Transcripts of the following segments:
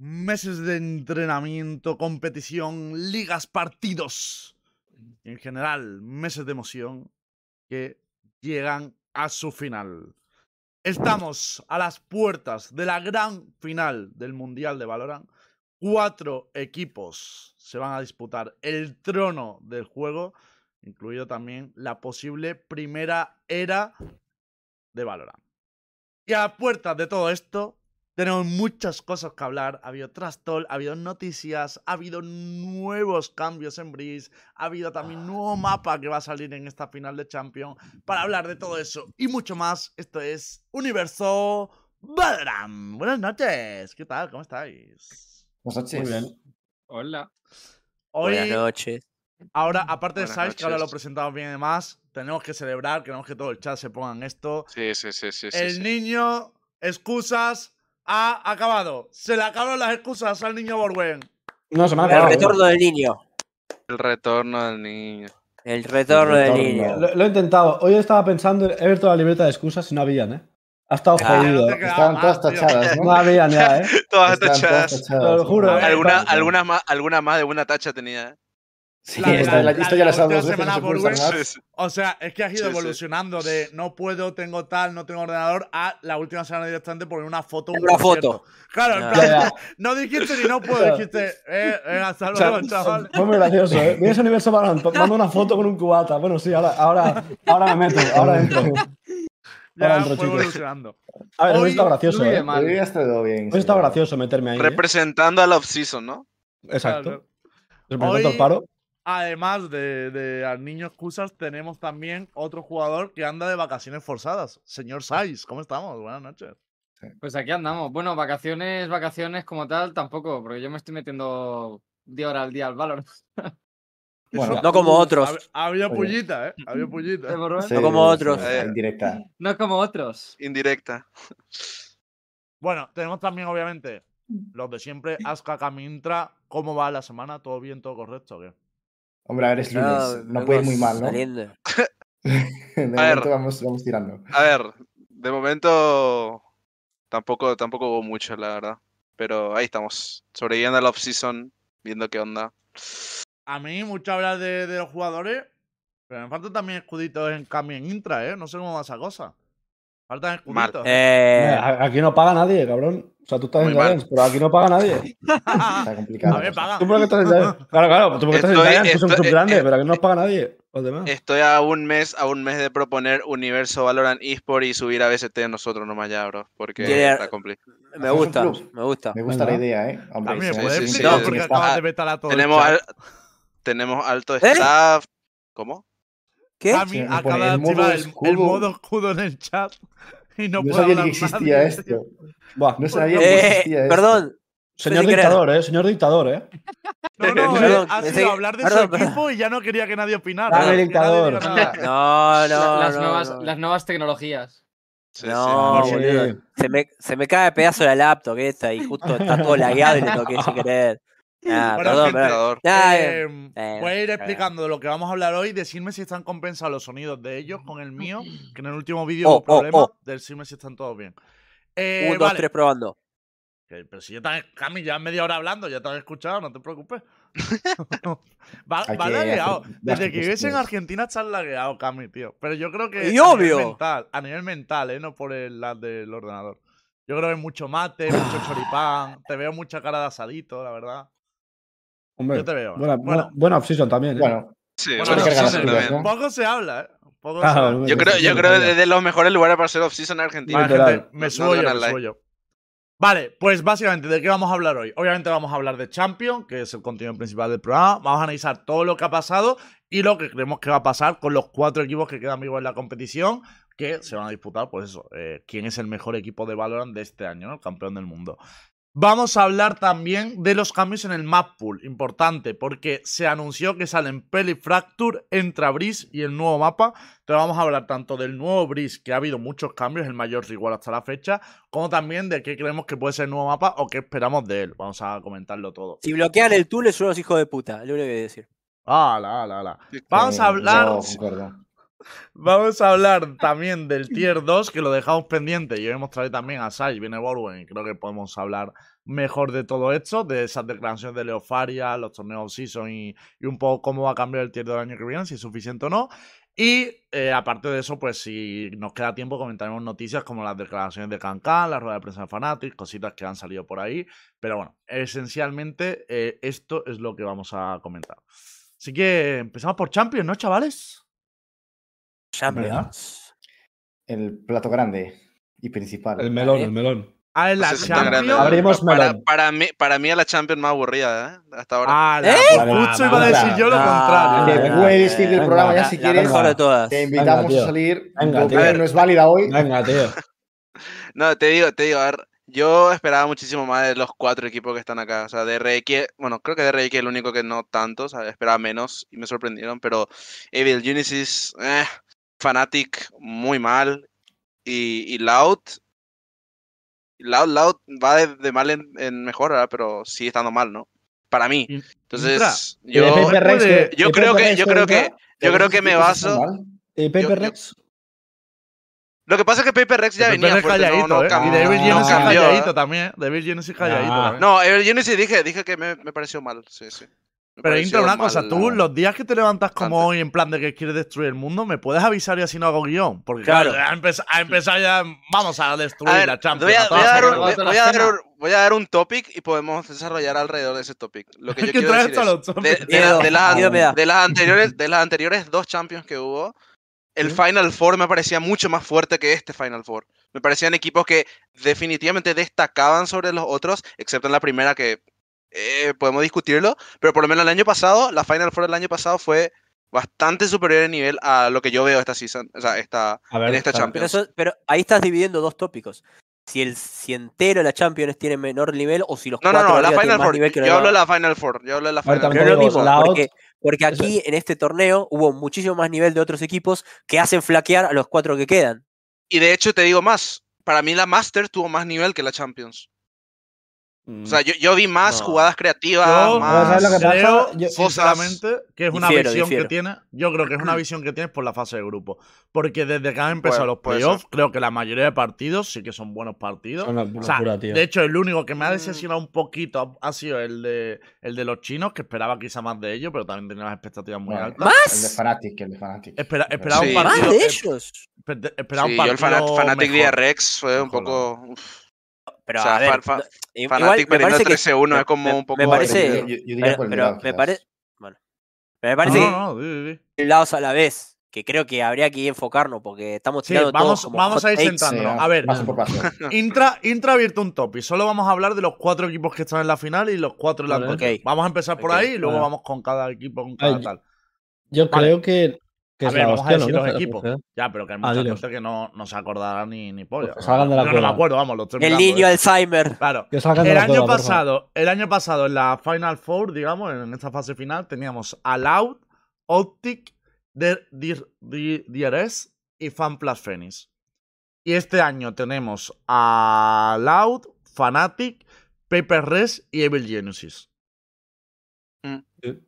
meses de entrenamiento, competición, ligas, partidos. En general, meses de emoción que llegan a su final. Estamos a las puertas de la gran final del Mundial de Valorant. Cuatro equipos se van a disputar el trono del juego, incluido también la posible primera era de Valorant. Y a puertas de todo esto, tenemos muchas cosas que hablar. Ha habido Trastol, ha habido noticias, ha habido nuevos cambios en Breeze, ha habido también un nuevo mapa que va a salir en esta final de Champion. Para hablar de todo eso y mucho más, esto es Universo Valorant. Buenas noches, ¿qué tal? ¿Cómo estáis? Buenas noches. Muy bien. Hola. Hoy, Buenas noches. ahora, aparte de Buenas Sais, que ahora lo presentamos bien y demás, tenemos que celebrar, queremos que todo el chat se ponga en esto. Sí, sí, sí, sí. sí, el sí. niño, excusas, ha acabado. Se le acabaron las excusas al niño Borwen. No, se me ha El acabado. retorno del niño. El retorno del niño. El retorno del retorno. niño. Lo, lo he intentado. Hoy estaba pensando, he abierto la libreta de excusas y no habían, ¿eh? Ha estado Ah, jodido. no Estaban todas tachadas, No ¿no? habían ya, ¿eh? Todas Estaban todas tachadas. tachadas. Te lo juro, A ver, Alguna, Alguna, alguna, más, alguna más de una tacha tenía. Sí, La- esta, la- la- esto la- ya la la sabes se por sí. O sea, es que has ido Sí, sí. evolucionando de no puedo, tengo tal, no tengo ordenador, a la última semana directamente poner una foto. un Una foto. Claro, en plan, no dijiste ni no puedo, dijiste, eh, venga, hasta O sea, luego, chaval. fue muy gracioso, ¿eh? Vienes a Universo Valorant, mando una foto con un cubata. Bueno, sí, ahora, ahora, ahora me meto, ahora entro. Ya ahora entro, evolucionando. A ver, Hoy hoy está gracioso, ¿eh? mal. Hoy ha estado bien. Hoy está gracioso meterme ahí. ¿eh? Representando al off-season, ¿no? Exacto. Hoy- el paro. Además de, de al niño excusas, tenemos también otro jugador que anda de vacaciones forzadas. Señor Saiz, ¿cómo estamos? Buenas noches. Pues aquí andamos. Bueno, vacaciones, vacaciones como tal, tampoco, porque yo me estoy metiendo de hora al día al valor. Bueno, No como otros. Ha, ha habido Oye. pullita, ¿eh? Ha habido pullita. sí, No como otros. Eh. Indirecta. No como otros. Indirecta. Bueno, tenemos también, obviamente, los de siempre. Aska Camintra. ¿Cómo va la semana? ¿Todo bien, todo correcto? qué? Hombre, a ver, es lunes. No, vengo puede ir muy mal, ¿no? saliendo. De A ver. momento vamos, vamos tirando. A ver, de momento tampoco, tampoco hubo mucho, la verdad. Pero ahí estamos. Sobreviviendo al off-season, viendo qué onda. A mí, mucho hablar de, de los jugadores. Pero me faltan también escuditos en cambio en intra, ¿eh? No sé cómo va esa cosa. Faltan escuditos. Eh, Aquí no paga nadie, cabrón. O sea, tú estás Muy en. Giants, pero aquí no paga nadie. Está complicado. a ver, pagan. Tú porque estás en Giants. Claro, claro, tú porque estás en Estoy- Giants, tú eres un estoy- club grande, eh, pero aquí no nos paga nadie. Los demás. Estoy a un mes, a un mes de proponer Universo Valorant eSport y subir a BST nosotros nomás ya, bro. Porque Tiene- está complicado. me gusta, me gusta. Me gusta Venga. la idea, ¿eh? Hombre, También, sí, ¿puedes sí, sí, sí, por qué sí. acabas de vetar a todo el Tenemos, al- tenemos alto ¿Eh? staff. ¿Cómo? ¿Qué? Cami Sí, acaba pone de el modo activar el, modo escudo en el chat y no No puede sabía que existía esto. Buah, No sabía que Eh, existía esto. perdón. señor dictador, eh. Señor dictador, eh. No, no, Perdón, él ha sido hablar de perdón, su perdón. equipo y ya no quería que nadie opinara. Nadie dictador. No, no, las, no, nuevas, no. las nuevas tecnologías. Sí, No, sí. boludo. Se me, se me cae pedazo la laptop esta y justo está todo lagueado y le toqué sin querer. Ah, Bueno, perdón, gente, Eh, eh, voy a ir eh. explicando de lo que vamos a hablar hoy. Decirme si están compensados los sonidos de ellos con el mío, que en el último vídeo Oh, hubo problema. oh, oh. Decirme si están todos bien. Eh, Un, dos, vale. tres probando. Pero si ya están, Cami, ya media hora hablando, ya te han escuchado, no te preocupes. va va que lagueado. Desde que vives en. Argentina estás lagueado, Cami, tío. Pero yo creo que. Y a obvio. Nivel mental, a nivel mental, ¿eh? No por el lag del ordenador. Yo creo que mucho mate, mucho choripán. Te veo mucha cara de asadito, la verdad. Hombre, Yo te veo. Buena, Bueno. buena, buena off-season también, eh. Bueno, Sí, Bueno, también. ¿no? Poco se habla, ¿eh? Poco Ah, se habla. no, Yo creo, yo creo que es de los mejores lugares para hacer off-season en Argentina. Vale, Literal. gente, me No- subo no yo, digan me like. subo yo. Vale, pues básicamente, ¿de qué vamos a hablar hoy? Obviamente vamos a hablar de Champion, que es el contenido principal del programa. Vamos a analizar todo lo que ha pasado y lo que creemos que va a pasar con los cuatro equipos que quedan vivos en la competición, que se van a disputar, pues eso, eh, quién es el mejor equipo de Valorant de este año, ¿no? El campeón del mundo. Vamos a hablar también de los cambios en el map pool, importante, porque se anunció que salen Peli Fracture, Entra Breeze y el nuevo mapa. Entonces vamos a hablar tanto del nuevo Breeze, que ha habido muchos cambios, el mayor igual hasta la fecha, como también de qué creemos que puede ser el nuevo mapa o qué esperamos de él. Vamos a comentarlo todo. Si bloquean el tool, son unos hijos de puta. Lo único que voy a decir. ¡Hala, hala, hala! Vamos a hablar concuerdo. Vamos a hablar también del tier 2, que lo dejamos pendiente. Y hoy hemos traído también a Sai, viene Borwen, y creo que podemos hablar mejor de todo esto, de esas declaraciones de Leofaria, los torneos season y, y un poco cómo va a cambiar el tier del año que viene, si es suficiente o no. Y eh, aparte de eso, pues si nos queda tiempo, comentaremos noticias como las declaraciones de Cancan, la rueda de prensa de Fanatics, cositas que han salido por ahí. Pero bueno, esencialmente eh, esto es lo que vamos a comentar. Así que empezamos por Champions, ¿no, chavales? Champions. El plato grande y principal. El melón, el melón. Ah, en la No sé si es tan grande, Champions. Abrimos para, melón. para mí, para mí es la Champions más aburrida, ¿eh? Hasta ahora. Ah, ¿Eh? pues justo iba a decir yo lo contrario. Te puedes ir del programa ya La, si la quieres. mejor de todas. Te invitamos a salir. No es válida hoy. Venga, tío. No, te digo, te digo, a ver, yo esperaba muchísimo más de los cuatro equipos que están acá. O sea, de RX, bueno, creo que de RX es el único que no tanto, o sea, esperaba menos y me sorprendieron, pero Evil Genesis, eh, Fnatic, muy mal. Y, y Loud, Loud, Loud va de, de mal en, en mejor, ¿verdad? pero sigue estando mal, ¿no? Para mí. Entonces, ¿Y yo, Rex yo creo que- Rex yo creo que- yo creo que me baso. ¿Y Paper yo- Rex? Lo que pasa es que Paper Rex ya venía es fuerte, no, calladito, no ¿eh? cambió. Y Devil Genesis no calladito ¿eh? también. ¿eh? Devil Genesis calladito Ah. No, Evil Genesis dije, dije que me, me pareció mal, sí, sí. Pero Intra, una mal, cosa, tú los días que te levantas como hoy en plan de que quieres destruir el mundo, ¿me puedes avisar y así no hago guion? Porque Claro. claro, ha, empezado, ha empezado ya, vamos a destruir A ver, la Champions. voy a, a a dar un, a a topic y podemos desarrollar alrededor de ese topic. Lo que yo ¿Qué quiero decir es, los de, de la- Miedo, de las- de anteriores, de las anteriores dos Champions que hubo, el ¿Sí? Final Four me parecía mucho más fuerte que este Final Four. Me parecían equipos que definitivamente destacaban sobre los otros, excepto en la primera que eh, podemos discutirlo, pero por lo menos el año pasado, la Final Four del año pasado fue bastante superior en nivel a lo que yo veo esta season, o sea, esta, ver, en esta claro. Pero, Champions. eso- pero ahí estás dividiendo dos tópicos. Si el si entero la Champions tiene menor nivel o si los No, no, cuatro no, de la Final Four. nivel que los Yo hablo de la Final Four. Yo hablo de la Final también Pero es lo mismo, la porque, porque aquí en este torneo hubo muchísimo más nivel de otros equipos que hacen flaquear a los cuatro que quedan. Y de hecho te digo más, para mí la Master tuvo más nivel que la Champions. O sea, yo, yo vi más No. jugadas creativas, Yo, más... ¿sabes lo que pasa? creo, Yo- sinceramente, que es una Difiero, visión difiero. que tiene. Yo creo que es una visión que tienes por la fase de grupo. Porque desde que han empezado Puede- los playoffs, creo que la mayoría de partidos sí que son buenos partidos. Son O sea, locura, tío. de hecho, el único que me ha Mm. decepcionado un poquito ha sido el de, el de los chinos, que esperaba quizá más de ellos, pero también tenía las expectativas muy Bueno, altas. El de Fanatic, el de Fanatic. Espera- esperaba Sí. un ¿Más partido. de eh, ellos? espe- esperaba Sí, un yo el partido Fanat- Fanatic mejor. DRX fue un Mejor, poco... uf, Pero o sea, a ver, fa- fa- Fanatic igual me perdiendo parece que 13-1 me- es como me- un poco... me parece- Yo, yo diría pero, por el pero lado, me parece bueno, me parece No, que no, no, sí, sí, sí. lados a la vez, que creo que habría que enfocarnos porque estamos Sí, tirando vamos, todos como vamos a ir vamos A ver, paso por paso. Intra, Intra abierto un top y solo vamos a hablar de los cuatro equipos que están en la final y los cuatro en la Vale. anterior. Ok. Vamos a empezar por ahí y luego vamos con cada equipo, con cada Ay, tal. Yo Vale. creo que, que A es ver, la vamos a hostia, decir ¿no? los equipos. Ya, pero que hay Ah, mucha gente que no, no se acordará ni, ni polla. Pues que salgan de la Yo no me acuerdo, vamos, lo estoy El niño ¿eh? Alzheimer. Claro. que salgan de El la año cueva, pasado, el año pasado en la Final Four, digamos, en esta fase final, teníamos a Loud, Optic, DRS y FanPlus Phoenix. Y este año tenemos a Loud, Fnatic, Paper Res y Evil Genesis. Mm.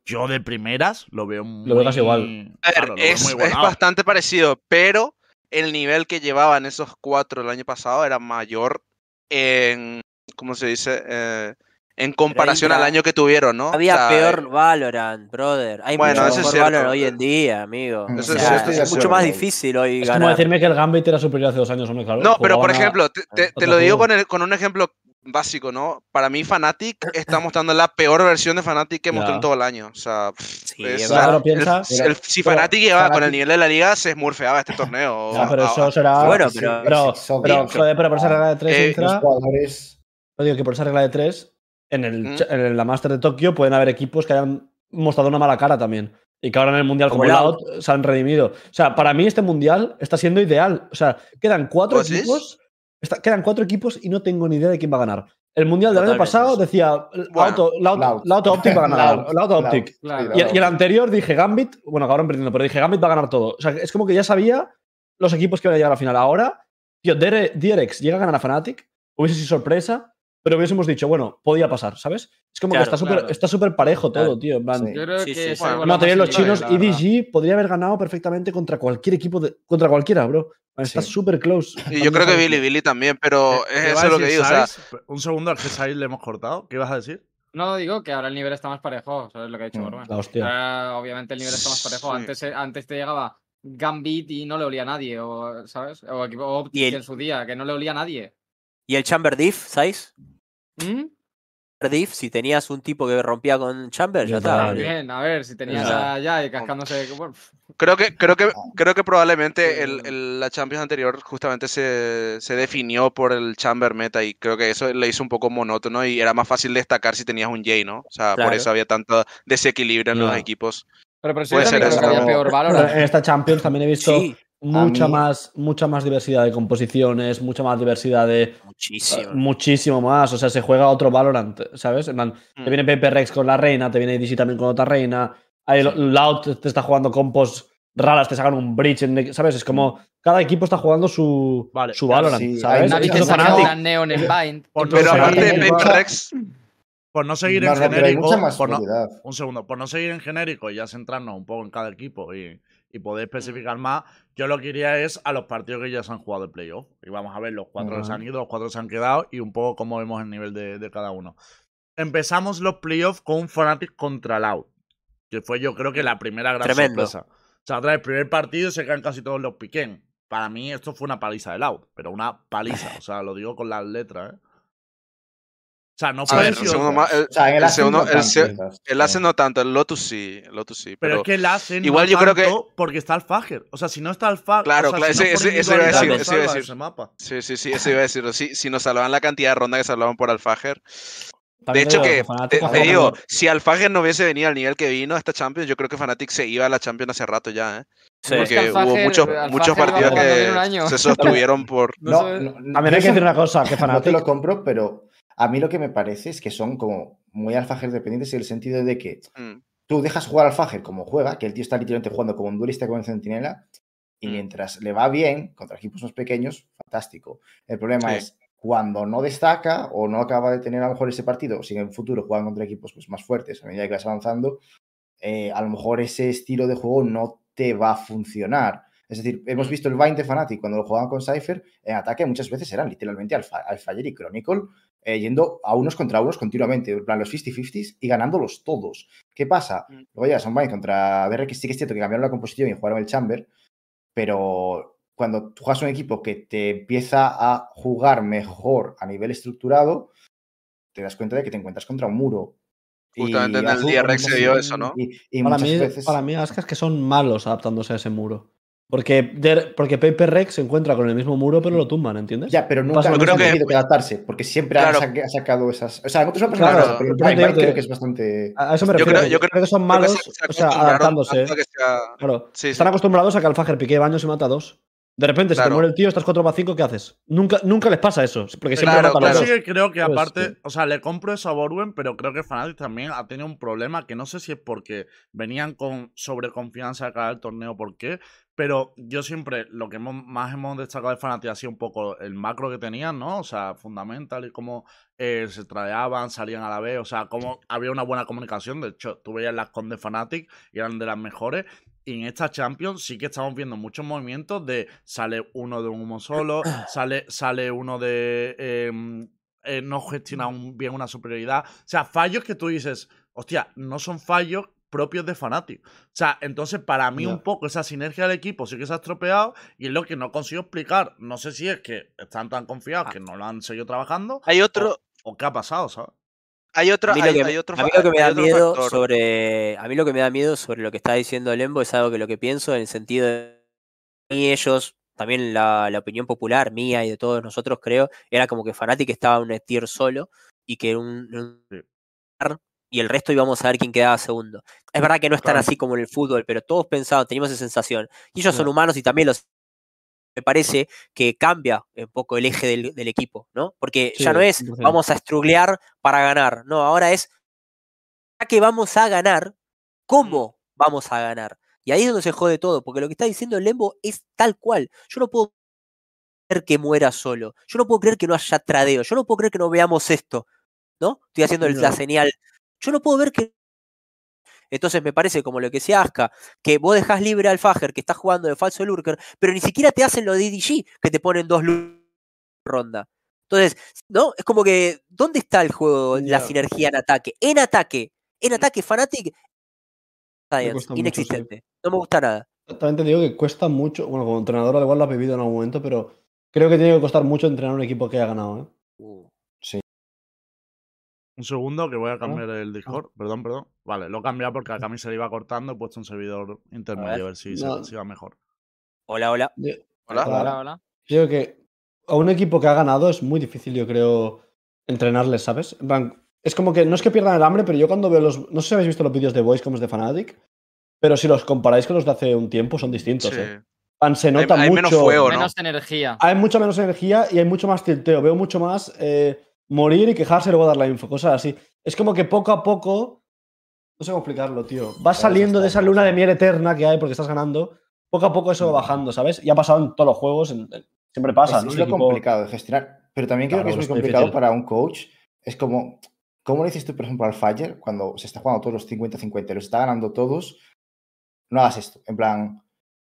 Yo de primeras lo veo muy... Lo veo casi igual. A ver, Claro, lo veo es, muy es bastante parecido, pero el nivel que llevaban esos cuatro el año pasado era mayor en, ¿cómo se dice? Eh, en comparación al año que tuvieron, ¿no? O Había sea, peor eh, Valorant, brother. Hay Bueno, mucho mejor. Valorant hoy en día, amigo. Eso O es sea, mucho más difícil hoy Es como decirme que el Gambit era superior hace dos años, hombre, claro. No, pero por ejemplo, te, te- te otro lo digo con, el- con un ejemplo básico, ¿no? Para mí Fnatic está mostrando la peor versión de Fnatic que mostró en todo el año. O sea, Sí, es- es Claro, verdad. piensa. el- el- si pero Fnatic llevaba con el nivel de la liga, se smurfeaba este torneo. Ya, pero Ah, eso será. Bueno, pero- sí, Pero, joder, pero por esa regla de tres, Eh, Intra, los jugadores. no digo que por esa regla de tres, en, el, Mm. en la Master de Tokio pueden haber equipos que hayan mostrado una mala cara también. Y que ahora en el Mundial Como como, Loud se han redimido. O sea, para mí este Mundial está siendo ideal. O sea, quedan cuatro equipos. Está- quedan cuatro equipos y no tengo ni idea de quién va a ganar. El Mundial del año pasado decía Bueno, Auto, Optic va a ganar. Loud Loud. Optic. Claro. Y, y el anterior dije Gambit, bueno, acabaron perdiendo, pero dije Gambit va a ganar todo. O sea, es como que ya sabía los equipos que iban a llegar a la final. Ahora, tío, DR DRX llega a ganar a Fnatic, hubiese sido sorpresa. Pero hubiésemos dicho, bueno, podía pasar, ¿sabes? Es como Claro, que está súper claro. está súper parejo todo, Claro. tío. en plan, Sí. Yo creo Sí, que sí, es sí. algo No, lo tenían más los chinos y verdad. DG podría haber ganado perfectamente contra cualquier equipo, de, contra cualquiera, bro. Está Sí. súper close. Y yo creo que Billy Billy también, pero ¿Qué- es eso lo que digo. O sea, un segundo, al que le hemos cortado. ¿Qué ibas a decir? No, digo que ahora el nivel está más parejo, ¿sabes lo que ha dicho Mm, Borman? La hostia. Ahora, obviamente el nivel está más parejo. Sí. Antes, eh, antes te llegaba Gambit y no le olía a nadie, o, ¿sabes? O equipo o Optic el- en su día, que no le olía a nadie. ¿Y el Chamber Diff, ¿sabes? ¿Mm? Diff, si tenías un tipo que rompía con Chamber, ya está. Bien, a ver, si tenías Ya. a y cascándose. creo que, creo que, Ah. creo que probablemente el, Sí. el- la Champions anterior justamente se, se definió por el Chamber meta y creo que eso le hizo un poco monótono y era más fácil destacar si tenías un Jay, ¿no? O sea, por eso había tanto desequilibrio en los equipos. Pero, pero sí, Puede ser creo que eso, había peor valor. en esta Champions también he visto Sí, mucha, mí- más, mucha más diversidad de composiciones, mucha más diversidad de. muchísimo. Muchísimo más. O sea, se juega otro Valorant, ¿sabes? En plan, Mm. te viene Paper Rex con la reina, te viene DC también con otra reina. Ahí Loud te está jugando compos raras, te sacan un bridge, en- ¿sabes? Es como cada equipo está jugando su, Vale, su Valorant, sí, ¿sabes? Eso te saca Neon en Bind. Por no Pero aparte de Rex, Por no seguir No, en no, pero hay genérico. mucha más por no- variedad. un segundo, por no seguir en genérico y ya centrarnos un poco en cada equipo y, y poder especificar más, yo lo que iría es a los partidos que ya se han jugado de playoff. Y vamos a ver los cuatro que se han ido, los cuatro que se han quedado y un poco cómo vemos el nivel de, de cada uno. Empezamos los playoffs con un Fnatic contra Loud, que fue yo creo que la primera gran Tremendo. sorpresa. O sea, tras el primer partido se quedan casi todos los piquen. Para mí esto fue una paliza de Loud, pero una paliza. O sea, lo digo con las letras, ¿eh? Sea, en el el Asen segundo- no el tanto, se- quizás, el Ace pero- no tanto, el Lotus sí, el Lotus sí. Pero, Pero, es que el hacen igual yo creo que- porque está el Fager. O sea, si no está el Fager. Claro, o sea, claro, si no ese- por ese- eso iba a decir, no iba a decir. ese mapa. Sí, sí, sí, eso iba a decirlo. Si, si nos salvaban la cantidad de rondas que salvaban por Alfajer. De hecho, que te, hace digo, si Alfajer no hubiese venido al nivel que vino a esta Champions, yo creo que Fnatic se iba a la Champions hace rato ya, ¿eh? Sí. Es que Porque hubo muchos, muchos partidos que se sostuvieron por. No No, no, También hay que decir una cosa, que No te Fnatic lo compro, pero a mí lo que me parece es que son como muy alfajer dependientes en el sentido de que Mm, tú dejas jugar al Fajer como juega, que el tío está literalmente jugando como un duelista con el centinela, y Mm. mientras le va bien contra equipos más pequeños, fantástico. El problema Sí. es cuando no destaca o no acaba de tener a lo mejor ese partido, o si en el futuro juegan contra equipos pues, más fuertes a medida que vas avanzando, eh, a lo mejor ese estilo de juego no te va a funcionar. Es decir, hemos Mm. visto el Vine de Fnatic cuando lo jugaban con Cypher, en ataque muchas veces eran literalmente Alfa- Alfire y Chronicle eh, yendo a unos contra unos continuamente, en plan los 50-50s y ganándolos todos. ¿Qué pasa? Mm. Luego ya son Vine contra DRX, sí que es cierto que cambiaron la composición y jugaron el Chamber, pero cuando tú juegas un equipo que te empieza a jugar mejor a nivel estructurado, te das cuenta de que te encuentras contra un muro. Justamente en el DRX se vio eso, ¿no? Y, y Para muchas mí, veces... para mí, Aska, es que son malos adaptándose a ese muro. Porque, porque Paper Rex se encuentra con el mismo muro, pero lo tumban, ¿entiendes? Ya, pero nunca, nunca mismo. han tenido que adaptarse, porque siempre han Claro. saca- sacado esas. O sea, otros mapas Claro, no pero creo que- creo que es bastante. A eso me Yo refiero. creo- yo que creo- que son creo que malos, se- se o sea, adaptándose. que sea- Claro. Sí, sí. Están acostumbrados a que Alfajer pique baños y mata a dos. De repente, si te Claro. muere el tío, estás 4 para 5, ¿qué haces? Nunca, nunca les pasa eso. Porque siempre Claro, claro. sí que creo que Pues, aparte, sí. o sea, le compro eso a Borwen, pero creo que Fnatic también ha tenido un problema que no sé si es porque venían con sobreconfianza a cada el torneo, por qué, pero yo siempre lo que hemos- más hemos destacado de Fnatic ha sido un poco el macro que tenían, ¿no? O sea, fundamental y cómo eh, se tradeaban, salían a la vez, o sea, cómo había una buena comunicación. De hecho, tú veías las con de Fnatic y eran de las mejores. Y en esta Champions sí que estamos viendo muchos movimientos de sale uno de un humo solo, sale, sale uno de em, eh, no gestiona un- bien una superioridad. O sea, fallos que tú dices, hostia, no son fallos propios de Fnatic. O sea, entonces para mí un poco esa sinergia del equipo sí que se ha estropeado y es lo que no consigo explicar. No sé si es que están tan confiados que no lo han seguido trabajando Hay otro, o qué ha pasado, ¿sabes? Hay otro, A mí lo que, hay otro, a mí fa- lo que me da miedo factor. sobre a mí lo que me da miedo sobre lo que está diciendo Lembo es algo que lo que pienso en el sentido de y ellos también la, la opinión popular mía y de todos nosotros creo era como que Fnatic estaba en un tier solo y que un, un- y el resto íbamos a ver quién quedaba segundo es verdad que no es tan Claro. así como en el fútbol pero todos pensaban teníamos esa sensación y ellos son humanos y también los me parece que cambia un poco el eje del, del equipo, ¿no? Porque ya no es 100%. vamos a estruglear para ganar, no, ahora es ya que vamos a ganar, ¿cómo vamos a ganar? Y ahí es donde se jode todo, porque lo que está diciendo el Lembo es tal cual. Yo no puedo creer que muera solo. Yo no puedo creer que no haya tradeo. Yo no puedo creer que no veamos esto. ¿No? Estoy haciendo el- la señal. Yo no puedo ver que. Entonces me parece como lo que decía Aska, que vos dejás libre al Fager que está jugando de falso lurker, pero ni siquiera te hacen lo de DDG, que te ponen dos ronda. Entonces, ¿no? Es como que, ¿dónde está el juego, la Ya. sinergia en ataque? En ataque, en ataque, Fnatic, Science, cuesta mucho, sí. inexistente. No me gusta nada. También te digo que cuesta mucho. Bueno, como entrenador, al igual lo has vivido en algún momento, pero creo que tiene que costar mucho entrenar un equipo que haya ganado. ¿eh? Uh, Un segundo que voy a cambiar el Discord. Perdón, perdón. Vale, lo he cambiado porque acá a mí se le iba cortando. He puesto un servidor intermedio a ver si, se- si va mejor. Hola, hola. Yo- Hola. Hola, hola. Digo que a un equipo que ha ganado es muy difícil, yo creo, entrenarles, ¿sabes? En plan, es como que no es que pierdan el hambre, pero yo cuando veo los. No sé si habéis visto los vídeos de Voice como es de Fnatic, pero si los comparáis con los de hace un tiempo, son distintos, Sí. ¿eh? Se nota hay mucho. menos fuego, ¿no? Menos energía. Hay mucha menos energía y hay mucho más tilteo. Veo mucho más eh, morir y quejarse y luego dar la info, cosas así. Es como que poco a poco. No sé cómo explicarlo, tío. Vas saliendo de esa luna de miel eterna que hay porque estás ganando. Poco a poco eso va bajando, ¿sabes? Y ha pasado en todos los juegos. en- en- siempre pasa, es, ¿no? es El lo equipo- complicado de gestionar. Pero también creo Claro, que es muy es muy complicado difícil. para un coach. Es como, ¿cómo le dices tú, por ejemplo, al Fire cuando se está jugando todos los 50-50 y los está ganando todos? No hagas esto. En plan,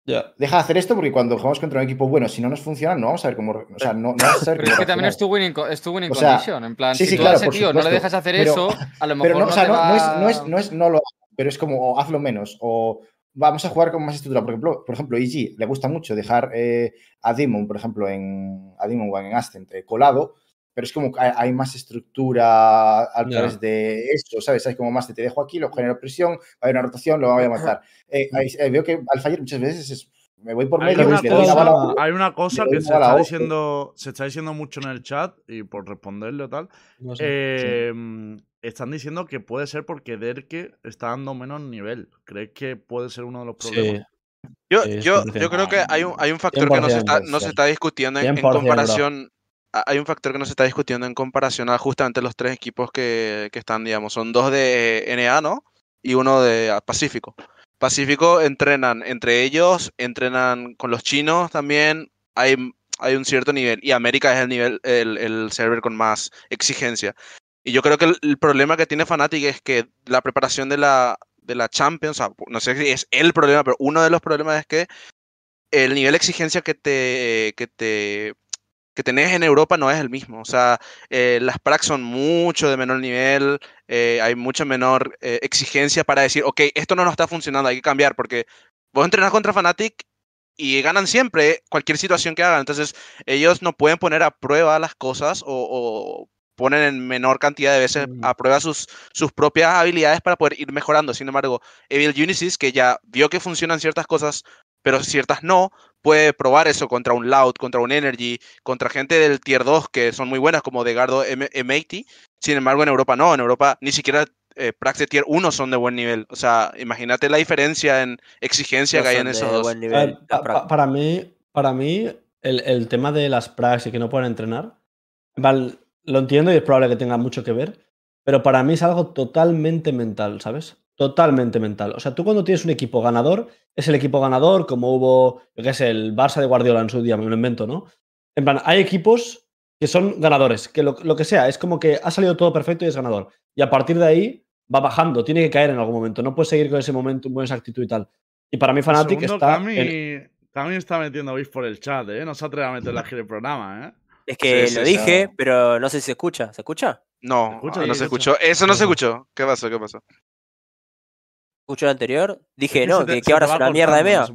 Deja de hacer esto porque cuando jugamos contra un equipo bueno, si no nos funciona, no vamos a ver cómo. O sea, no, no a Pero es que también es tu winning, es tu winning O sea, condition. En plan, sí, si tú claro, a ese tío no le dejas hacer pero- eso, a lo mejor Pero no, no, o sea, te no, no es, no, es, no es no lo pero es como o hazlo menos. O vamos a jugar con más estructura. Por ejemplo, por ejemplo, EG le gusta mucho dejar eh, a Demon, por ejemplo, en a Demon One en Ascent eh, colado, pero es como que hay, hay más estructura a través de eso, ¿sabes? Hay como más de te dejo aquí, lo genero presión, hay una rotación, lo voy a matar. Eh, eh, veo que al fallar muchas veces es, me voy por Hay medio una, y le doy la cosa, bala hay una cosa que se está, diciendo, se está diciendo mucho en el chat y por responderle o tal. No sé. eh, Están diciendo que puede ser porque Derke está dando menos nivel. ¿Crees que puede ser uno de los problemas? Yo, Sí, yo, 100%. yo creo que hay un, hay un factor que no se 100%, está, no se está discutiendo en, en 100%, bro. comparación. Hay un factor que no se está discutiendo en comparación a justamente los tres equipos que, que están, digamos, son dos de NA, ¿no? Y uno de ah, Pacífico. Pacífico entrenan entre ellos, entrenan con los chinos también. Hay, hay un cierto nivel. Y América es el nivel, el, el server con más exigencia. Y yo creo que el, problema que tiene Fnatic es que la preparación de la, de la Champions, o sea, no sé si es el problema, pero uno de los problemas es que el nivel de exigencia que te, que te que tenés en Europa no es el mismo. O sea, eh, las pracs son mucho de menor nivel, eh, hay mucha menor eh, exigencia para decir, ok, esto no nos está funcionando, hay que cambiar, porque vos entrenás contra Fnatic y ganan siempre cualquier situación que hagan. Entonces, ellos no pueden poner a prueba las cosas o, o ponen en menor cantidad de veces a prueba sus, sus propias habilidades para poder ir mejorando. Sin embargo, Evil Unisys, que ya vio que funcionan ciertas cosas, pero ciertas no, puede probar eso contra un Loud, contra un Energy, contra gente del Tier 2 que son muy buenas, como Degardo M- M80. Sin embargo, en Europa no. En Europa ni siquiera eh, Prax de Tier 1 son de buen nivel. O sea, imagínate la diferencia en exigencia No que hay en de esos dos. nivel, pa- pa- para mí, para mí el, el tema de las prax y que no pueden entrenar, vale, lo entiendo y es probable que tenga mucho que ver, pero para mí es algo totalmente mental, ¿sabes? Totalmente mental. O sea, tú cuando tienes un equipo ganador, es el equipo ganador, como hubo, yo qué sé, el Barça de Guardiola en su día, me lo invento, ¿no? En plan, hay equipos que son ganadores, que lo, lo que sea, es como que ha salido todo perfecto y es ganador. Y a partir de ahí va bajando, tiene que caer en algún momento, no puedes seguir con ese momento, con esa actitud y tal. Y para mí Fnatic está... Cami, en- Cami está metiendo bis por el chat, ¿eh? No se atreve a meterle aquí en el programa, ¿eh? Es que Sí, lo sí, dije, pero no sé si se escucha. ¿Se escucha? No, escucha, ah, no sí, se se escuchó. Eso no se escuchó. ¿Qué pasó? ¿Qué pasó? ¿Escuchó lo anterior? Dije, no, te- que, ahora es una mierda de mea.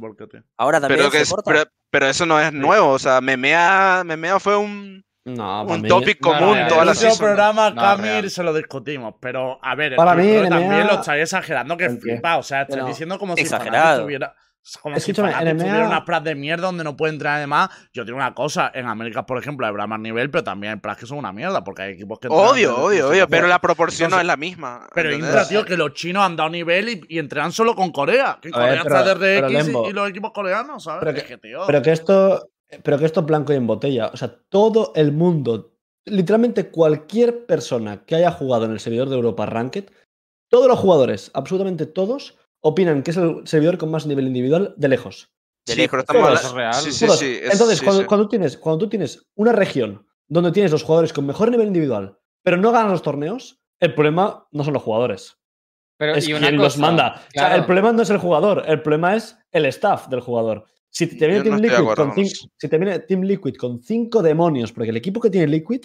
Ahora también Pero, que es- pero, pero eso no es nuevo. O sea, Memea, Memea fue un, No, un mí- topic No, común no, toda el la season. programa, real. se lo discutimos. Pero, a ver, el Para mí, también lo estáis exagerando que ¿El flipa. O sea, estáis diciendo como si Fnatic Tuviera. Como Escúchame, si tuviera una pras de mierda donde no puede entrar además. Yo digo una cosa, en América, por ejemplo, habrá más nivel, pero también hay pras que son una mierda, porque hay equipos que Obvio, obvio, obvio. Pero la proporción no es la misma. Pero. Intra, tío, que los chinos han dado nivel y, y entrenan solo con Corea. Que en ver, Corea pero- está pero, DRX y- Lembo, y, los equipos coreanos, ¿sabes? pero Es que- que, tío. Pero que esto. Pero que esto es blanco y en botella. O sea, todo el mundo, literalmente cualquier persona que haya jugado en el servidor de Europa Ranked, todos los jugadores, absolutamente todos, opinan que es el servidor con más nivel individual de lejos. De Sí, lejos. Es real. Sí, sí, Todos. sí. es- Entonces, sí, cuando, sí. cuando tú tienes, cuando tú tienes una región donde tienes los jugadores con mejor nivel individual, pero no ganan los torneos, el problema no son los jugadores. Pero, es y una quien los cosa, manda. O sea, claro, el problema no es el jugador, el problema es el staff del jugador. Si te viene, Yo Team, no Liquid acuerdo con con cin- eso. si te viene Team Liquid con cinco demonios, porque el equipo que tiene Liquid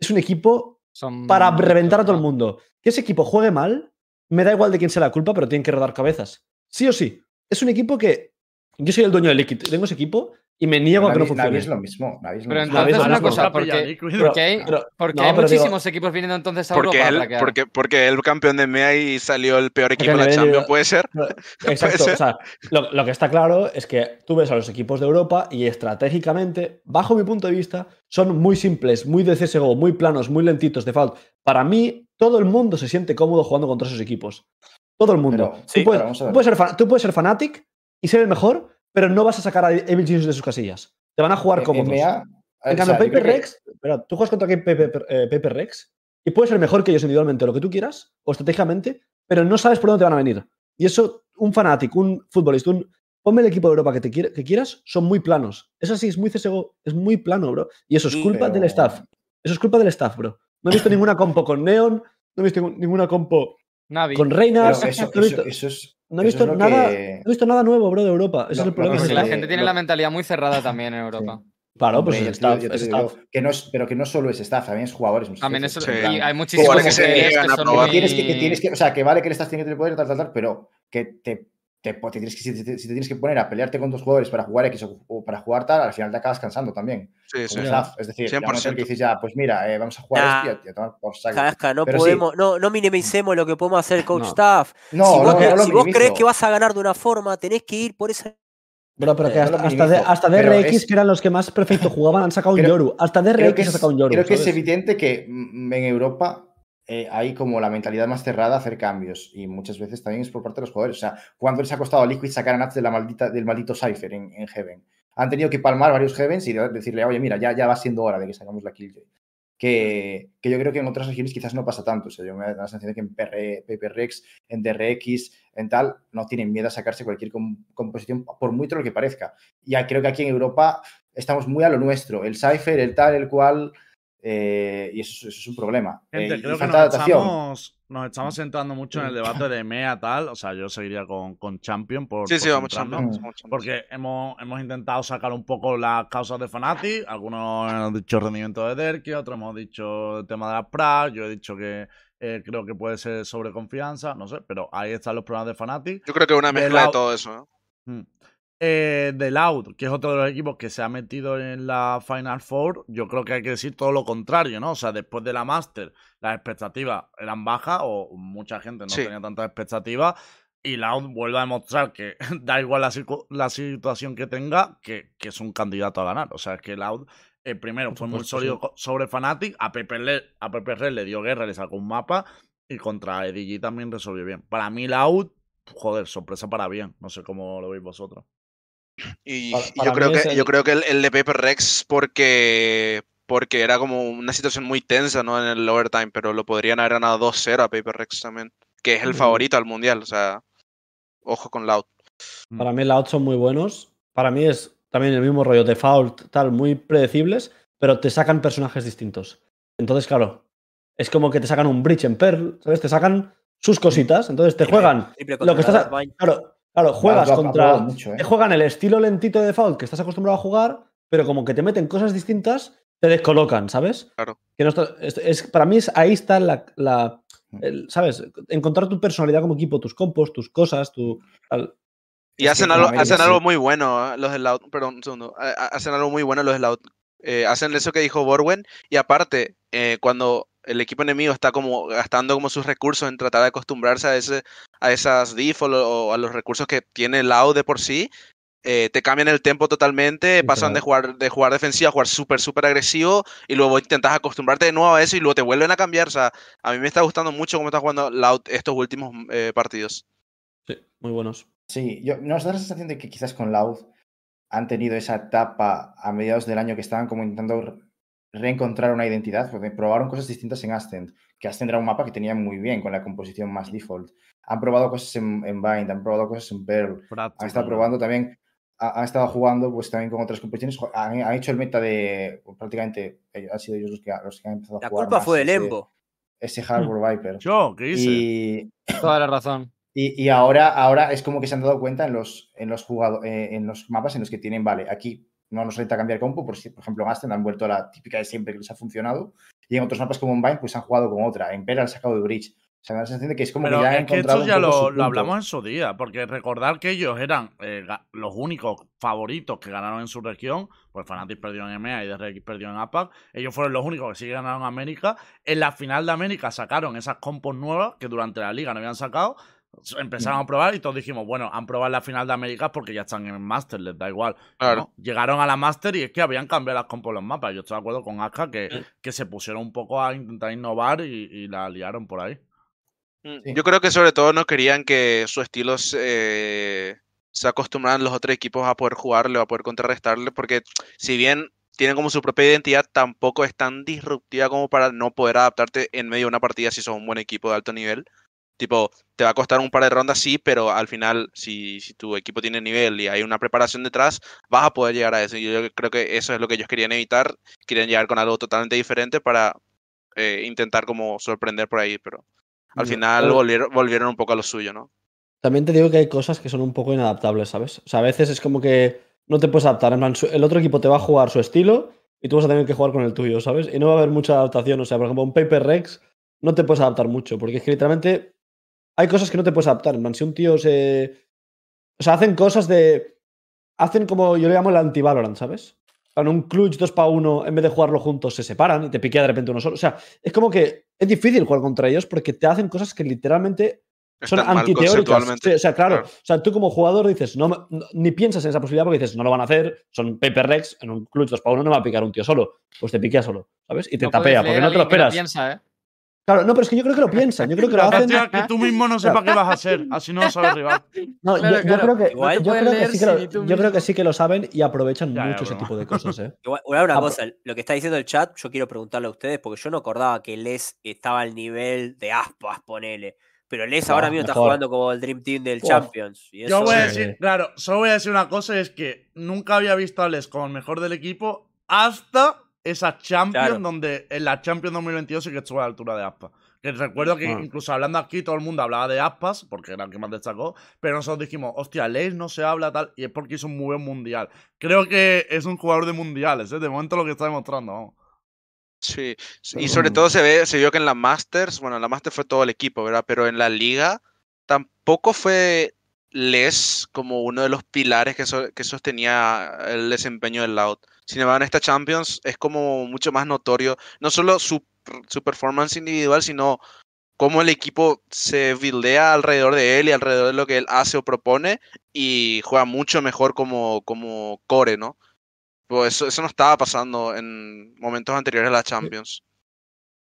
es un equipo son para reventar a todo el mundo. Que ese equipo juegue mal, me da igual de quién sea la culpa, pero tienen que rodar cabezas. Sí o sí. Es un equipo que. Yo soy el dueño de Liquid, tengo ese equipo y me niego a que no funcione. Navi es lo mismo. Navi es lo Pero mismo. Navi entonces es una cosa, porque, hay, pero- porque no, hay digo- muchísimos equipos viniendo entonces a Porque Europa. él, para que- porque, porque él campeón de MEA y salió el peor equipo de la Champions, ¿puede ser? Exacto. ser. O sea, lo, lo que está claro es que tú ves a los equipos de Europa y estratégicamente, bajo mi punto de vista, son muy simples, muy de CSGO, muy planos, muy lentitos de Fault. Para mí, todo el mundo se siente cómodo jugando contra esos equipos. Todo el mundo. Pero- tú, sí, puedes, tú ser fa- tú puedes ser Fnatic y ser el mejor, pero no vas a sacar a Evil Genius de sus casillas. Te van a jugar Eh, cómodos. En o cambio, sea, yo Paper que- Rex, espera, tú juegas contra Paper, eh, Paper Rex y puedes ser mejor que ellos individualmente, lo que tú quieras, o estratégicamente, pero no sabes por dónde te van a venir. Y eso, un fanático, un futbolista, un. Ponme el equipo de Europa que, te quiera- que quieras, son muy planos. Eso sí, es muy CSGO, es muy plano, bro. Y eso es culpa del staff. Eso es culpa del staff, bro. No he visto ninguna compo con Neon, no he visto ninguna compo Navi. con pero Reinas. eso, no he visto, eso- eso es. no he eso visto es nada, que- no he visto nada nuevo, bro, de Europa. Ese Lo- es el problema. que sí, la gente tiene la mentalidad muy cerrada también en Europa. Claro, pues Hombre, es staff. es digo staff. que no es, pero que no solo es staff, también es jugadores. También eso, Sí. Y hay muchísimos Jugadores que se que a son tienes que, que tienes que, o sea, que vale que le estás teniendo el poder, tal, tal, tal, pero que te, te, te tienes que, si, te, si te tienes que poner a pelearte con tus jugadores para jugar X o, o para jugar tal, al final te acabas cansando también. Sí, sí. Como staff. Es decir, llega un momento en el 100%. que dices ya, pues mira, eh, vamos a jugar Nah. esto y a tomar por saco. No Pero sí. podemos, no, no minimicemos lo que podemos hacer coach No. staff. No, si vos, no, cre- no lo si vos minimizo. crees que vas a ganar de una forma, tenés que ir por esa. Bro, pero que Eh, no hasta, hasta, de- hasta pero DRX, es- que eran los que más perfecto jugaban, han sacado un Creo- Yoru. Hasta DRX es, sacado un Yoru. creo que es evidente que en Europa eh, hay como la mentalidad más cerrada a hacer cambios y muchas veces también es por parte de los jugadores. O sea, ¿cuánto les ha costado a Liquid sacar a Nats de la maldita, del maldito Cypher en, en Heaven? Han tenido que palmar varios Heavens y de- decirle, oye, mira, ya, ya va siendo hora de que sacamos la Killjoy. Que, que yo creo que en otras regiones quizás no pasa tanto. O sea, yo me da la sensación de que en PR, Paper Rex, en DRX, en tal, no tienen miedo a sacarse cualquier com- composición, por muy troll que parezca. Ya creo que aquí en Europa estamos muy a lo nuestro. El Cypher, el tal, el cual. Eh, y eso, es- eso es un problema. Gente, Eh, creo que nos estamos, nos estamos centrando mucho en el debate de MEA tal. O sea, yo seguiría con, con Champion por, Sí, por sí, vamos vamos. Porque hemos, hemos intentado sacar un poco las causas de Fnatic. Algunos han dicho rendimiento de Derki, otros hemos dicho el tema de las Prague. Yo he dicho que eh, creo que puede ser sobreconfianza, no sé, pero ahí están los problemas de Fnatic. Yo creo que una de mezcla de todo eso. ¿eh? Mm. Eh, The Loud, que es otro de los equipos que se ha metido en la Final Four, yo creo que hay que decir todo lo contrario, ¿no? O sea, después de la Master, las expectativas eran bajas o mucha gente no Sí. tenía tantas expectativas. Y Loud vuelve a demostrar que da igual la, situación que tenga, que, que es un candidato a ganar. O sea, es que Loud, eh, primero, fue muy sólido sí. sobre Fnatic. A Pepe, Le- a Pepe Red le dio guerra, le sacó un mapa. Y contra EDG también resolvió bien. Para mí, Loud, joder, sorpresa para bien. No sé cómo lo veis vosotros. Y, Para- y para yo creo que yo el- creo que el, el de Paper Rex porque porque era como una situación muy tensa, ¿no? En el overtime, pero lo podrían haber ganado 2-0 a Paper Rex también, que es el Mm. favorito al mundial, o sea, ojo con Loud. Para mí, Loud son muy buenos. Para mí es también el mismo rollo de Fault, tal, muy predecibles, pero te sacan personajes distintos. Entonces, claro, es como que te sacan un Bridge en Pearl, ¿sabes? Te sacan sus cositas. Entonces te juegan Triple lo que estás. Claro, claro, juegas contra. mucho, ¿eh? Te juegan el estilo lentito de Fault que estás acostumbrado a jugar, pero como que te meten cosas distintas, te descolocan, ¿sabes? Claro. Que no está- es, es- para mí es, ahí está la, la- el- ¿sabes? Encontrar tu personalidad como equipo, tus compos, tus cosas, tu. tal. Y hacen en algo, América hacen sí. algo muy bueno los de Loud, perdón, un segundo, ha- hacen algo muy bueno los de Loud. Eh, hacen eso que dijo Borwen y aparte, eh, cuando el equipo enemigo está como gastando como sus recursos en tratar de acostumbrarse a ese a esas default o, a los recursos que tiene Loud de por sí, eh, te cambian el tempo totalmente, pasan de jugar de jugar defensivo a jugar súper súper agresivo y luego intentas acostumbrarte de nuevo a eso y luego te vuelven a cambiar, o sea, a mí me está gustando mucho cómo está jugando Loud estos últimos eh, partidos. Sí, muy buenos. Sí, yo, nos da la sensación de que quizás con Loud han tenido esa etapa a mediados del año que estaban como intentando reencontrar una identidad, porque probaron cosas distintas en Ascend, que Ascend era un mapa que tenían muy bien con la composición más default. Han probado cosas en, en Bind, han probado cosas en Pearl, han estado probando también ha- han estado jugando pues también con otras competiciones. Jo- Han, han hecho el meta de prácticamente eh, han sido ellos los que, los que han empezado a La jugar. culpa más fue de ese- Lembo. Ese Harbor Viper. Yo, ¿qué hice? Y, Toda la razón. y, y ahora, ahora es como que se han dado cuenta en los, en los jugado- eh, en los mapas en los que tienen, vale, aquí no nos necesita cambiar compo, por, si- por ejemplo, en Aston han vuelto a la típica de siempre que les ha funcionado, y en otros mapas como en Vine, pues han jugado con otra. En Pera han sacado de Bridge. O sea, me da la sensación de que es como Pero que ya han es que encontrado esto ya lo, hablamos en su día, porque recordar que ellos eran eh, los únicos favoritos que ganaron en su región, pues Fnatic perdió en EMEA y DRX perdió en APAC, ellos fueron los únicos que sí ganaron América. En la final de América sacaron esas compos nuevas que durante la liga no habían sacado, empezaron a probar y todos dijimos, bueno, han probado la final de América porque ya están en Master, les da igual. Claro. ¿no? Llegaron a la Master y es que habían cambiado las compos los mapas. Yo estoy de acuerdo con Aska que, que se pusieron un poco a intentar innovar y, y la liaron por ahí. Mm, Sí. Yo creo que sobre todo no querían que su estilo se, se acostumbraran los otros equipos a poder jugarle o a poder contrarrestarle, porque si bien tienen como su propia identidad, tampoco es tan disruptiva como para no poder adaptarte en medio de una partida si sos un buen equipo de alto nivel. Tipo, te va a costar un par de rondas, sí, pero al final, si, si tu equipo tiene nivel y hay una preparación detrás, vas a poder llegar a eso. Y yo creo que eso es lo que ellos querían evitar. Querían llegar con algo totalmente diferente para eh, intentar como sorprender por ahí, pero al final pero- volvieron, volvieron un poco a lo suyo, ¿no? También te digo que hay cosas que son un poco inadaptables, ¿sabes? O sea, a veces es como que no te puedes adaptar. En plan, el otro equipo te va a jugar su estilo y tú vas a tener que jugar con el tuyo, ¿sabes? Y no va a haber mucha adaptación. O sea, por ejemplo, un Paper Rex no te puedes adaptar mucho, porque es que literalmente hay cosas que no te puedes adaptar. Plan, si un tío se. O sea, hacen cosas de. Hacen como yo le llamo el anti-Valorant, ¿sabes? En un clutch 2 para 1, en vez de jugarlo juntos, se separan y te piquea de repente uno solo. O sea, es como que es difícil jugar contra ellos porque te hacen cosas que literalmente son Están antiteóricas. Sí, o sea, claro, Claro. O sea, tú como jugador dices, no, no- ni piensas en esa posibilidad porque dices, no lo van a hacer, son paper Rex, en un clutch 2 para 1 no va a picar un tío solo. Pues te piquea solo, ¿sabes? Y te No tapea, porque no te lo esperas. piensa, ¿eh? Claro, no, pero es que yo creo que lo piensan. Yo creo que lo hacen. que tú mismo no sepas qué vas a hacer, así no lo sabe el rival. No, Claro, yo, yo claro. creo que, Igual yo puedes creo que leer sí que lo, si tú yo creo que mismo- sí que lo saben y aprovechan Ya, ya, mucho ese tipo de cosas, ¿eh? Igual, una cosa, lo que está diciendo el chat, yo quiero preguntarle a ustedes, porque yo no acordaba que Les estaba al nivel de Aspas, ponele. Pero Les ahora mismo está jugando como el Dream Team del Uf. Champions. y Yo voy a decir, claro, solo voy a decir una cosa, es que nunca había visto a Les como el mejor del equipo hasta esa Champions, Claro. donde en la Champions 2022 sí que estuvo a la altura de Aspas. Que recuerdo que Ah. incluso hablando aquí todo el mundo hablaba de Aspas, porque era el que más destacó, pero nosotros dijimos, hostia, Les no se habla tal, y es porque hizo un muy buen mundial. Creo que es un jugador de mundiales, ¿eh? de momento lo que está demostrando. vamos. Sí, y sobre todo se ve, se vio que en la Masters, bueno, en la Masters fue todo el equipo, ¿verdad? Pero en la liga tampoco fue Les como uno de los pilares que, so- que sostenía el desempeño del Loud. Sin embargo, en esta Champions es como mucho más notorio, no solo su, su performance individual, sino cómo el equipo se buildea alrededor de él y alrededor de lo que él hace o propone y juega mucho mejor como, como core, ¿no? Pues eso, eso no estaba pasando en momentos anteriores a la Champions.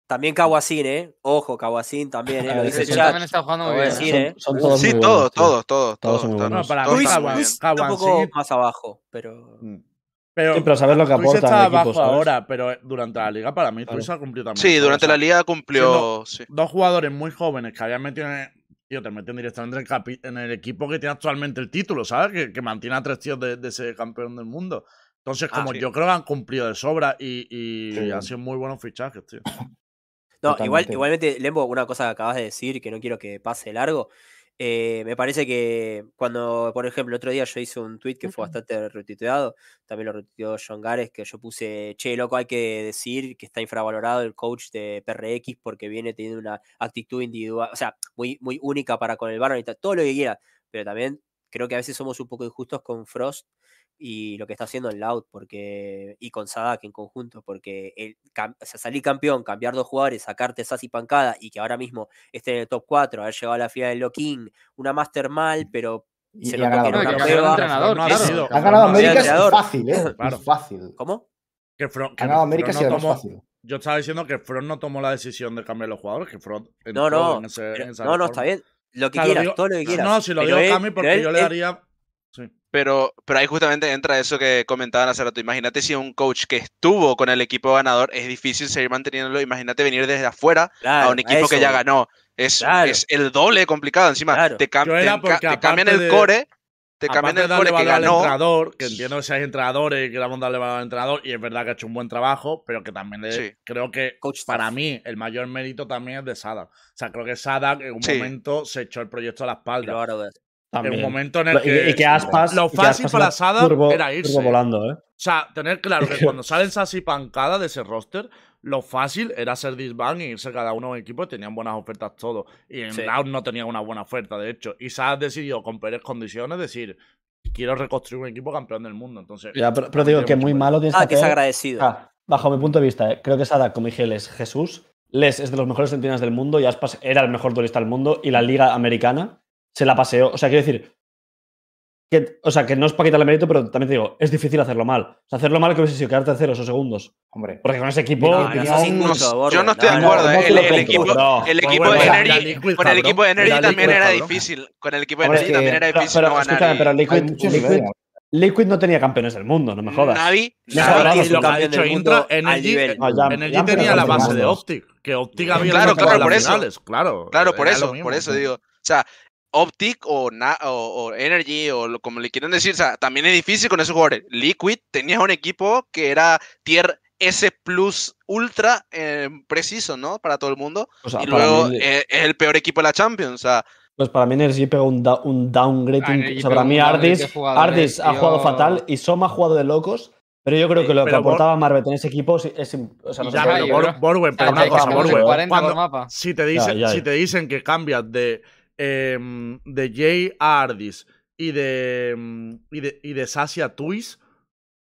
También Kawacin, ¿eh? Ojo, Kawacin también, ¿eh? Lo dice sí, chat. también está jugando Lo muy bien. ¿eh? Son todos Sí, muy todos, buenos, todos, todos, Todos. No, para todos mí está un poco más abajo, pero. Pero, Sí, pero saber lo que aporta está equipo, abajo ¿sabes? ahora, pero durante la liga para mí Claro. Twitch ha cumplido también. Sí, ¿sabes? durante O sea, la liga cumplió. Sí. dos jugadores muy jóvenes que habían metido en el, tío, te meten directamente en el, en el equipo que tiene actualmente el título, ¿sabes? Que, que mantiene a tres tíos de, de ser campeón del mundo. Entonces, Ah, como sí. yo creo que han cumplido de sobra y, y Sí. han sido muy buenos fichajes, tío. No, igual, igualmente, Lembo, una cosa que acabas de decir que no quiero que pase largo. Eh, me parece que cuando, por ejemplo, el otro día yo hice un tweet que fue bastante retuiteado, también lo retuiteó John Gares, que yo puse, che, loco, hay que decir que está infravalorado el coach de PRX porque viene teniendo una actitud individual, o sea, muy, muy única para con el tal, todo lo que quiera, pero también creo que a veces somos un poco injustos con Frost y lo que está haciendo en Loud porque y con Sadak en conjunto porque el, cam- o sea, salir campeón, cambiar dos jugadores, sacarte Sassy Pancada y que ahora mismo esté en el top 4, haber llegado a la final del Lock-in, una Master mal, pero Y, se y que era No, una y prueba. ganado América es fácil, ¿eh? Claro. Es fácil. ¿Cómo? Que Fro- que Ha ganado América no tomó- fácil. Yo estaba diciendo que Front no tomó la decisión de cambiar los jugadores, que Front No, entró no, en ese- pero- en esa no, no, está bien. Lo que O sea, lo quieras, digo- todo lo que quieras. No, si lo pero digo él- Cami porque él- yo le él- daría. Pero, pero ahí justamente entra eso que comentaban hace rato. Imagínate si un coach que estuvo con el equipo ganador es difícil seguir manteniéndolo. Imagínate venir desde afuera claro, a un equipo que eso ya voy. ganó. Es, Claro. es el doble de complicado. Encima, Claro. te, cam- te te cambian el de- core te Aparte cambian de el core que valor al ganó. entrenador, que entiendo que seáis entrenadores y queramos darle valor al entrenador, y es verdad que ha hecho un buen trabajo, pero que también le- Sí. creo que Coach para mí el mayor mérito también es de Sadak. O sea, creo que Sadak en un Sí. momento se echó el proyecto a la espalda. Ver. En También. un momento en el y, que, y que aspas. lo y fácil para Sada turbo- era irse. turbo volando, ¿eh? O sea, tener claro que cuando salen Sassy Pancada de ese roster, lo fácil era ser disband y irse cada uno a un equipo y tenían buenas ofertas todos. Y en Sí. Loud no tenía una buena oferta, de hecho. Y Sad decidió con peores condiciones decir, quiero reconstruir un equipo campeón del mundo. Entonces, Ya, pero, pero digo que mucho muy mérito. malo tienes Ah, que es agradecido. Ah, bajo mi punto de vista, eh, creo que Sada, como dije, es Jesús. Les es de los mejores centinelas del mundo y Aspas era el mejor duelista del mundo y la liga americana se la paseó. O sea, quiero decir, que, o sea, que no es para quitarle mérito, pero también te digo, es difícil hacerlo mal. O sea, hacerlo mal que hubiese sido quedar terceros o segundos. Hombre. Porque con ese equipo. No, no, no, yo no estoy de acuerdo, no eh, el, equipo, no. el equipo bueno, de Energy, Liquid, con el equipo de Energy también era difícil. Con el equipo de Energy también era difícil pero, no ganar. pero Liquid, no tenía campeones del mundo, no me jodas. Navi, Navi- lo que ha campeón dicho del Intra, mundo al Energy, nivel. No, ya- Energy ya tenía la base de. Optic, que Optic había Claro, claro, por eso. finales, Claro, Claro, por eso, por eso digo. O sea, Optic o, Na- o, o Energy o lo- como le quieran decir, o sea, también es difícil con esos jugadores. Liquid tenía un equipo que era tier S plus ultra eh, preciso, ¿no? Para todo el mundo. O sea, y luego mí- eh, es el peor equipo de la Champions. O sea, Pues para mí Energy pegó un, da- un downgrade. Energy o sea, para mí Ardis, Ardis ha jugado fatal y Soma ha jugado de locos. Pero yo creo Sí, que lo que pero Bor- aportaba Marvet en ese equipo es, es o sea, no Ya, pero. Borwen, pero una cosa, Borwen. 40 por Cuando, mapa. si, te dicen, ya. si te dicen que cambias de, em, de Jay Ardis y de, em, y de, y de Sassy a Twist,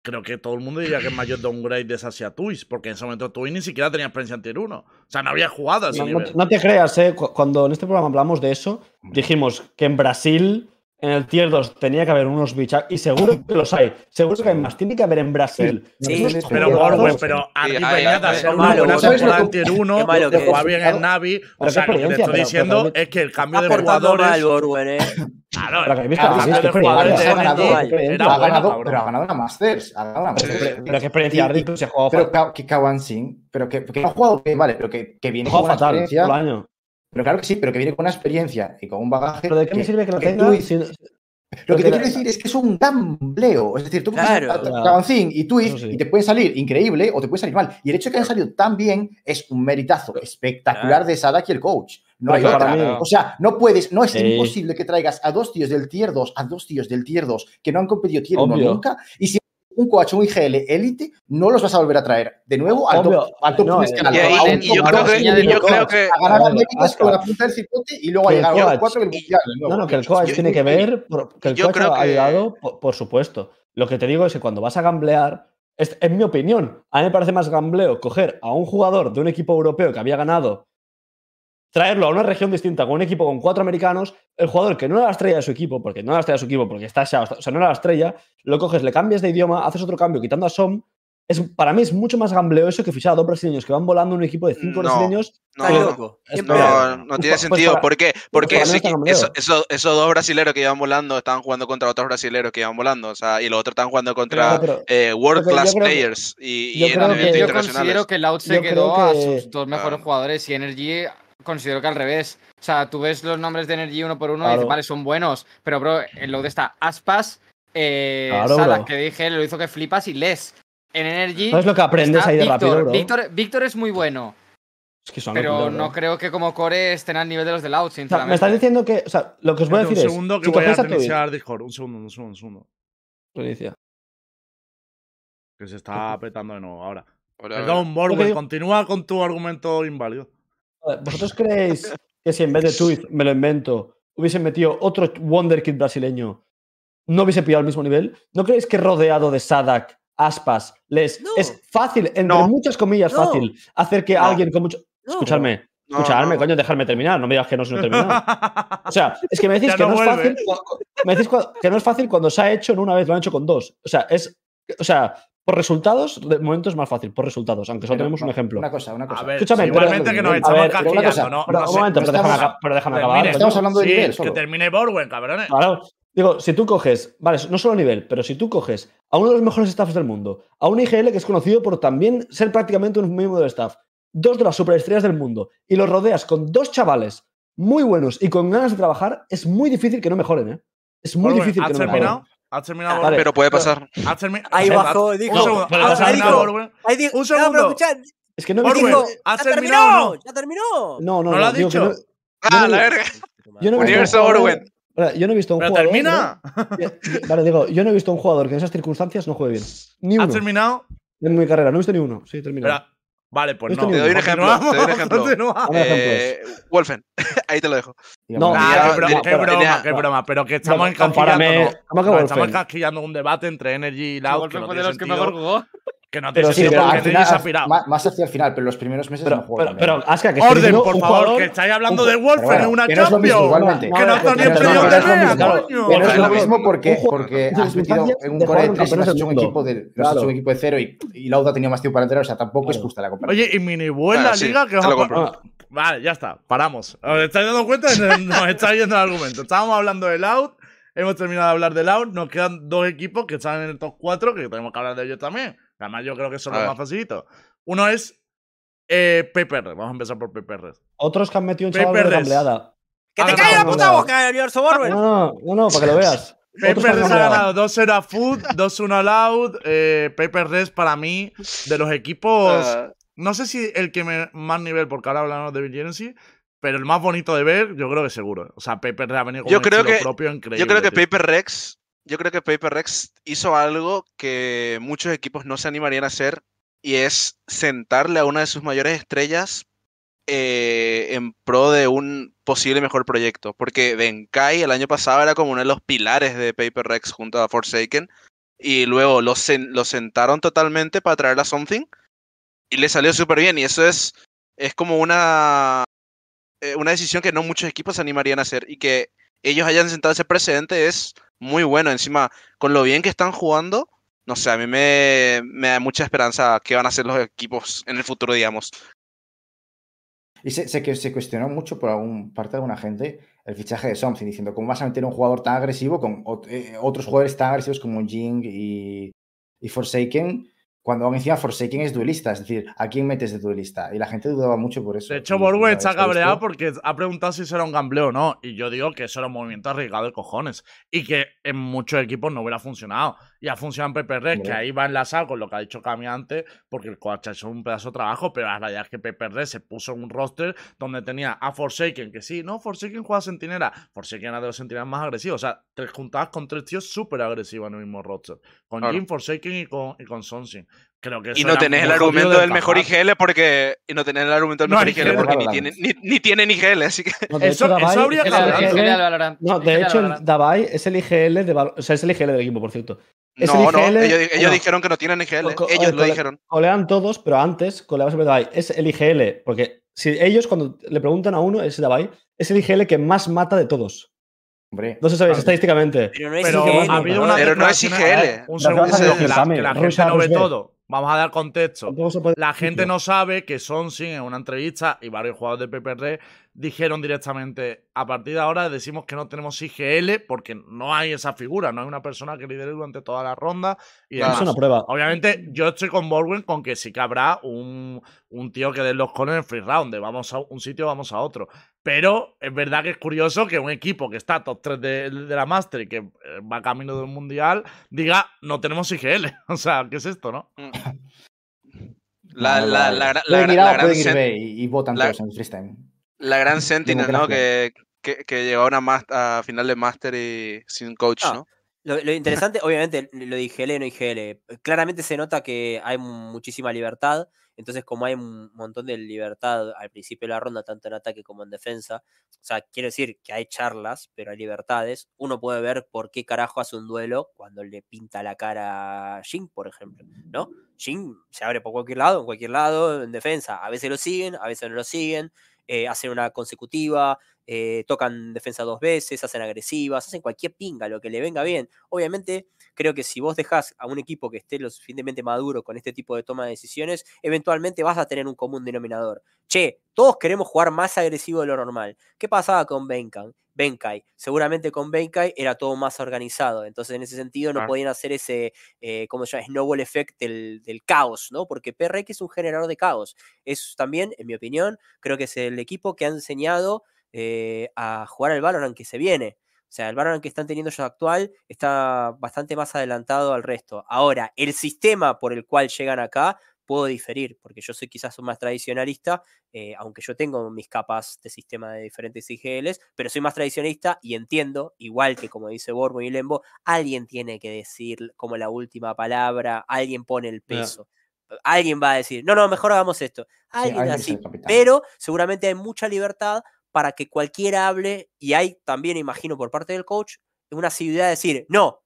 creo que todo el mundo diría que es mayor downgrade de Sassy a Twist, porque en ese momento Twist ni siquiera tenía experiencia en Tier 1. O sea, no había jugado a ese No, te- no te creas, ¿eh? Cu- Cuando en este programa hablamos de eso, dijimos que en Brasil, en el Tier 2, tenía que haber unos bichas. Y seguro que los hay. Seguro que hay más. Tiene que haber en Brasil. Sí, sí, Pero Borwen, pero de hay- hacer hay- una malo, buena ¿sabes temporada lo en que- Tier 1, qué malo que es. bien en Navi. O Pero sea, lo que te estoy pero- diciendo pero- es que el cambio de jugadores. mal, Borwen, eh. Claro, Pero que ha ganado, pero ha ganado una Masters. Ha ganado una Masters. Pero qué experiencia Y- y- pues, se ha jugado Pero que Kawan Singh, pero que, no ha jugado bien, vale, pero que, que viene Ha con fatal experiencia. Pero claro que sí, pero que viene con una experiencia y con un bagaje. Pero ¿de qué me sirve que lo que tenga? tú- si- Lo que te quiero decir es que es un gambleo. Es decir, tú Claro. a- Claro. Y Twist Eso sí. y te puede salir increíble o te puede salir mal. Y el hecho de que hayan salido tan bien es un meritazo espectacular Claro. de Sadak y el coach. No Pero hay otra. O sea, no puedes, no es Sí. imposible que traigas a dos tíos del tier 2, a dos tíos del tier 2 que no han competido tier 1 Obvio. nunca. Y si un coach, un IGL élite, no los vas a volver a traer de nuevo al Obvio. top, al top No, un eh, y un y yo creo que- y y yo creo que- a ganar Américas con la punta del cipote y luego a llegar a los cuatro del mundial. No, no, que el coach yo- tiene que ver, que el coach ha que- ayudado, por, por supuesto. Lo que te digo es que cuando vas a gamblear, es, en mi opinión, a mí me parece más gambleo coger a un jugador de un equipo europeo que había ganado, traerlo a una región distinta con un equipo con cuatro americanos, el jugador que no era la estrella de su equipo, porque no era la estrella de su equipo, porque está Shao, o sea, no era la estrella, lo coges, le cambias de idioma, haces otro cambio quitando a Som. Es, para mí es mucho más gambleo eso que fichar a dos brasileños que van volando en un equipo de cinco No. brasileños. no, loco. No, no Pues tiene pa- pues sentido. para- ¿Por qué? Porque para mí ese eso- eso- esos dos brasileros que iban volando estaban jugando contra otros brasileros que iban volando. O sea, y los otros estaban jugando contra Pero- eh, World Porque yo Class creo Players y, yo y creo que- Yo considero que Loud se Yo quedó a sus dos mejores Ah. jugadores y Energy considero que al revés. O sea, tú ves los nombres de Energy uno por uno y dices, vale, son buenos. Pero, bro, en Loud está Aspas, eh, Claro, Salah, bro. que dije, lo hizo que flipas y Les. En Energy. ¿Sabes lo que aprendes está ahí de Víctor. rápido, bro? Víctor, Víctor es muy bueno, Es que son pero no creo que como core estén al nivel de los de Loud, O sea, sinceramente. me estás diciendo que. O sea, lo que os voy a decir un es. segundo que si voy a reiniciar Discord. Un segundo, un segundo, un segundo. Reinicia. Que se está petando de nuevo ahora. Hola, Perdón, digo- continúa con tu argumento inválido. ¿Vosotros creéis que si en vez de Twitch, me lo invento, hubiesen metido otro Wonderkid brasileño, no hubiese pillado al mismo nivel? ¿No creéis que rodeado de Sadak, Aspas, Les, No. es fácil, entre No. muchas comillas, No. fácil, hacer que No. alguien con mucho. No. Escuchadme, No, escuchadme, no. coño, dejarme terminar, no me digas que no se no he terminado. O sea, es que me decís que no no, es fácil. Me decís que no es fácil cuando se ha hecho en una vez, lo han hecho con dos. O sea, es. O sea, por resultados, de momento es más fácil, por resultados, aunque solo Pero, tenemos un ejemplo. Una cosa, una cosa. A ver, Escúchame, pero- igualmente que nos echamos pero casquillando, ¿no? Pero, no un momento, pero déjame, estamos- aca- pero déjame Termine. acabar. Estamos hablando de Sí, nivel que solo. termine Borwen, cabrones. Claro. Digo, si tú coges, vale, no solo nivel, pero si tú coges a uno de los mejores staffs del mundo, a un IGL que es conocido por también ser prácticamente un miembro del staff, dos de las superestrellas del mundo, y los rodeas con dos chavales muy buenos y con ganas de trabajar, es muy difícil que no mejoren, ¿eh? Es muy Borwen, difícil que ¿Has no me terminado? juegue. ¿Has terminado? Ah? Pero puede pasar. ¿Has termi- Ahí bajó, dijo. Un segundo. Pero ¿Has ahí terminado? Ahí dijo, Un no, pero segundo. Es que no visto. dijo, ¿has ya terminado no? ya terminó. No, no, ¿No lo no. has digo dicho? no- Ah, no la verga. Yo no he visto un Universo. Espera, Yo no he visto un Pero jugador. termina. Yo- Vale, digo, yo no he visto un jugador que en esas circunstancias no juegue bien. Ni uno. ¿Has terminado? En mi carrera, no he visto ni uno. Sí, he terminado. Vale, pues Esto no. Te doy un ejemplo, te doy un ejemplo. Eh, Wolfen, ahí te lo dejo. No, Ah, ya, qué, bro- tenía- qué broma, qué broma. Pero que estamos No, encasquillando. no. ¿cómo que No, estamos encasquillando un debate entre Energy y Loud. Wolfen no fue de los que mejor jugó. Que no tiene Pero sí, pero porque al final, al- más, más hacia el final, pero los primeros meses Pero, no juego pero, también. pero, Aska, que Orden, por un favor, jugador- que estáis hablando un de Pero en una que no Champions. igualmente. Que no no es lo periodo mismo, de que no es lo mea, mismo, claro. coño. Que no es lo mismo porque, has metido en un core de con tres y campeones has del hecho un equipo de, lo has Claro. hecho un equipo de cero y, y Lauda ha tenido más tiempo para entrenar, o sea, tampoco es justa la comparación. Oye, y Minibu en la Ah, liga que os te Vale, ya está, paramos. ¿Os estáis dando cuenta? Nos está yendo el argumento. Estábamos hablando de Loud, hemos terminado de hablar de Loud, nos quedan dos equipos que están en el top 4, que tenemos que hablar de ellos también. Además, yo creo que son A los ver. más facilitos. Uno es eh, PPR, vamos a empezar por PPR. Otros que han metido un chaval de Res. gambleada. ¡Que te Ah, caiga la no, puta boca, Universo Borwen! No, no, no, no, para que lo veas. Han PPR ha ganado 2-0 a Food, 2-1 a Loud. Eh, PPR para mí, de los equipos. Ah, No sé si el que me, más nivel, porque ahora hablamos de Vigency, pero el más bonito de ver, yo creo que seguro. O sea, PPR ha venido con Yo un creo estilo que- propio increíble. yo creo que tío. Paper Rex, yo creo que Paper Rex hizo algo que muchos equipos no se animarían a hacer y es sentarle a una de sus mayores estrellas eh, en pro de un posible mejor proyecto. Porque Benkai el año pasado era como uno de los pilares de Paper Rex junto a Forsaken y luego lo, sen- lo sentaron totalmente para traer a Something y le salió súper bien y eso es, es como una, eh, una decisión que no muchos equipos se animarían a hacer y que ellos hayan sentado ese precedente es muy bueno. Encima, con lo bien que están jugando, no sé, a mí me, da mucha esperanza que van a ser los equipos en el futuro, digamos. Y sé que se cuestionó mucho por algún, parte de alguna gente el fichaje de Something, diciendo, ¿cómo vas a meter un jugador tan agresivo con eh, otros jugadores tan agresivos como Jing y Forsaken? Cuando encima Forsaken es duelista, es decir, ¿a quién metes de duelista? Y la gente dudaba mucho por eso. De hecho, Y Borwe una está cabreado porque ha preguntado si será un gambleo o no. Y yo digo que eso era un movimiento arriesgado de cojones. Y que en muchos equipos no hubiera funcionado. Y ha funcionado en Pepe Red, que ahí va enlazado con lo que ha dicho Cami antes, porque el coach ha hecho un pedazo de trabajo. Pero la realidad es que Pepe Red se puso en un roster donde tenía a Forsaken, que sí, no, Forsaken juega sentinela. Forsaken era de los sentinelas más agresivos. O sea, tres juntadas con tres tíos súper agresivos en el mismo roster. Con Claro. Jim, Forsaken y con, y con Sonsing. Creo que Y eso no tenés el argumento de del mejor. IGL porque. Y no tenés el argumento del No mejor IGL IGL. porque ni tiene, ni, ni tiene ni IGL, así que. No, de Eso- hecho, eso Davai habría el. IGL. No, de hecho, el. Davai es el IGL de o sea, es el IGL del equipo, por cierto. Es el No, no, IGL ellos, ellos no. dijeron que no tienen IGL. Ellos lo cole- dijeron. Colean todos, pero antes coleaba siempre Davai. Es el IGL, porque si ellos cuando le preguntan a uno, es Davai, es el IGL que más mata de todos. Hombre, No sabéis Claro. estadísticamente. Pero no es Pero IGL, ha habido ¿no? una Pero no es IGL. Un segundo, que la, que la Rusia, gente no ve todo. Vamos a dar contexto. La gente no sabe que Sonsin en una entrevista y varios jugadores de PPR dijeron directamente a partir de ahora decimos que no tenemos IGL porque no hay esa figura, no hay una persona que lidere durante toda la ronda y Claro. Es una prueba. Obviamente, yo estoy con Borwen con que sí que habrá un, un tío que dé los conos en el free round, de vamos a un sitio, vamos a otro. Pero es verdad que es curioso que un equipo que está top 3 de, de la Master y que eh, va camino del Mundial diga, no tenemos IGL. O sea, ¿qué es esto, no? La, no, la, no, la, la, la- la B y, y votan la- la gran Sentinel, ¿no? Que, que, que llegó a una a final de Master y sin coach, Ah, ¿no? Lo, lo interesante, obviamente, lo de IGL no IGL. Claramente se nota que hay muchísima libertad. Entonces, como hay un montón de libertad al principio de la ronda, tanto en ataque como en defensa, o sea, quiero decir que hay charlas, pero hay libertades. Uno puede ver por qué carajo hace un duelo cuando le pinta la cara a Jin, por ejemplo, ¿no? Jin se abre por cualquier lado, en cualquier lado, en defensa. A veces lo siguen, a veces no lo siguen. Eh, hacen una consecutiva, eh, tocan defensa dos veces, hacen agresivas, hacen cualquier pinga, lo que le venga bien. Obviamente, creo que si vos dejás a un equipo que esté lo suficientemente maduro con este tipo de toma de decisiones, eventualmente vas a tener un común denominador. Che, todos queremos jugar más agresivo de lo normal. ¿Qué pasaba con Benkai? Benkai. Seguramente con Benkai era todo más organizado. Entonces, en ese sentido, no podían hacer ese, eh, ¿cómo se llama? Snowball effect del, del caos, ¿no? Porque PRX es un generador de caos. Es también, en mi opinión, creo que es el equipo que ha enseñado eh, a jugar al Valorant que se viene. O sea, el Valorant que están teniendo ellos actual está bastante más adelantado al resto. Ahora, el sistema por el cual llegan acá puedo diferir, porque yo soy quizás un más tradicionalista, eh, aunque yo tengo mis capas de sistema de diferentes IGLs, pero soy más tradicionalista y entiendo, igual que como dice Borbo y Lembo, alguien tiene que decir como la última palabra, alguien pone el peso. Alguien va a decir, no, no, mejor hagamos esto. Alguien así. Pero seguramente hay mucha libertad para que cualquiera hable y hay también, imagino, por parte del coach, una asiduidad de decir, no,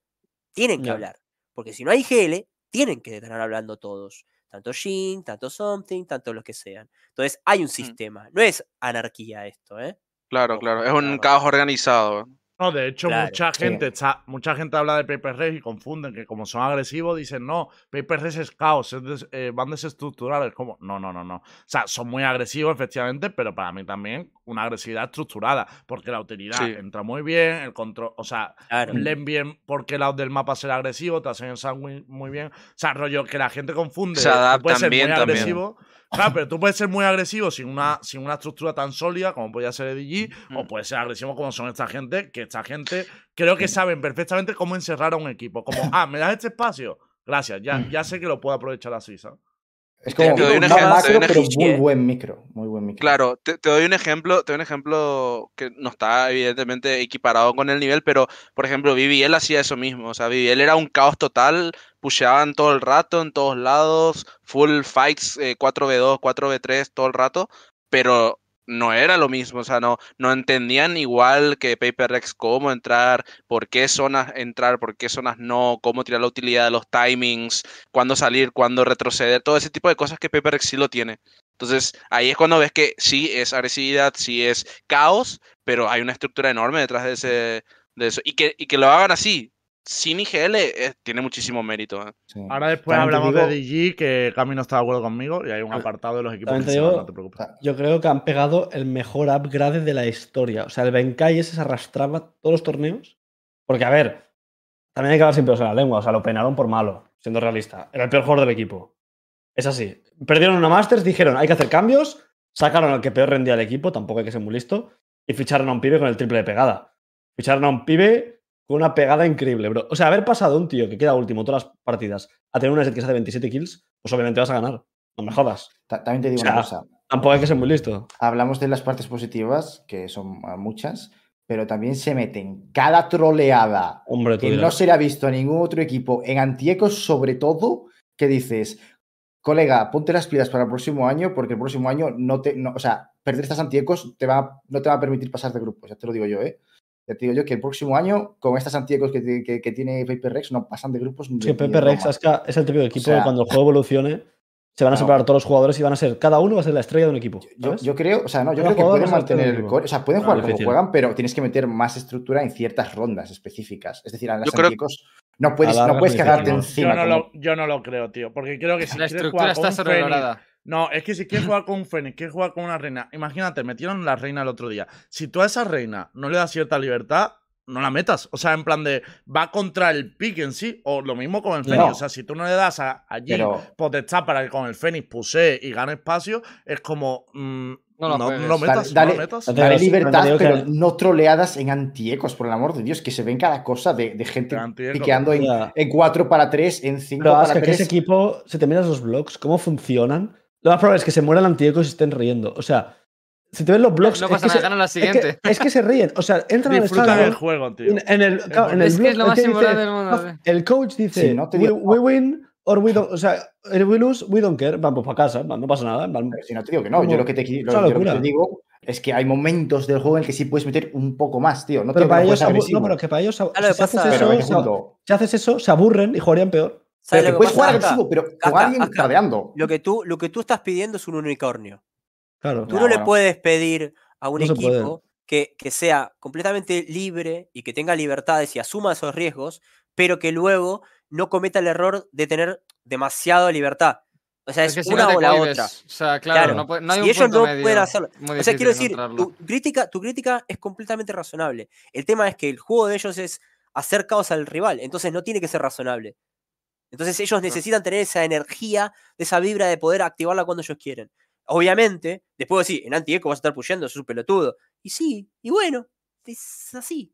tienen que hablar. Porque si no hay GL, tienen que estar hablando todos. Tanto Shin, tanto Something, tanto los que sean. Entonces hay un sistema. No es anarquía esto, ¿eh? Claro, claro. Es un caos organizado. No, de hecho, Claro, mucha sí. gente está, mucha gente habla de Paper Race y confunden que como son agresivos, dicen no, Paper Race es caos, es des- eh, van desestructurados. Como, no, no, no, no. O sea, son muy agresivos, efectivamente, pero para mí también una agresividad estructurada, porque la utilidad Sí. entra muy bien, el control, o sea, Claro. leen bien por qué lado del mapa ser agresivo, te hacen el sándwich muy bien. O sea, rollo que la gente confunde. Se adaptan puedes ser bien muy también. Claro, pero tú puedes ser muy agresivo sin una, sin una estructura tan sólida como podría ser EDG, o Mm. puedes ser agresivo como son esta gente, que esta gente creo que saben perfectamente cómo encerrar a un equipo. Como, ah, ¿me das este espacio? Gracias, ya, ya sé que lo puedo aprovechar así, ¿sabes? Es como Te doy un un ejemplo, te macro, doy un pero muy buen micro. Muy buen micro. Claro, te, te doy un ejemplo, te doy un ejemplo que no está evidentemente equiparado con el nivel, pero por ejemplo, BBL hacía eso mismo, o sea, BBL era un caos total, pusheaban todo el rato en todos lados, full fights eh, 4v2, 4v3 todo el rato, pero no era lo mismo, o sea, no, no entendían igual que PaperX cómo entrar, por qué zonas entrar, por qué zonas no, cómo tirar la utilidad de los timings, cuándo salir, cuándo retroceder, todo ese tipo de cosas que PaperX sí lo tiene. Entonces, ahí es cuando ves que sí es agresividad, sí es caos, pero hay una estructura enorme detrás de, ese, de eso. Y que, y que lo hagan así, sin IGL, eh, tiene muchísimo mérito. ¿eh? Sí. Ahora después También hablamos digo- de DG, que Cami no está de acuerdo conmigo, y hay un apartado de los equipos que digo- no te preocupes. Yo creo que han pegado el mejor upgrade de la historia. O sea, el Benkai ese se arrastraba todos los torneos. Porque, a ver, también hay que hablar sin pelos en la lengua. O sea, lo peinaron por malo, siendo realista. Era el peor jugador del equipo. Es así. Perdieron una Masters, dijeron, hay que hacer cambios. Sacaron al que peor rendía el equipo, tampoco hay que ser muy listo. Y ficharon a un pibe con el triple de pegada. Ficharon a un pibe con una pegada increíble, bro. O sea, haber pasado un tío que queda último todas las partidas a tener una set que se hace 27 kills, pues obviamente vas a ganar. No me jodas. ta- también te digo O sea, una cosa. Tampoco hay que ser muy listo. Hablamos de las partes positivas, que son ah, muchas, pero también se meten cada troleada Hombre, que no dirás. se le ha visto a ningún otro equipo en Antiecos, sobre todo, que dices, colega, ponte las pilas para el próximo año, porque el próximo año no te, no- o sea, perder estas Antiecos te va, no te va a permitir pasar de grupos, ya te lo digo yo, ¿eh? Ya te digo yo que el próximo año, con estas Antiecos que, que- que tiene Paper Rex, no pasan de grupos ni Es que de- ni de Pepe Rex broma. es, que es el típico equipo sea- que cuando el juego evolucione se van a No. separar todos los jugadores y van a ser, cada uno va a ser la estrella de un equipo. Yo, creo, o sea, no, yo creo que pueden mantener el core. O sea, pueden Ah, jugar como difícil. juegan, pero tienes que meter más estructura en ciertas rondas específicas. Es decir, a las Antiecos no puedes, no puedes cagarte Yo encima. no, como- lo, yo no lo creo, tío. Porque creo que si La quieres estructura jugar está con un Fénix- sobrevalorada. No, es que si quieres jugar con un Fénix, quieres jugar con una reina. Imagínate, metieron la reina el otro día. Si tú a esa reina no le das cierta libertad, no la metas. O sea, en plan de. Va contra el pick en sí. O lo mismo con el Fénix. No. O sea, si tú no le das a, allí Pero- potestad para que con el Fénix puse y gane espacio, es como. mm, No no, lo juegues. lo metas. Dale- no lo metas. dale- Dale libertad, pero no troleadas en antiecos, por el amor de Dios, que se ven cada cosa de, de gente piqueando en, Ya. en 4 para 3, en 5 Pero es para que, que ese 3. equipo, si te miras los blogs, cómo funcionan, lo más probable es que se mueran antiecos y estén riendo. O sea, si te ves los blogs. No es pasa que nada, se- ganan la es que- siguiente. Es que, se ríen. O sea, entran al del juego, tío. En, en el, claro, en el Es que blog, es lo el más que importante del mundo. no, el coach dice, Sí, no te we, digo- we win or we don't. O sea, if we lose, we don't care. Vamos para casa, no pasa nada. va. Pero si no te digo que no, Como- yo lo que te, es lo- yo lo que te digo es que hay momentos del juego en el que sí puedes meter un poco más, tío. No Pero que para no ellos, no, pero que para ellos, que si haces eso, se- si haces eso, se aburren y jugarían peor. ¿Sabes Pero lo que puedes pasa, jugar agresivo, pero con alguien cardeando. Lo que, tú, lo que tú estás pidiendo es un unicornio. Claro. Tú no le bueno. puedes pedir a un No equipo que, que sea completamente libre y que tenga libertades y asuma esos riesgos, pero que luego no cometa el error de tener demasiada libertad. O sea, es, que si una no o la cohibes, otra. O sea, claro, Claro. no, puede- no hay Si un ellos punto no medio. pueden hacerlo. O sea, quiero decir, tu crítica, tu crítica es completamente razonable. El tema es que el juego de ellos es hacer caos al rival, entonces no tiene que ser razonable. Entonces ellos necesitan tener esa energía, esa vibra de poder activarla cuando ellos quieren. Obviamente, después decir, en anti-eco vas a estar pusheando, sos un pelotudo. Y sí, y bueno, es así.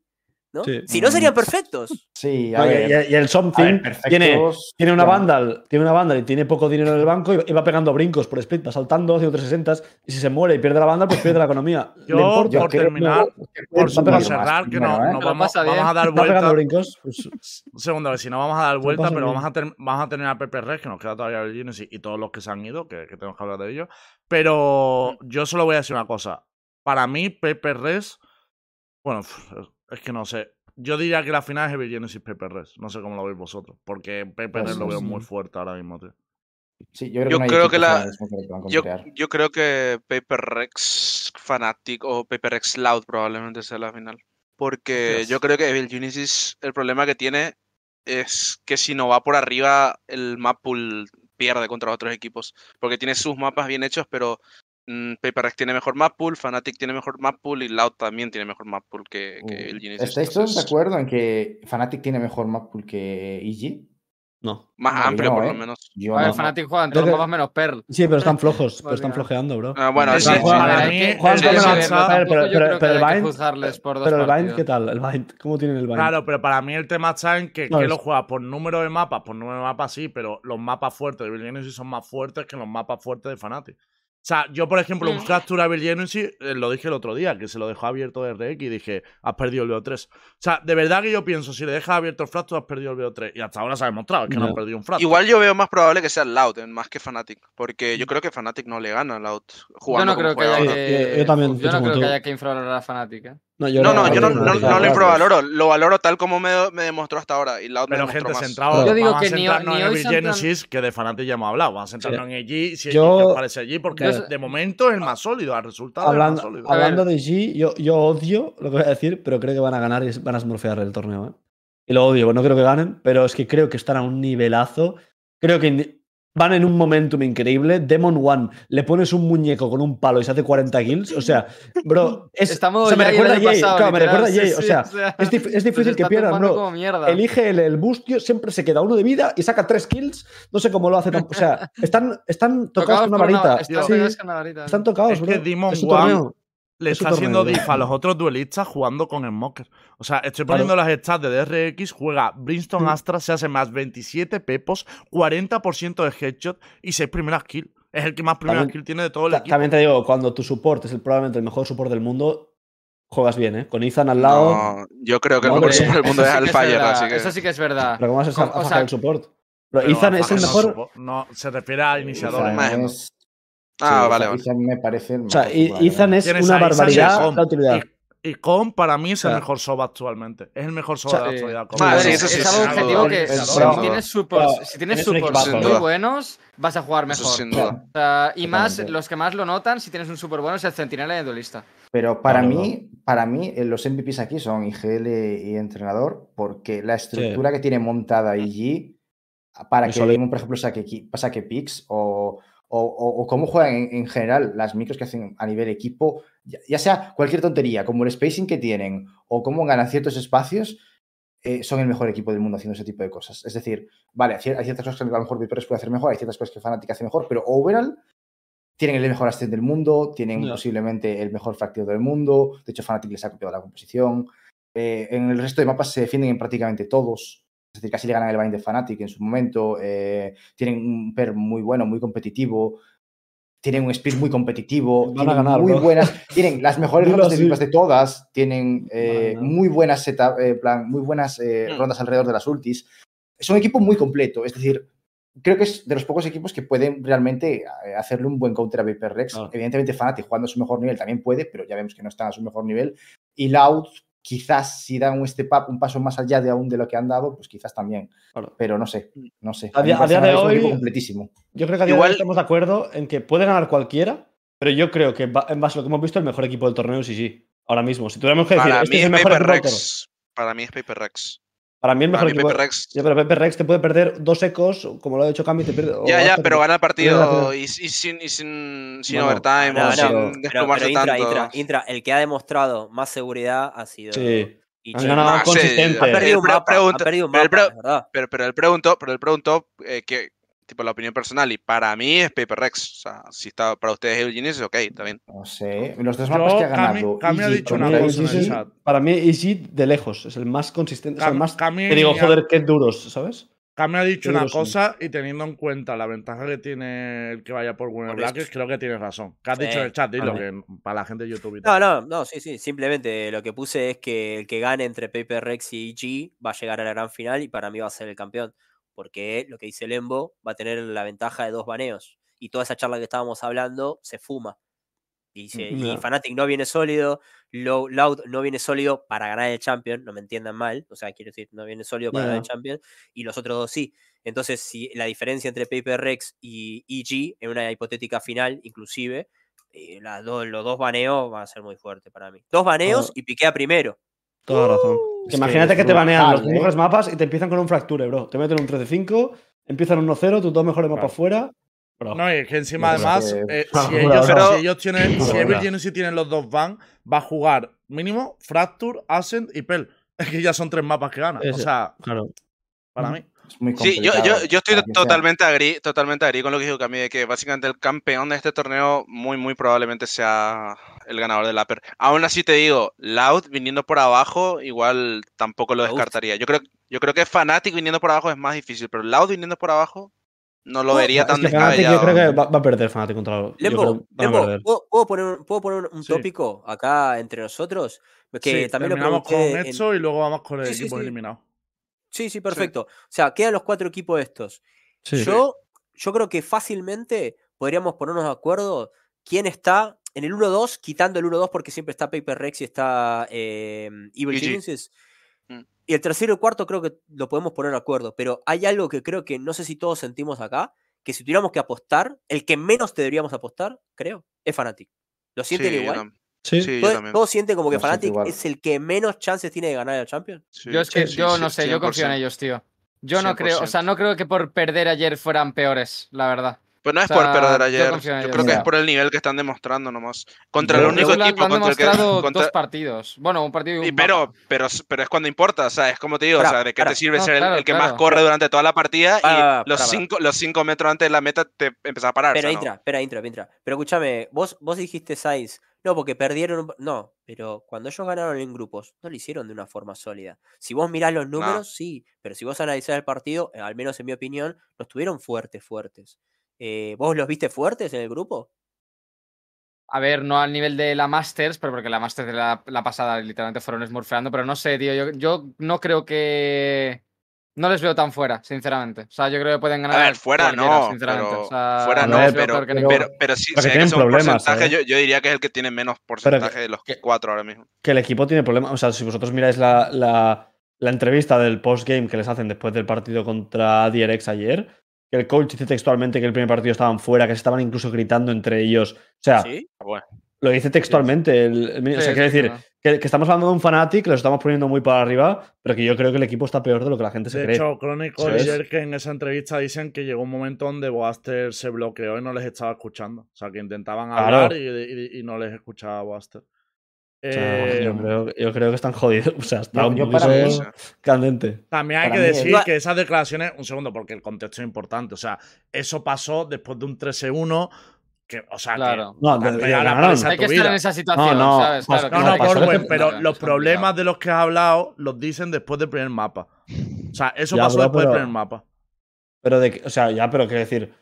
¿No? Sí. Si no, serían Mm. perfectos. Sí, a No, y, ver. y- y el Something ver, tiene, perfectos, tiene una bueno, Vandal, tiene una Vandal y tiene poco dinero en el banco y, va pegando brincos por split, va saltando, haciendo 360 y si se muere y pierde la Vandal, pues pierde la economía. ¿Le Yo, importa? Por creo- terminar, por, cerrar, que no, ¿eh? no vamos, a dar vuelta. brincos. pues, Un segundo, a ver si no vamos a dar vuelta, pero bien. vamos a, ter- vamos a tener a Pepe Red, que nos queda todavía el Genesis y todos los que se han ido, que, que tenemos que hablar de ellos. Pero yo solo voy a decir una cosa. Para mí, Pepe Res, bueno, es que no sé. Yo diría que la final es Evil Genesis Pepe Res. No sé cómo lo veis vosotros. Porque Pepe Pues Res lo veo sí. muy fuerte ahora mismo, tío. Sí, yo creo Yo que, creo que la- que Yo, yo creo que Paper Rex Fanatic o Paper Rex Loud probablemente sea la final. Porque Hostias. yo creo que Evil Genesis, el problema que tiene es que si no va por arriba, el map pool pierde contra otros equipos. Porque tiene sus mapas bien hechos, pero mm, tiene mejor map pool, Fanatic tiene mejor map pool y Loud también tiene mejor map pool que, que Uh, Evil Genesis. ¿Estáis todos de acuerdo en que Fnatic tiene mejor map pool que EG? no. Más No, amplio, no, por ¿eh? lo menos. Yo A ver, no. Fnatic juega en Creo todos los mapas menos Pearl. Sí, pero están flojos, pero están flojeando, bro. Ah, bueno, sí, sí, para sí. mí, que- Juan, sí, ¿cómo sí, lo sí, has- sí, a ver, tampoco pero- el Bind- Pero el Bind. ¿qué tal? El Bind, ¿cómo tiene el Bind? Claro, pero para mí el tema está en que, lo juegas por número de mapas, por número de mapas sí, pero los mapas fuertes de Evil Genesis son más fuertes que los mapas fuertes de Fnatic. O sea, yo, por ejemplo, un Mm. Fracture a Evil Genesis, eh, lo dije el otro día, que se lo dejó abierto de RX y dije, has perdido el BO3. O sea, de verdad que yo pienso, si le dejas abierto el Fracture, has perdido el BO3. Y hasta ahora se ha demostrado que no Ya. has perdido un Fracture. Igual yo veo más probable que sea Loud en más que Fnatic. Porque yo creo que Fnatic no le gana a Loud Yo jugando no creo como que haya. Yo- que. yo también yo no creo que haya que infravalorar a Fnatic. ¿eh? No, no, yo no, no, Fnatic no, no no le lo infravaloro. Lo valoro tal como me, me demostró hasta ahora. Y Loud Pero gente, más. centrado, Yo digo que a centrarnos ni en Evil Genesis, que de Fnatic ya hemos hablado. Vamos a centrarnos en EG, si Yo- ¿qué os parece allí, porque Yo- de momento es el más sólido, al resultado es el Hablando, más sólido. Hablando de G, yo, yo odio lo que voy a decir, pero creo que van a ganar y van a smurfear el torneo. ¿eh? Y lo odio, no creo que ganen, pero es que creo que están a un nivelazo. Creo que van en un momentum increíble. Demon One, le pones un muñeco con un palo y se hace 40 kills. O sea, bro, es, Estamos o sea, me recuerda Jay. pasado, claro, me recuerda a sí, Jay. sí, o sea, o sea, es, dif- es difícil que pierdan, bro. Elige el, el bustio, siempre se queda uno de vida y saca tres kills. No sé cómo lo hace. O sea, están, están tocados con una varita. están Sí, tocados con una varita. están tocados, Es bro. que Demon Es One torneo. Le está haciendo diff a los otros duelistas jugando con Smoker. O sea, estoy Claro. poniendo las stats de DRX, juega Brimstone. Astra, se hace más 27 pepos, 40% de headshot y 6 primeras kills. Es el que más primeras kills tiene de todo el Ta- equipo. También te digo, cuando tu support es el, probablemente el mejor support del mundo, juegas bien, ¿eh? Con Ethan al lado. No, yo creo que el mejor super del mundo es Alfire, así que. Eso sí que es verdad. Pero ¿cómo vas a, o sea, el support? Pero Ethan es el mejor. No, se refiere a iniciadores. Ethan Bueno. es- Ah, sí, vale, Ethan- vale. Ethan me parece el O sea, mejor y- jugador, Ethan es una barbaridad la utilidad. Y, Com para mí es el O sea, mejor soba actualmente. Es el mejor sea, soba de la actualidad. Es, algo objetivo que si tienes supports, Claro, si tienes tienes un supports equipazo. muy duda. buenos, vas a jugar mejor. sin duda. O sea, y más, los que más lo notan, si tienes un super bueno, es el centinela y el duelista. Pero para mí, para mí, eh, los MVPs aquí son IGL y entrenador, porque la estructura que tiene montada IG para que por ejemplo, saque, saque picks o, o, o- o cómo juegan en, en general las micros que hacen a nivel equipo, ya, ya sea cualquier tontería, como el spacing que tienen o cómo ganan ciertos espacios, eh, son el mejor equipo del mundo haciendo ese tipo de cosas. Es decir, vale, hay cier- hay ciertas cosas que a lo mejor Vipers puede hacer mejor, hay ciertas cosas que Fnatic hace mejor, pero overall tienen el mejor ascent del mundo, tienen posiblemente el mejor fracteo del mundo. De hecho, Fnatic les ha copiado la composición. Eh, en el resto de mapas se defienden en prácticamente todos. Es decir, casi le ganan el bind de Fnatic en su momento. eh, tienen un per muy bueno, muy competitivo. Tienen un speed muy competitivo. Van a tienen ganar, muy bro. buenas. Tienen las mejores rondas de así. vipas de todas. Tienen eh, muy buenas setup, eh, plan, muy buenas eh, Mm. rondas alrededor de las ultis. Es un equipo muy completo. Es decir, creo que es de los pocos equipos que pueden realmente hacerle un buen counter a Viper Rex. Evidentemente, Fnatic jugando a su mejor nivel también puede, pero ya vemos que no están a su mejor nivel. Y Loud, quizás si dan un step up, un paso más allá de aún de lo que han dado, pues quizás también. Claro. Pero no sé, no sé. A día- a de hoy- completísimo. Yo creo que a día de Igual- hoy estamos de acuerdo en que puede ganar cualquiera, pero yo creo que en base a lo que hemos visto, el mejor equipo del torneo sí, sí. Ahora mismo. Si tuviéramos que decir, Para este mí es el mejor Paper. Rex. Para mí es Paper Rex. Para mí el mejor mí equipo. Paper Rex. Ya, pero Pepe Rex te puede perder dos ecos, como lo ha hecho Cami, te pierde. Ya, ya, pero gana el partido y, y sin, y sin, sin Bueno, overtime no, o no, sin pero- Pero, pero Intra, tanto. Intra, Intra, el que ha demostrado más seguridad ha sido. Sí. Ichi. Han ganado Ah, sí, consistente. Ha perdido un mapa, pregunta- ha perdido un pero el mapa, pre- verdad. Pero, pero él preguntó, pero él preguntó eh, que tipo la opinión personal, y para mí es Paper Rex. O sea, si está para ustedes Evil Genius, ok, está bien. No sé. Los tres Yo, mapas que ha ganado. Cami ha Easy dicho Para una cosa en el Easy- chat. para mí, Easy de lejos es el más consistente, es el Cam- más. Cami Que digo, ha- joder, qué duros, ¿sabes? Cami ha dicho una cosa y teniendo en cuenta la ventaja que tiene el que vaya por Winner eso. creo que tienes razón. Que has Sí, dicho en el chat, dilo, que para la gente de YouTube y No, tal. no, no, sí, sí. Simplemente lo que puse es que el que gane entre Paper Rex y EG va a llegar a la gran final y para mí va a ser el campeón. Porque lo que dice Lembo va a tener la ventaja de dos baneos. Y toda esa charla que estábamos hablando se fuma. Y, se- y Ya. Fnatic no viene sólido, Loud no viene sólido para ganar el Champion, no me entiendan mal. O sea, quiero decir, no viene sólido para ganar el. Champion. Y los otros dos sí. Entonces, si la diferencia entre Paper Rex y EG en una hipotética final, inclusive, eh, las los dos baneos van a ser muy fuertes para mí. Dos baneos Ah. y piquea primero. Toda razón. es Que que imagínate que te banean los ¿eh? mejores mapas y te empiezan con un fracture, bro. Te meten un 3 de 5, empiezan 1-0, tus dos mejores mapas fuera. Bro. No, y es que encima, además, que- eh, si, ellos, si ellos tienen, si tienen los dos van, va a jugar mínimo Fracture, Ascent y Pel. Es que ya son tres mapas que ganan. O sea, Claro. para mí. Es muy Sí, yo, yo, yo estoy totalmente agree, totalmente agree con lo que dijo Cami, de que básicamente el campeón de este torneo muy, muy probablemente sea el ganador del Upper. Aún así te digo, Loud viniendo por abajo, igual tampoco lo descartaría. Yo creo, yo creo que Fnatic viniendo por abajo es más difícil, pero Loud viniendo por abajo no lo No, vería Es tan que Fnatic descabellado. yo creo que va, va a perder Fnatic contra yo Lembo. ¿puedo, puedo poner, un- ¿puedo poner un Sí. tópico acá entre nosotros? Que Sí, también lo terminamos con en- y luego vamos con el Sí, sí, equipo sí. eliminado. Sí, sí, perfecto. O sea, quedan los cuatro equipos estos. Sí. Yo, yo creo que fácilmente podríamos ponernos de acuerdo quién está en el 1-2, quitando el 1-2 porque siempre está Paper Rex y está eh, Evil. Geniuses. Mm. Y el tercero y el cuarto creo que lo podemos poner de acuerdo. Pero hay algo que creo que no sé si todos sentimos acá, que si tuviéramos que apostar, el que menos deberíamos apostar, creo, es Fnatic. ¿Lo sienten Sí, igual? Sí. sí, yo ¿Todos, también. todos sienten como que siento Fnatic es el que menos chances tiene de ganar el Champion? Sí, Yo es que sí, yo sí, no sé, yo confío en 100%. ellos, tío. Yo no creo, o sea, 100%. no creo que por perder ayer fueran peores, la verdad. Pues no es O por perder ayer. Yo creo que es por el nivel que están demostrando nomás. Contra Yo el único equipo han contra el que. contra- dos partidos. Bueno, un partido y Y un pero, pero, pero es cuando importa, o sea, es como te digo, o sea, ¿de qué te sirve No, ser el- claro, el, que más corre durante toda la partida y los, cinco, los cinco metros antes de la meta te empezás a parar? Pero o sea, no. Intra, espera, Intra, Intra. Pero escúchame, vos, vos dijiste Sainz, no, porque perdieron. No, pero cuando ellos ganaron en grupos, no lo hicieron de una forma sólida. Si vos mirás los números, sí, pero si vos analizás el partido, eh, al menos en mi opinión, no estuvieron fuertes, fuertes. Eh, ¿Vos los viste fuertes en el grupo? A ver, no al nivel de la Masters, pero porque la Masters de la, la pasada literalmente fueron smurfeando, pero no sé, tío, yo, yo no creo que... No les veo tan fuera, sinceramente. O sea, yo creo que pueden ganar. A ver, fuera no, sinceramente. pero O sea, fuera no, pero, que pero- pero, pero sí, Pero que si que porcentaje, ¿eh? yo, yo diría que es el que tiene menos porcentaje de los cuatro ahora mismo. que el equipo tiene problemas. O sea, si vosotros miráis la, la- la entrevista del postgame que les hacen después del partido contra DRX ayer, que el coach dice textualmente que el primer partido estaban fuera, que se estaban incluso gritando entre ellos. O sea, ¿Sí? Bueno, lo dice textualmente. el- el- o sea, Sí, quiere sí, decir claro. que, que estamos hablando de un Fnatic, lo estamos poniendo muy para arriba, pero que yo creo que el equipo está peor de lo que la gente se De cree. hecho, Crónico ¿Sabes? ayer que en esa entrevista dicen que llegó un momento donde Boaster se bloqueó y no les estaba escuchando. O sea, que intentaban Claro. hablar y, y- y no les escuchaba Boaster. O sea, Eh, yo, creo, yo creo que están jodidos. O sea, está Yo- un yo poquito candente. También hay Para que decir es- que esas declaraciones, un segundo, porque el contexto es importante. O sea, eso pasó después de un 13-1. Que, o sea, Claro. No, que de- te de- pega la ganaron. presa Hay que estar en esa situación, no, ¿sabes? pas- Claro, No, No, no, pero es los complicado. problemas de los que has hablado los dicen después del primer mapa. O sea, eso Ya, pasó bro, después pero- del primer mapa. Pero de, que- o sea, ya, pero quiero decir,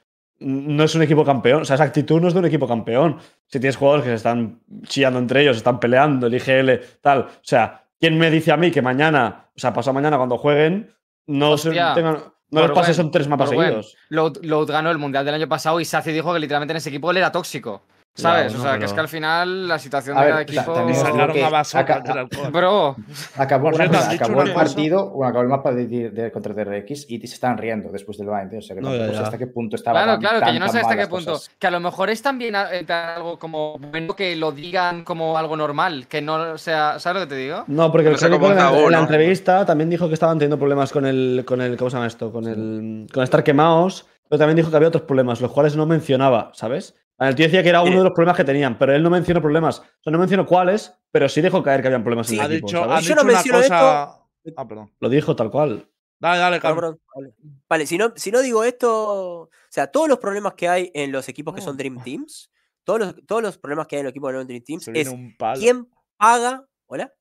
no es un equipo campeón. O sea, esa actitud no es de un equipo campeón. Si tienes jugadores que se están chillando entre ellos, se están peleando, el IGL, tal. O sea, ¿quién me dice a mí que mañana, o sea, pasado mañana cuando jueguen, no, se tengan, no les por pase buen- eso en tres mapas buen. seguidos? Loud, Loud ganó el mundial del año pasado y Saci dijo que literalmente en ese equipo él era tóxico. ¿Sabes? Ya, o bueno, sea, que es que al final la situación A de ver, cada ta- equipo. También sacaron que a core. Bro, Acabó, una cosa, acabó el partido, o acabó el mapa de, de, de- contra DRX y se estaban riendo después del bind. ¿eh? O sea, que No, ya, sé ya. hasta qué punto estaba Claro, tan- claro, que yo no sé hasta qué punto. cosas. Que a lo mejor es también eh, algo como bueno que lo digan como algo normal, que no sea. ¿Sabes lo que te digo? No, porque el cómo en, la- entrevista también dijo que estaban teniendo problemas con el, con el ¿cómo se llama esto? Con el, con estar quemados, pero también dijo que había otros problemas, los cuales no mencionaba, ¿sabes? El tío decía que era uno de los problemas que tenían, pero él no mencionó problemas. O sea, no mencionó cuáles, pero sí dejó caer que habían problemas Sí. en Ha el equipo, dicho, ¿sabes? ha Yo dicho no una menciono cosa. Ah, perdón. Lo dijo tal cual. Dale, dale, perdón, vale. Vale, si no, si no digo esto, o sea, todos los problemas que hay en los equipos que son Dream Teams, todos los, todos los problemas que hay en los equipos que no son Dream Teams es quién paga. ¿Hola?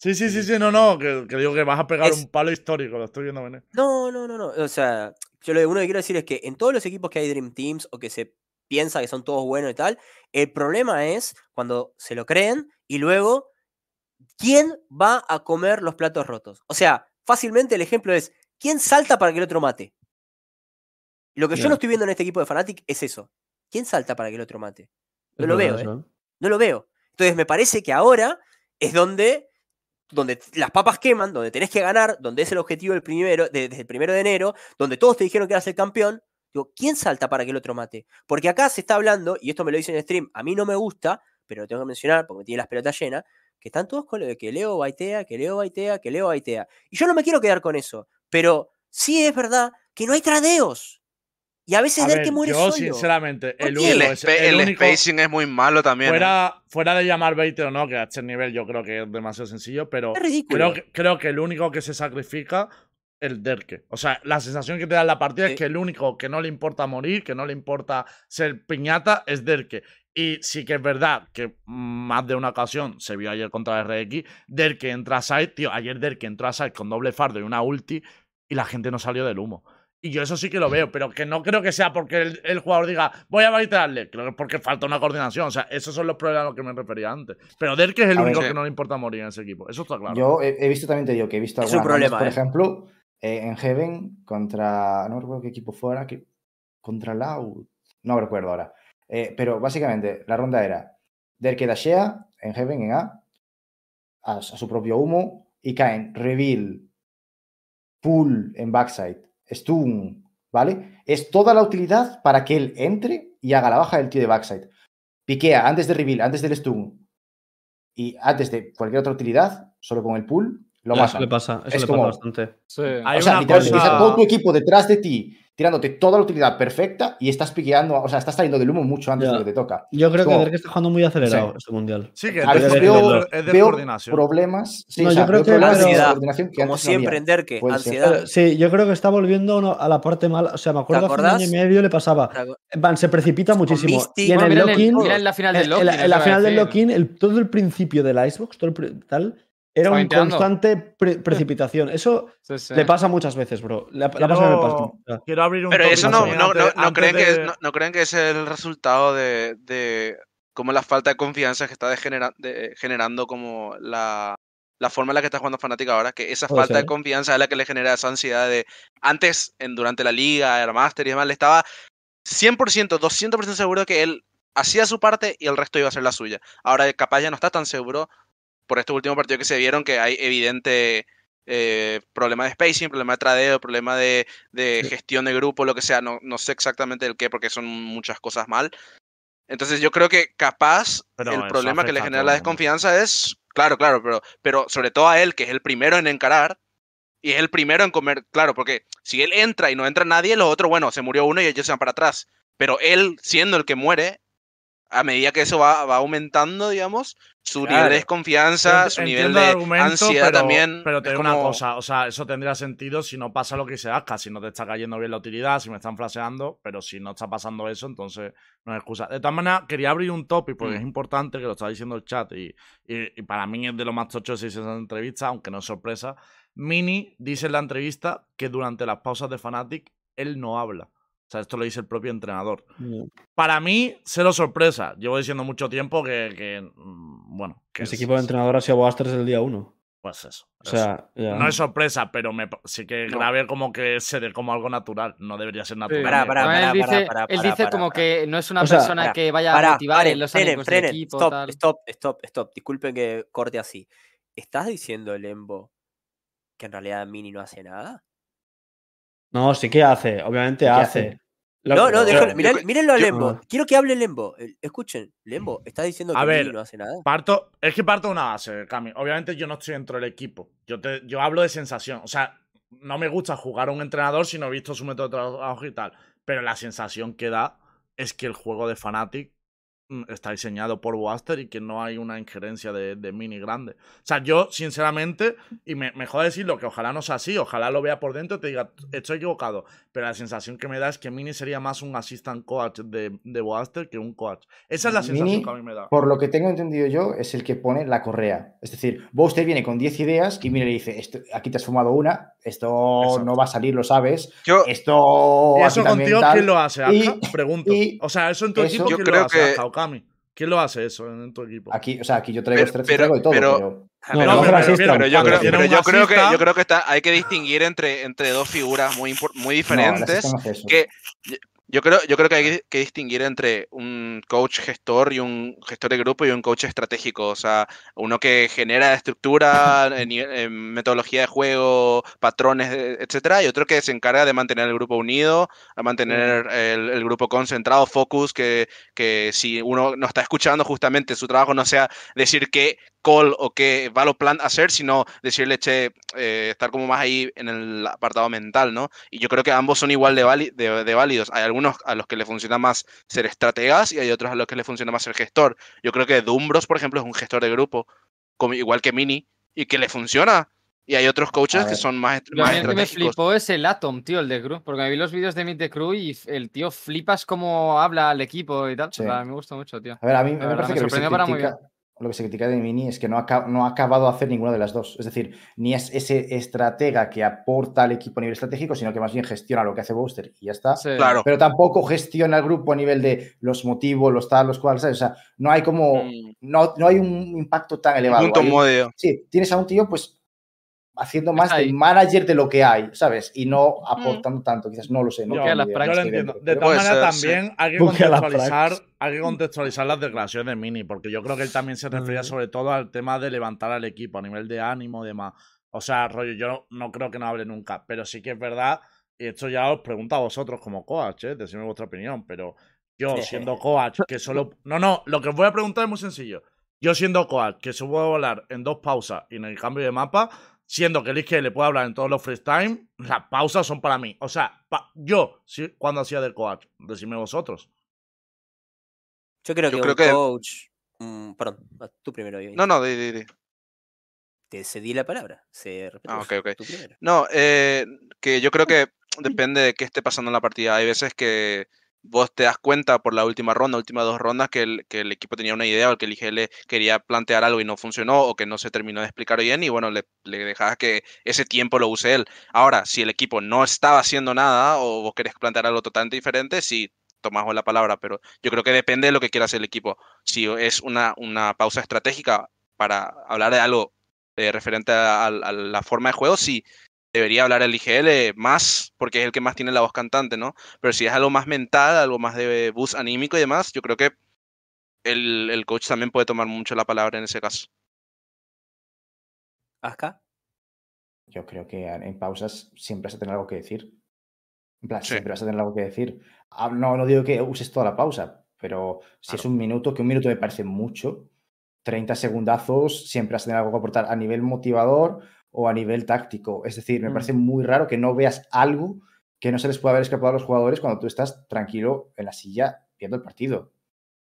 Sí, sí, sí, sí, no, no, que, que digo que vas a pegar Es- un palo histórico, lo estoy viendo venir. No, no, no, no. O sea, yo lo que quiero decir es que en todos los equipos que hay Dream Teams o que se piensa que son todos buenos y tal, el problema es cuando se lo creen y luego, ¿quién va a comer los platos rotos? O sea, fácilmente el ejemplo es, ¿quién salta para que el otro mate? Lo que yo no estoy viendo en este equipo de Fnatic es eso. ¿Quién salta para que el otro mate? No Es lo verdad veo, ¿eh? ¿eh? No lo veo. Entonces me parece que ahora es donde, donde las papas queman, donde tenés que ganar, donde es el objetivo del primero, de- desde el primero de enero, donde todos te dijeron que eras el campeón. Digo, ¿quién salta para que el otro mate? Porque acá se está hablando, y esto me lo dice en stream, a mí no me gusta, pero lo tengo que mencionar porque me tiene las pelotas llenas, que están todos con lo de que Leo baitea, que Leo baitea, que Leo baitea. Y yo no me quiero quedar con eso, pero sí es verdad que no hay tradeos. Y a veces A ver que muere yo solo. sinceramente, el ¿Por Y qué? el, es- el el único spacing es muy malo también. ¿eh? fuera, fuera de llamar bait o no, que a este nivel yo creo que es demasiado sencillo, pero creo que, creo que el único que se sacrifica el Derke. O sea, la sensación que te da en la partida Sí. es que el único que no le importa morir, que no le importa ser piñata, es Derke. Y sí que es verdad que más de una ocasión se vio ayer contra el RX, Derke entra a side, tío, ayer Derke entró a side con doble fardo y una ulti y la gente no salió del humo. Y yo eso sí que lo veo, pero que no creo que sea porque el, el jugador diga voy a baitearle. Creo que es porque falta una coordinación. O sea, esos son los problemas a los que me refería antes. Pero Derke es el A ver, único sí. que no le importa morir en ese equipo. Eso está claro. Yo he, he visto también, te digo, que he visto Es un algunas problema, por ¿eh? ejemplo, eh, en Heaven contra. No recuerdo qué equipo fuera, que, contra Loud. No recuerdo ahora. Eh, pero básicamente la ronda era Derke dashea en Heaven en A, a, a su propio humo, y caen Reveal, Pull en backside, Stun, ¿vale? Es toda la utilidad para que él entre y haga la baja del tío de backside. Piquea antes de Reveal, antes del Stun y antes de cualquier otra utilidad, solo con el pull, lo matan. Eso le pasa, eso Es le como- pasa bastante. Sí. Hay o sea, una cosa- todo tu equipo detrás de ti, tirándote toda la utilidad perfecta y estás piqueando, o sea, estás saliendo del humo mucho antes Ya. de lo que te toca. Yo creo que Derek está jugando muy acelerado Sí. este mundial. Sí, que A es veces de- veo, es de veo coordinación. problemas, sí, No, o sea, yo creo que- de que Como no siempre había. en Derke, Puede ansiedad. Eh, Sí, yo creo que está volviendo a la parte mala. O sea, me acuerdo hace un año y medio le pasaba. Van, se precipita Con muchísimo. Y en Bueno, el en lock-in, la final del en, Loki. en la, final del lock-in, todo el principio del Icebox, todo el tal, era una constante pre- precipitación. Eso Sí, sí. le pasa muchas veces, bro. Le, ha- le ha pasado en el Quiero, quiero abrir un Pero eso no, no, no, creen que es, no, no creen que es el resultado de, de como la falta de confianza que está degenera- de- generando como la, la forma en la que está jugando Fnatic ahora, que esa Puede falta de ser. confianza es la que le genera esa ansiedad de antes, en, durante la liga, el Master y demás, le estaba 100%, 200% seguro que él hacía su parte y el resto iba a hacer la suya. Ahora capaz ya no está tan seguro por estos últimos partidos que se vieron que hay evidente eh, problema de spacing, problema de tradeo, problema de, de Sí. gestión de grupo, lo que sea, no, no sé exactamente el qué porque son muchas cosas mal. Entonces yo creo que capaz Pero el problema que le genera la desconfianza es, claro, claro, pero, pero sobre todo a él, que es el primero en encarar, y es el primero en comer, claro, porque si él entra y no entra nadie, los otros, bueno, se murió uno y ellos se van para atrás. Pero él, siendo el que muere, a medida que eso va, va aumentando, digamos, su nivel de desconfianza, Ent- su nivel de ansiedad pero, también. Pero te digo una como- cosa, o sea, eso tendría sentido si no pasa lo que se haga, si no te está cayendo bien la utilidad, si me están flaseando, pero si no está pasando eso, entonces no es excusa. De todas maneras, quería abrir un topic porque Mm. es importante que lo está diciendo el chat y, y- y para mí es de lo más tocho de esa entrevista, aunque no es sorpresa. Mini dice en la entrevista que durante las pausas de Fnatic él no habla. O sea, esto lo dice el propio entrenador. Para mí, cero sorpresa. Llevo diciendo mucho tiempo que, que, mm, bueno, que Ese es- equipo de entrenador ha sido Boasters el día uno. Pues eso. O eso. sea, ya. no es sorpresa, pero me, sí que No. grave como que se dé como algo natural. No debería ser natural. Pará, ni- pará, Además, pará, él dice, él como que no es una O sea, persona que vaya a motivar en los frenen, del frenen. equipo. Stop, tal. stop, stop, stop. Disculpen que corte así. ¿Estás diciendo, Lembo, que en realidad Mini no hace nada? No, sí que hace, obviamente ¿Qué hace. hace? Lo- No, no, déjalo, mírenlo a Lembo. Quiero que hable Lembo. Escuchen, Lembo, ¿estás diciendo que A ver, no hace nada? Parto, es que parto de una base, Cami. Obviamente yo no estoy dentro del equipo. Yo, te, yo hablo de sensación. O sea, no me gusta jugar a un entrenador si no he visto su método de trabajo y tal. Pero la sensación que da es que el juego de Fnatic está diseñado por Buster y que no hay una injerencia de, de Mini grande. O sea, yo, sinceramente, y me, me jode decirlo, que ojalá no sea así, ojalá lo vea por dentro y te diga, estoy equivocado. Pero la sensación que me da es que Mini sería más un assistant coach de, de Buster que un coach. Esa es la sensación Mini, que a mí me da. Por lo que tengo entendido yo, es el que pone la correa. Es decir, Buster viene con 10 ideas y Mini le dice, aquí te has fumado una, esto Exacto. no va a salir, lo sabes. Yo, Esto... ¿Y aquí eso contigo tal". quién lo hace? Y-? Pregunto. y o sea, eso en tu eso- equipo, Yo ¿quién creo lo hace? que-? ¿Quién lo hace eso en tu equipo? Aquí, o sea, aquí yo traigo Pero- estrés, pero- traigo de todo, pero- pero... No, no, pero yo creo, pero yo que yo creo que está, hay que distinguir entre, entre dos figuras muy, muy diferentes. no que yo creo, yo creo que hay que- distinguir entre un coach gestor y un gestor de grupo y un coach estratégico. O sea, uno que genera estructura, metodología de juego, patrones, eh, etcétera, y otro que se encarga de mantener el grupo unido, a mantener el, el grupo concentrado, focus, que, que si uno no está escuchando, justamente su trabajo no sea decir qué call o qué valor plan hacer, sino decirle, che, eh, estar como más ahí en el apartado mental, ¿no? Y yo creo que ambos son igual de, vali- de, de válidos. Hay algunos a los que le funciona más ser estrategas y hay otros a los que le funciona más ser gestor. Yo creo que Dumbros, por ejemplo, es un gestor de grupo, como, igual que Mini, y que le funciona. Y hay otros coaches que son más, Lo más el que me estratégicos. flipó es el Atom, tío, el de Crew. Porque me vi los vídeos de Meet the Crew y el tío flipas cómo habla al equipo y tal. Sí. O sea, me gusta mucho, tío. A ver, a mí me verdad, parece me que lo sorprendió para muy critica, lo que se critica de Mini es que no ha, no ha acabado de hacer ninguna de las dos. Es decir, ni es ese estratega que aporta al equipo a nivel estratégico, sino que más bien gestiona lo que hace Booster y ya está. Sí. Claro. Pero tampoco gestiona el grupo a nivel de los motivos, los tal, los cuales, ¿sabes? O sea, no hay como. Mm, No, no hay un impacto tan elevado. punto medio. Sí, tienes a un tío, pues haciendo más de manager de lo que hay, ¿sabes? Y no aportando tanto, quizás no lo sé. No Yo- las. Yo lo entiendo. De ser, sí. también hay que las contextualizar, prax. hay que contextualizar las declaraciones de Mini, porque yo creo que él también se refería Mm. sobre todo al tema de levantar al equipo a nivel de ánimo y demás. O sea, rollo, yo no creo que no hable nunca, pero sí que es verdad, y esto ya os pregunto a vosotros como coach, ¿eh? decidme vuestra opinión, pero yo siendo coach, que solo... No, no, lo que os voy a preguntar es muy sencillo. Yo siendo coach, que se puede hablar en dos pausas y en el cambio de mapa, siendo que el que le puede hablar en todos los freestyle, las pausas son para mí. O sea, pa- yo, sí, cuando hacía de coach, decidme vosotros. Yo creo Yo que creo un que- coach. mm, perdón, tú primero. Yoin. No, no, di, di, di. Te cedí la palabra. Se Ah, ok, ok. Tú primero. No, eh, que yo creo que depende de qué esté pasando en la partida. Hay veces que vos te das cuenta por la última ronda, últimas dos rondas, que el, que el equipo tenía una idea o que el IGL quería plantear algo y no funcionó o que no se terminó de explicar bien y bueno, le, le que ese tiempo lo use él. Ahora, si el equipo no estaba haciendo nada o vos querés plantear algo totalmente diferente, sí, tomás la palabra, pero yo creo que depende de lo que quiera hacer el equipo. Si es una, una pausa estratégica para hablar de algo eh, referente a- a la forma de juego, sí, debería hablar el IGL más, porque es el que más tiene la voz cantante, ¿no? Pero si es algo más mental, algo más de boost anímico y demás, yo creo que el, el coach también puede tomar mucho la palabra en ese caso. Acá. Yo creo que en pausas siempre vas a tener algo que decir. En plan, Sí. siempre vas a tener algo que decir. Ah, No, no digo que uses toda la pausa, pero si es un minuto, que un minuto me parece mucho, 30 segundazos, siempre vas a tener algo que aportar a nivel motivador o a nivel táctico. Es decir, me Mm. parece muy raro que no veas algo que no se les pueda haber escapado a los jugadores cuando tú estás tranquilo en la silla viendo el partido.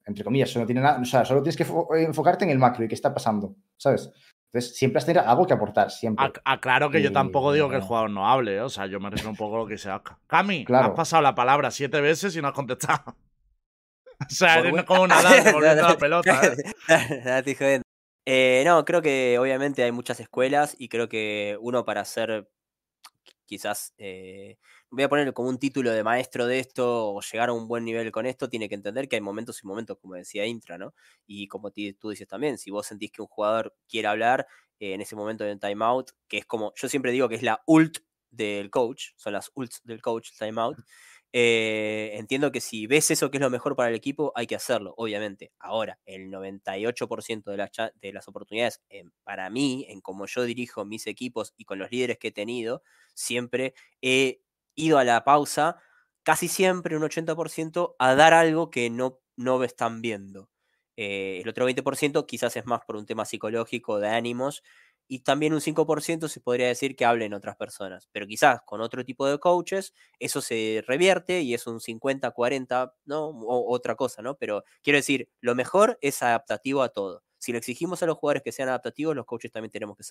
Entre comillas, solo, tiene nada, o sea, solo tienes que fo- enfocarte en el macro y qué está pasando, ¿sabes? Entonces, siempre a tener algo que aportar, siempre. Ac- Aclaro que yo Y tampoco digo que el jugador no hable, ¿eh? o sea, yo me refiero un poco a lo que se haga. Cami, Claro. has pasado la palabra siete veces y no has contestado. o sea, eres como una devolviendo la pelota. ¿eh? Eh, no, creo que obviamente hay muchas escuelas y creo que uno para ser quizás, eh, voy a poner como un título de maestro de esto o llegar a un buen nivel con esto, tiene que entender que hay momentos y momentos, como decía Intra, ¿no? Y como tú dices también, si vos sentís que un jugador quiere hablar eh, en ese momento de timeout, que es como, yo siempre digo que es la ult del coach, son las ults del coach, timeout. Eh, entiendo que si ves eso que es lo mejor para el equipo, hay que hacerlo, obviamente. Ahora, el 98% de las, de las oportunidades, para mí, en cómo yo dirijo mis equipos y con los líderes que he tenido, siempre he ido a la pausa, casi siempre un 80%, a dar algo que no, no están viendo. Eh, el otro 20% quizás es más por un tema psicológico, de ánimos, y también un 5% se podría decir que hablen otras personas. Pero quizás con otro tipo de coaches eso se revierte y es un 50-40, ¿no? Otra cosa, ¿no? Pero quiero decir, lo mejor es adaptativo a todo. Si le exigimos a los jugadores que sean adaptativos, los coaches también tenemos que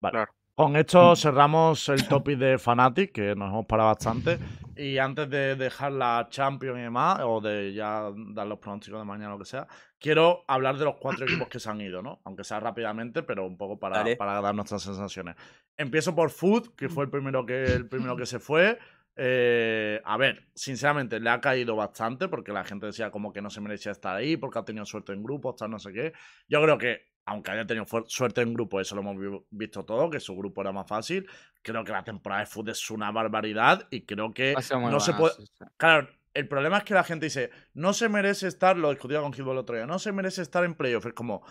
ser. Con esto cerramos el topic de Fnatic, que nos hemos parado bastante. Y antes de dejar la Champions y demás, o de ya dar los pronósticos de mañana o lo que sea, quiero hablar de los cuatro equipos que se han ido, ¿no? Aunque sea rápidamente, pero un poco para, Dale. para dar nuestras sensaciones. Empiezo por Food, que fue el primero que, el primero que se fue. Eh, a ver, sinceramente le ha caído bastante porque la gente decía como que no se merecía estar ahí porque ha tenido suerte en grupos, tal, no sé qué. Yo creo que, aunque haya tenido suerte en grupo, eso lo hemos vi- visto todo, que su grupo era más fácil. Creo que la temporada de Food es una barbaridad y creo que no se puede. sí, sí. Claro, el problema es que la gente dice, no se merece estar, lo discutía con Hitball el otro día, no se merece estar en playoff. Es como,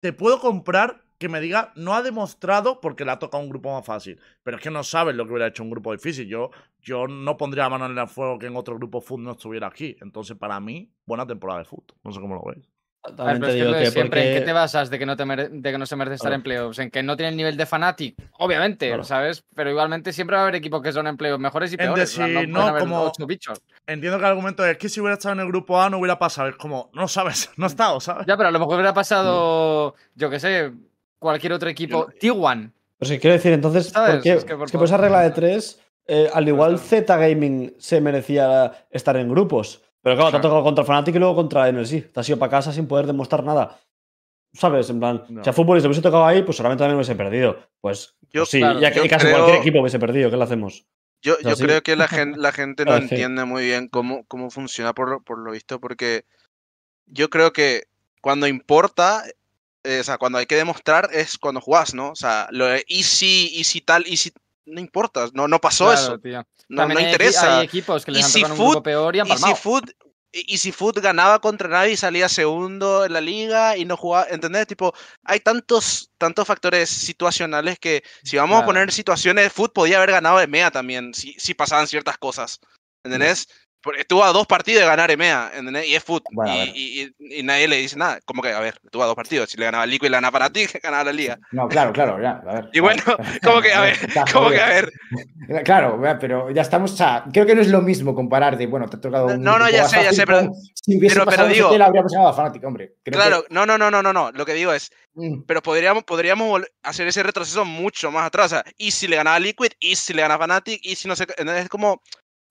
te puedo comprar que me diga, no ha demostrado porque le ha tocado un grupo más fácil. Pero es que no sabes lo que hubiera hecho un grupo difícil. Yo, yo no pondría la mano en el fuego que en otro grupo Food no estuviera aquí. Entonces, para mí, buena temporada de Food. No sé cómo lo veis. Ver, es que siempre, ¿en qué te basas de que no, te mere- de que no se merece estar en playoffs? En que no tiene el nivel de Fnatic, obviamente, Claro. ¿sabes? Pero igualmente siempre va a haber equipos que son en playoffs mejores y peores. o sea, no, no, haber como- ocho bichos. Entiendo que el argumento es que si hubiera estado en el grupo A no hubiera pasado. Es como, no sabes, no ha estado, ¿sabes? Ya, pero a lo mejor hubiera pasado, yo qué sé, cualquier otro equipo. T1. Pero sí, quiero decir, entonces, ¿Sabes? ¿por qué? Es Es que por por esa regla de tres, eh, al igual Z Gaming se merecía estar en grupos. Pero claro, te ha tocado contra Fnatic y luego contra NLC. Te has ido para casa sin poder demostrar nada. ¿Sabes? En plan, No. si a fútbol se hubiese tocado ahí, pues seguramente también hubiese perdido. Pues, Yo- pues sí, claro, ya que casi creo- cualquier equipo hubiese perdido. ¿Qué le hacemos? Yo, yo creo que la gente, la gente no entiende muy bien cómo, cómo funciona por, lo- por lo visto, porque yo creo que cuando importa, eh, o sea, cuando hay que demostrar es cuando jugás, ¿no? O sea, lo de easy, easy tal, easy, no importa, no, no pasó Claro, eso, tío. no, no hay interesa. Hay equipos que les han tocado un grupo peor y han Easy. Food, Easy Food ganaba contra nadie y salía segundo en la liga y no jugaba, ¿entendés? Tipo, hay tantos, tantos factores situacionales que si vamos a poner situaciones, Food podía haber ganado EMEA también, si, si pasaban ciertas cosas, ¿entendés? Estuvo a dos partidos de ganar EMEA, ¿entendés? Y es Food, Bueno, a y, y- y- nadie le dice nada, como que, a ver, estuvo a dos partidos, si le ganaba Liquid y le ganaba para ti, ganaba la liga. No, claro, claro, ya, a ver. Y bueno, como que, a ver, como que, a ver, Claro, pero ya estamos, o sea, creo que no es lo mismo comparar de, bueno, te ha tocado un No, no, ya sé, ya sé, pero- si hubiese pero- pero digo- tela, habríamos ganado a Fnatic, hombre. Creo que- claro, no, no, no, no, no, no, lo que digo es, Mm, pero podríamos, podríamos hacer ese retroceso mucho más atrás. O sea, y si le ganaba Liquid, y si le ganaba Fnatic, y si no sé. Es como.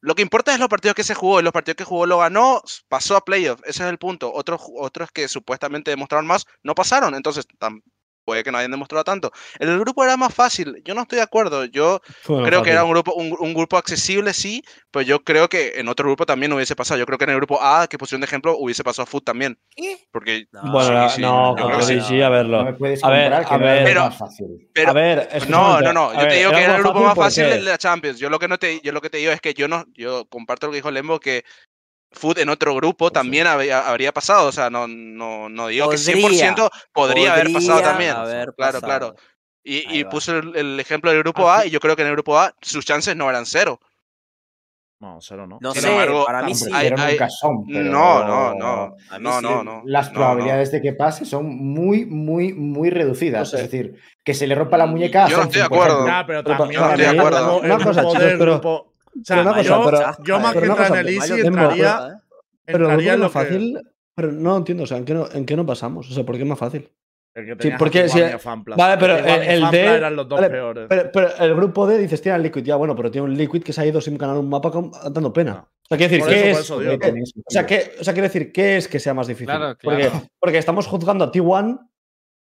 Lo que importa es los partidos que se jugó, y los partidos que jugó lo ganó, pasó a playoff. Ese es el punto. Otros, otros que supuestamente demostraron más, no pasaron. Entonces, tam- puede que no hayan demostrado tanto. El grupo era más fácil. Yo no estoy de acuerdo. Yo creo que era un grupo, un, un grupo accesible, sí, pero yo creo que en otro grupo también hubiese pasado. Yo creo que en el grupo A, que pusieron de ejemplo, hubiese pasado Food también. Porque No, Bueno, sí, no, sí, sí. a verlo. No me puedes A ver, a ver. Pero- más fácil. pero- a ver, No, no, no. a Yo te ver, digo que era el grupo más ¿por fácil de la Champions. Yo lo que no te, yo lo que te digo es que yo no, yo comparto lo que dijo Lembo que Food en otro grupo Pues sí. también había- habría pasado. O sea, no, no, no digo que Podría, 100% podría, haber pasado Podría también. haber claro, pasado. claro. Y, Ahí y va. puso el, el ejemplo del grupo A y yo creo que en el grupo A sus chances no eran cero. No, cero no. No Sin sé, embargo, para mí sí. hay- hay- nunca son, pero No, no, no. No, sí. no, no. Las no, probabilidades de que pase son muy, muy, muy reducidas. No sé. Es decir, que se le rompa la mueca. a Yo no estoy de acuerdo. pero también pa- no estoy de acuerdo. el grupo- O sea, pero una cosa, yo, pero- yo más pero que entrar en el Easy entraría. Pero entraría en lo más que- fácil. Pero no entiendo, o sea, ¿en qué no, en qué no pasamos? O sea, ¿por qué es más fácil? el que Sí, tenía porque si-. Vale, pero el- el de- eran los dos vale, peores. Pero, pero el grupo D dices, tiene el Liquid, ya bueno, pero tiene un Liquid que se ha ido sin ganar un mapa con- dando pena. No. O sea, quiere decir, Por ¿qué eso, por es? eso digo. ¿qué- Tiene sentido. o, sea, ¿qué, o sea, quiere decir, ¿qué es que sea más difícil? Claro, Porque, claro. porque estamos juzgando a T1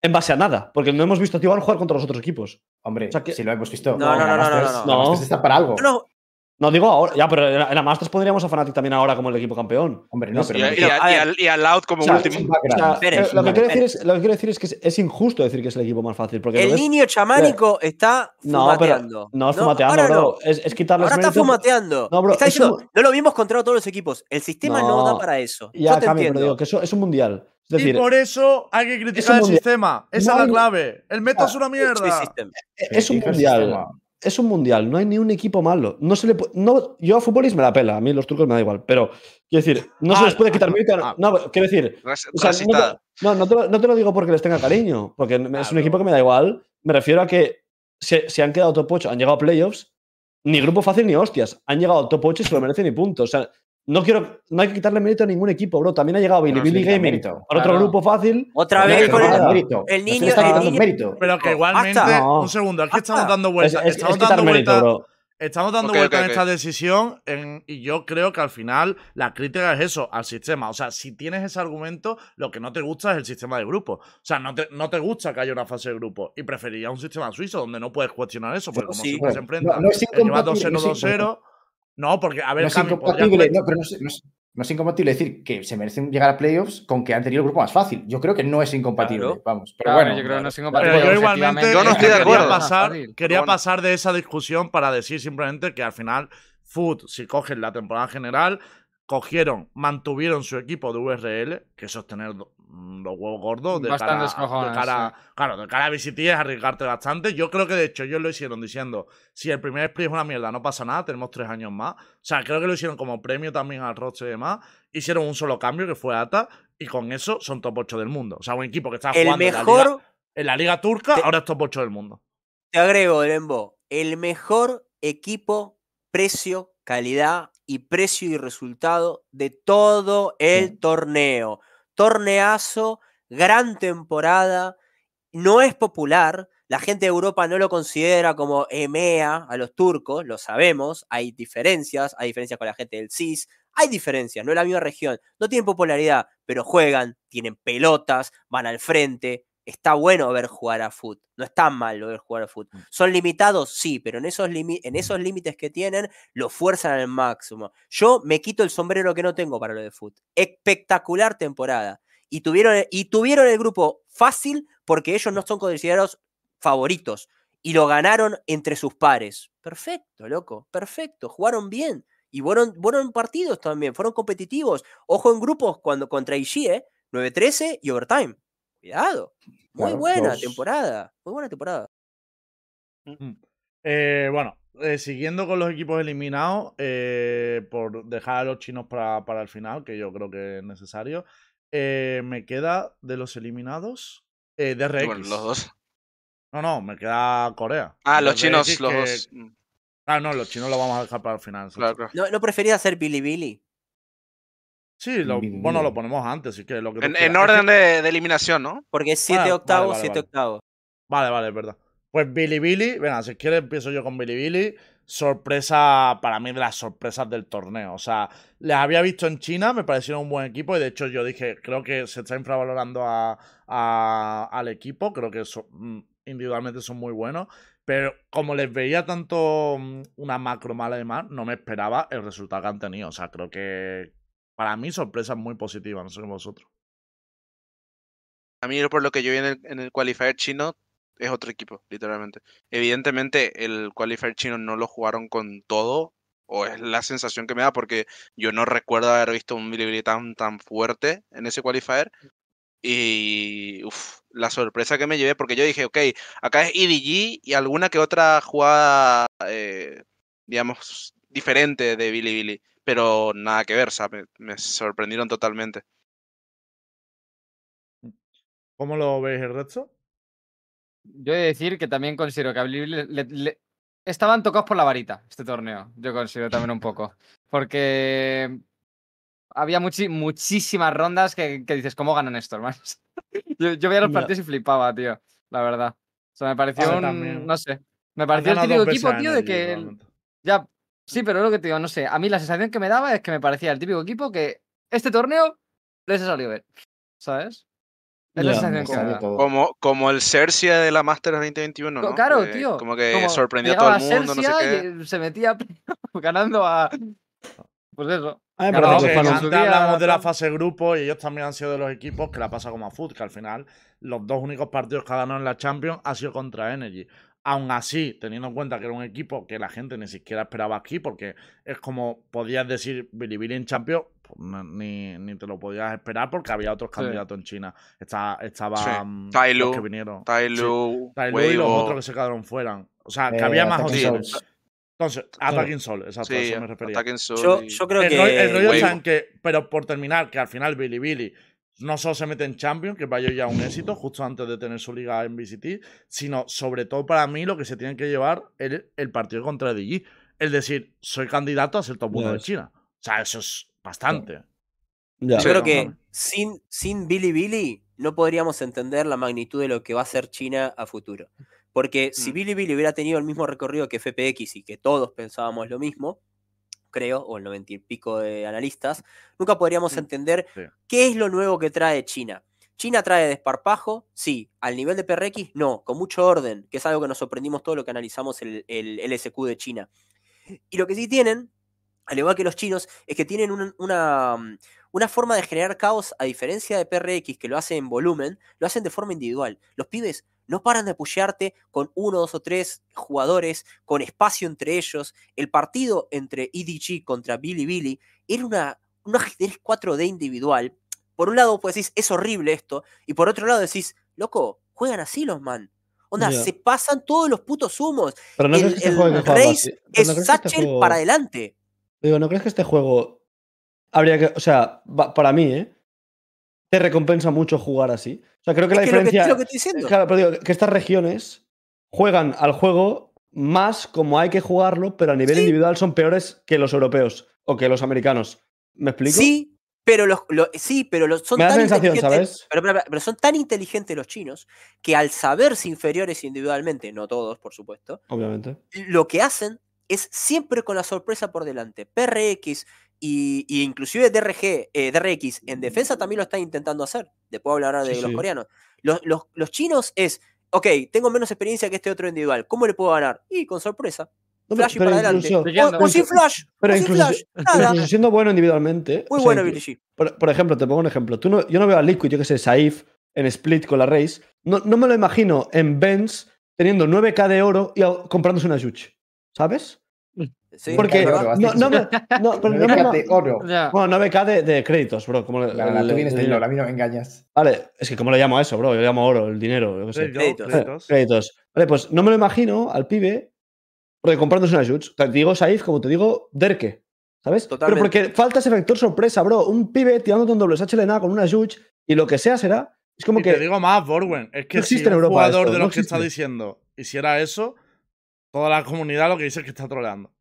en base a nada, porque no hemos visto a T1 jugar contra los otros equipos. Hombre, O sea, que- si lo hemos visto. No, no, no, no, no, no. No. está para algo. No, No digo ahora, ya, pero en la, Masters pondríamos a Fnatic también ahora como el equipo campeón. Hombre, no, Y- pero. Y, al- y al Loud como O sea, último. O sea, eh, lo, que quiero decir es, lo que quiero decir es que es, es injusto decir que es el equipo más fácil. Porque el ves- niño chamánico está No, pero fumateando. no es fumateando, ahora bro. no. Es, es quitarles Ahora está mérito. fumateando. No, bro, está es diciendo, un- no lo vimos contra todos los equipos. El sistema no, No. da para eso. Ya, Yo te cambio, entiendo. pero digo que eso es un mundial. Es decir, y por eso hay que criticar el mundial. sistema. Esa No es la clave. El meta es una mierda. es un mundial. Es un mundial, no hay ni un equipo malo. No se le no, yo a futbolis me la pela, a mí los turcos me da igual, pero quiero decir, no se Ah, les puede quitar mérito. a- ah. No, quiero decir, o sea, no, te, no, te lo, no te lo digo porque les tenga cariño, porque es un Claro. equipo que me da igual. Me refiero a que se, se han quedado top 8, han llegado a playoffs, ni grupo fácil ni hostias. Han llegado a top 8 y se lo merecen y punto. O sea, no quiero, no hay que quitarle mérito a ningún equipo, bro. También ha llegado No, Billy sí, quita Gaming mérito. para otro Claro. grupo fácil. Otra No, vez con no, el, no, mérito. el No niño. se está el niño- mérito. Pero que igualmente, No. un segundo, es que estamos dando vueltas. es- es estamos dando mérito, vueltas. Estamos dando Ok, vueltas en esta decisión en- y yo creo que al final la crítica es eso, al sistema. O sea, si tienes ese argumento, lo que no te gusta es el sistema de grupo. O sea, no te, no te gusta que haya una fase de grupo y preferirías un sistema suizo donde no puedes cuestionar eso, porque como sí. siempre se Bueno, enfrenta no- no es el que va incompatible, no es 2-0-2-0. No, porque, a ver, No es incompatible, no, pero no es, no es- no es incompatible decir que se merecen llegar a playoffs con que han tenido el grupo más fácil. Yo creo que no es incompatible, Claro. vamos. Pero Claro, bueno, yo creo que no es Pero incompatible. yo igualmente objetivamente, Yo no estoy de quería pasar, quería Bueno. pasar de esa discusión para decir simplemente que al final Food, si cogen la temporada general, cogieron, mantuvieron su equipo de URL, que eso es tener mm, los huevos gordos de cara, Bastantes cojones, de cara- claro, de cara a VCT es arriesgarte bastante. Yo creo que de hecho ellos lo hicieron diciendo, si el primer split es una mierda, no pasa nada, tenemos tres años más. O sea, creo que lo hicieron como premio también al roster y demás. Hicieron un solo cambio que fue ATA y con eso son top 8 del mundo. O sea, un equipo que está El jugando en la liga- mejor, en la liga turca, Te- ahora es top 8 del mundo. te agrego, Lembo, el mejor equipo, precio, calidad y precio y resultado de todo el torneo. Torneazo, gran temporada, no es popular. La gente de Europa no lo considera como EMEA a los turcos, lo sabemos. Hay diferencias, hay diferencias con la gente del CIS, hay diferencias, no es la misma región. No tienen popularidad, pero juegan, tienen pelotas, van al frente. Está bueno ver jugar a foot, no está mal ver jugar a foot. ¿Son limitados? Sí, pero en esos, en esos límites que tienen, lo fuerzan al máximo. Yo me quito el sombrero que no tengo para lo de foot. Espectacular temporada. Y tuvieron, y tuvieron el grupo fácil porque ellos no son considerados favoritos. Y lo ganaron entre sus pares. Perfecto, loco. Perfecto. Jugaron bien. Y fueron, fueron partidos también. Fueron competitivos. Ojo en grupos cuando contra IG, ¿eh? 9-13 y overtime. Cuidado. Muy Claro, buena temporada. Muy buena temporada. Eh, bueno, eh, siguiendo con los equipos eliminados, eh, por dejar a los chinos para, para el final, que yo creo que es necesario, eh, me queda de los eliminados eh, DRX. Bueno, los dos. No, no, me queda Corea. Ah, los DRX chinos, los que- dos. Mm, Ah, no, los chinos los vamos a dejar para el final. Claro, claro. ¿No, ¿no preferías hacer Billy Billy? Sí, lo- bueno, lo ponemos antes, si quieres. Lo que tú En, en que- orden de, de eliminación, ¿no? Porque es 7 Vale, vale, octavos, vale, 7 vale. octavos. Vale, vale, es verdad. Pues Billy Billy, venga, si quieres empiezo yo con Billy Billy. Sorpresa, para mí, de las sorpresas del torneo. O sea, les había visto en China, me parecieron un buen equipo y de hecho yo dije, creo que se está infravalorando a, a- al equipo, creo que son- mm, individualmente son muy buenos, pero como les veía tanto mm, una macro mala demás, no me esperaba el resultado que han tenido. O sea, creo que para mí sorpresa muy positiva, no sé vosotros. A mí, por lo que yo vi en el, en el qualifier chino, es otro equipo, literalmente. Evidentemente, el qualifier chino no lo jugaron con todo, o es la sensación que me da, porque yo no recuerdo haber visto un Bilibili tan, tan fuerte en ese qualifier. Y uf, la sorpresa que me llevé, porque yo dije, ok, acá es EDG y alguna que otra jugada, eh, digamos, diferente de Bilibili, pero nada que ver, ¿sabes? Me sorprendieron totalmente. ¿Cómo lo veis el resto? Yo he de decir que también considero que a Billy le- le- le- estaban tocados por la varita este torneo. Yo considero también un poco. Porque había muchi- muchísimas rondas que, que dices, ¿cómo ganan esto, hermano? yo, yo veía los partidos y flipaba, tío. La verdad. O sea, me pareció Ah, un. también. No sé. Me pareció el típico equipo, tío, de Energy, que. Ya. Sí, pero es lo que te digo, no sé. A mí la sensación que me daba es que me parecía el típico equipo que este torneo les ha salido bien. ¿Sabes? Es la Ya, sensación que me Sale da. todo. Como, como el Cercia de la Masters 2021, Co- ¿no? Claro, Que tío. Como que como sorprendió a todo el mundo, no sé qué. y se metía ganando a. Pues eso. A mí me Claro, parece que que fueron- en su antes día, hablamos de la fase grupo y ellos también han sido de los equipos que la pasa como a Foot, que al final los dos únicos partidos que ha ganado en la Champions ha sido contra Energy. Aún así, teniendo en cuenta que era un equipo que la gente ni siquiera esperaba aquí, porque es como podías decir Bilibili en Champions, pues, no- ni, ni te lo podías esperar porque había otros Sí. candidatos en China. Está, estaba Sí. mm, Tai los que vinieron. Tai Sí. Lu, Tai Lu y los otros que se quedaron fuera. O sea, que Eh, había más opciones. Entonces, Attacking Soul, exacto, a eso me refería. Yo, y- yo creo el, que. rollo- el rollo está en que, pero por terminar, que al final Billy Billy no solo se mete en Champions, que vaya ya un éxito justo antes de tener su liga en VCT, sino sobre todo para mí lo que se tiene que llevar el, el partido contra DG. Es decir, soy candidato a ser top 1 Ya de. China. O sea, eso es bastante. Ya. Yo creo que sin, sin Billy Billy no podríamos entender la magnitud de lo que va a ser China a futuro. Porque si Mm. Billy Billy hubiera tenido el mismo recorrido que FPX y que todos pensábamos lo mismo, creo, o el noventa y pico de analistas, nunca podríamos Mm, entender sí. qué es lo nuevo que trae China. China trae desparpajo, sí. Al nivel de PRX, no, con mucho orden, que es algo que nos sorprendimos todo lo que analizamos el, el LSQ de China. Y lo que sí tienen, al igual que los chinos, es que tienen un- una, mm, una forma de generar caos, a diferencia de PRX, que lo hace en volumen, lo hacen de forma individual. Los pibes no paran de pushearte con uno, dos o tres jugadores, con espacio entre ellos. El partido entre EDG contra Billy Billy era una, un ajedrez 4D individual. Por un lado, pues decís, es horrible esto, y por otro lado decís, loco, juegan así los man. Onda, se pasan todos los putos humos. Pero no el crees que este el juego race es ¿no este Satchel juego- para adelante. Digo, ¿no crees que este juego habría que. O sea, para mí, ¿eh? Te recompensa mucho jugar así. O sea, creo que la Es que lo que, diferencia. es lo que estoy diciendo. Claro, pero digo que estas regiones juegan al juego más como hay que jugarlo, pero a nivel Sí. individual son peores que los europeos o que los americanos. ¿Me explico? Sí, pero los, lo- sí, pero los, son Me da tan sensación, inteligentes. ¿sabes? Pero, pero- pero son tan inteligentes los chinos que al saberse inferiores individualmente, no todos, por supuesto, Obviamente. lo que hacen es siempre con la sorpresa por delante. PRX y, y inclusive DRG, eh, DRX en defensa también lo están intentando hacer. Después hablar de Sí, los sí. coreanos. Los, los- los chinos es, ok, tengo menos experiencia que este otro individual. ¿Cómo le puedo ganar? Y con sorpresa. No, Flash y pero para adelante. incluso- O, Leyendo. o sin flash. Pero o sin incluso, flash. Nada. incluso siendo bueno individualmente. Muy o sea, bueno, inclu- Billy G. Por, por ejemplo, te pongo un ejemplo. Tú no, yo no veo a Liquid, yo que sé, Saif en Split con la Race. No, no me lo imagino en Benz teniendo 9k de oro y comprándose una Yuch. ¿Sabes? Sí, Porque oro, no, no me. No, pero no me- Déjate oro. Ya. bueno, 9k de, de créditos, bro. Como La, la, el- tú vienes dinero. LOL, a mí no me engañas. Vale, es que ¿cómo le llamo a eso, bro? Yo le llamo oro, el dinero. Yo qué sé. Créditos, créditos. créditos. Créditos. Vale, pues no me lo imagino al pibe porque comprándose una Yuch. Te digo Saif, como te digo, Derke. ¿Sabes? Totalmente. Pero porque falta ese factor sorpresa, bro. Un pibe tirándote un doble HLNA con una Yuch y lo que sea será. Es como y que. te digo más, Borwen, es que no si existe en un Europa jugador esto, de no los que está diciendo hiciera eso, toda la comunidad lo que dice es que está troleando.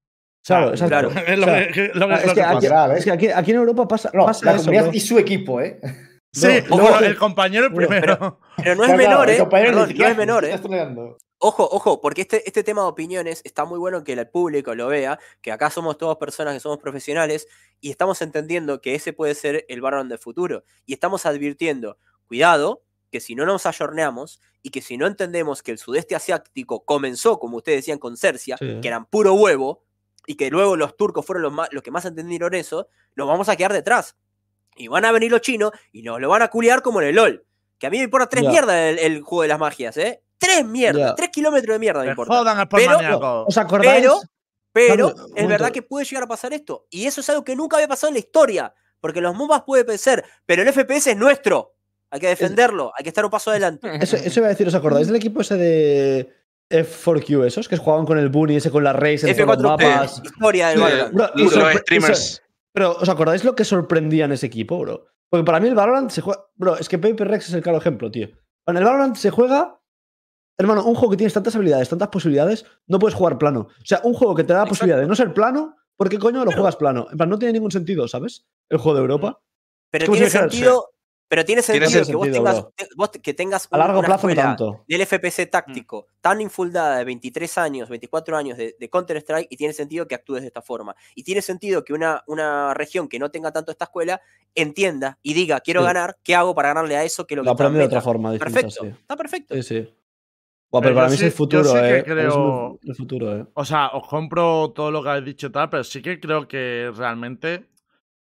Claro, exacto. Claro. Es lo O sea, que, que- lo que- lo es, que que aquí, pasa. pasa. es que aquí, aquí en Europa pasa, No, pasa la eso. comunidad y su equipo, ¿eh? Sí, No, bueno, no, el compañero el primero. Pero no es menor, el ¿eh? compañero Perdón, no es "¿Qué menor? ¿eh? Estás troleando". Ojo, ojo, porque este, este tema de opiniones está muy bueno que el público lo vea, que acá somos todas personas que somos profesionales y estamos entendiendo que ese puede ser el Baron del futuro. Y estamos advirtiendo, cuidado, que si no nos ayorneamos y que si no entendemos que el sudeste asiático comenzó, como ustedes decían, con Cercia, Sí. que eran puro huevo, y que luego los turcos fueron los, más, los que más entendieron eso, nos vamos a quedar detrás. Y van a venir los chinos y nos lo van a culiar como en el LOL. Que a mí me importa tres Ya. mierdas el, el juego de las magias, ¿eh? Tres mierdas, tres kilómetros de mierda me importa. jodan, Pero-. ¿Os acordáis? Pero, es verdad que puede llegar a pasar esto. Y eso es algo que nunca había pasado en la historia. Porque los MOBAs puede ser, pero el FPS es nuestro. Hay que defenderlo, hay que estar un paso adelante. Eso, eso iba a decir, ¿os acordáis del equipo ese de F4Q esos? Que jugaban con el Bunny, ese con la Race en los F4P, mapas. historia del Sí, Valorant. Bro, y Los sorpre- streamers. Pero, ¿os acordáis lo que sorprendía en ese equipo, bro? Porque para mí el Valorant se juega. Bro, es que Paper Rex es el claro ejemplo, tío. En el Valorant se juega. Hermano, un juego que tienes tantas habilidades, tantas posibilidades, no puedes jugar plano. O sea, un juego que te da la posibilidad de no ser plano, ¿por qué coño lo juegas plano? En plan, no tiene ningún sentido, ¿sabes? El juego de Europa. Pero tiene sentido, pero tiene Tiene sentido que vos sentido, tengas, vos que tengas A largo una plazo tanto. del FPS táctico tan infundada de 23 años, 24 años de, de Counter-Strike y tiene sentido que actúes de esta forma. Y tiene sentido que una, una región que no tenga tanto esta escuela entienda y diga, quiero Sí. ganar, ¿qué hago para ganarle a eso? Que lo Lo que aprende de meta?". otra forma distinta, Perfecto, sí. está perfecto. Sí, sí. Buah, Pero pero para mí es el futuro, eh. Es el futuro, eh. O sea, os compro todo lo que habéis dicho y tal, pero sí que creo que realmente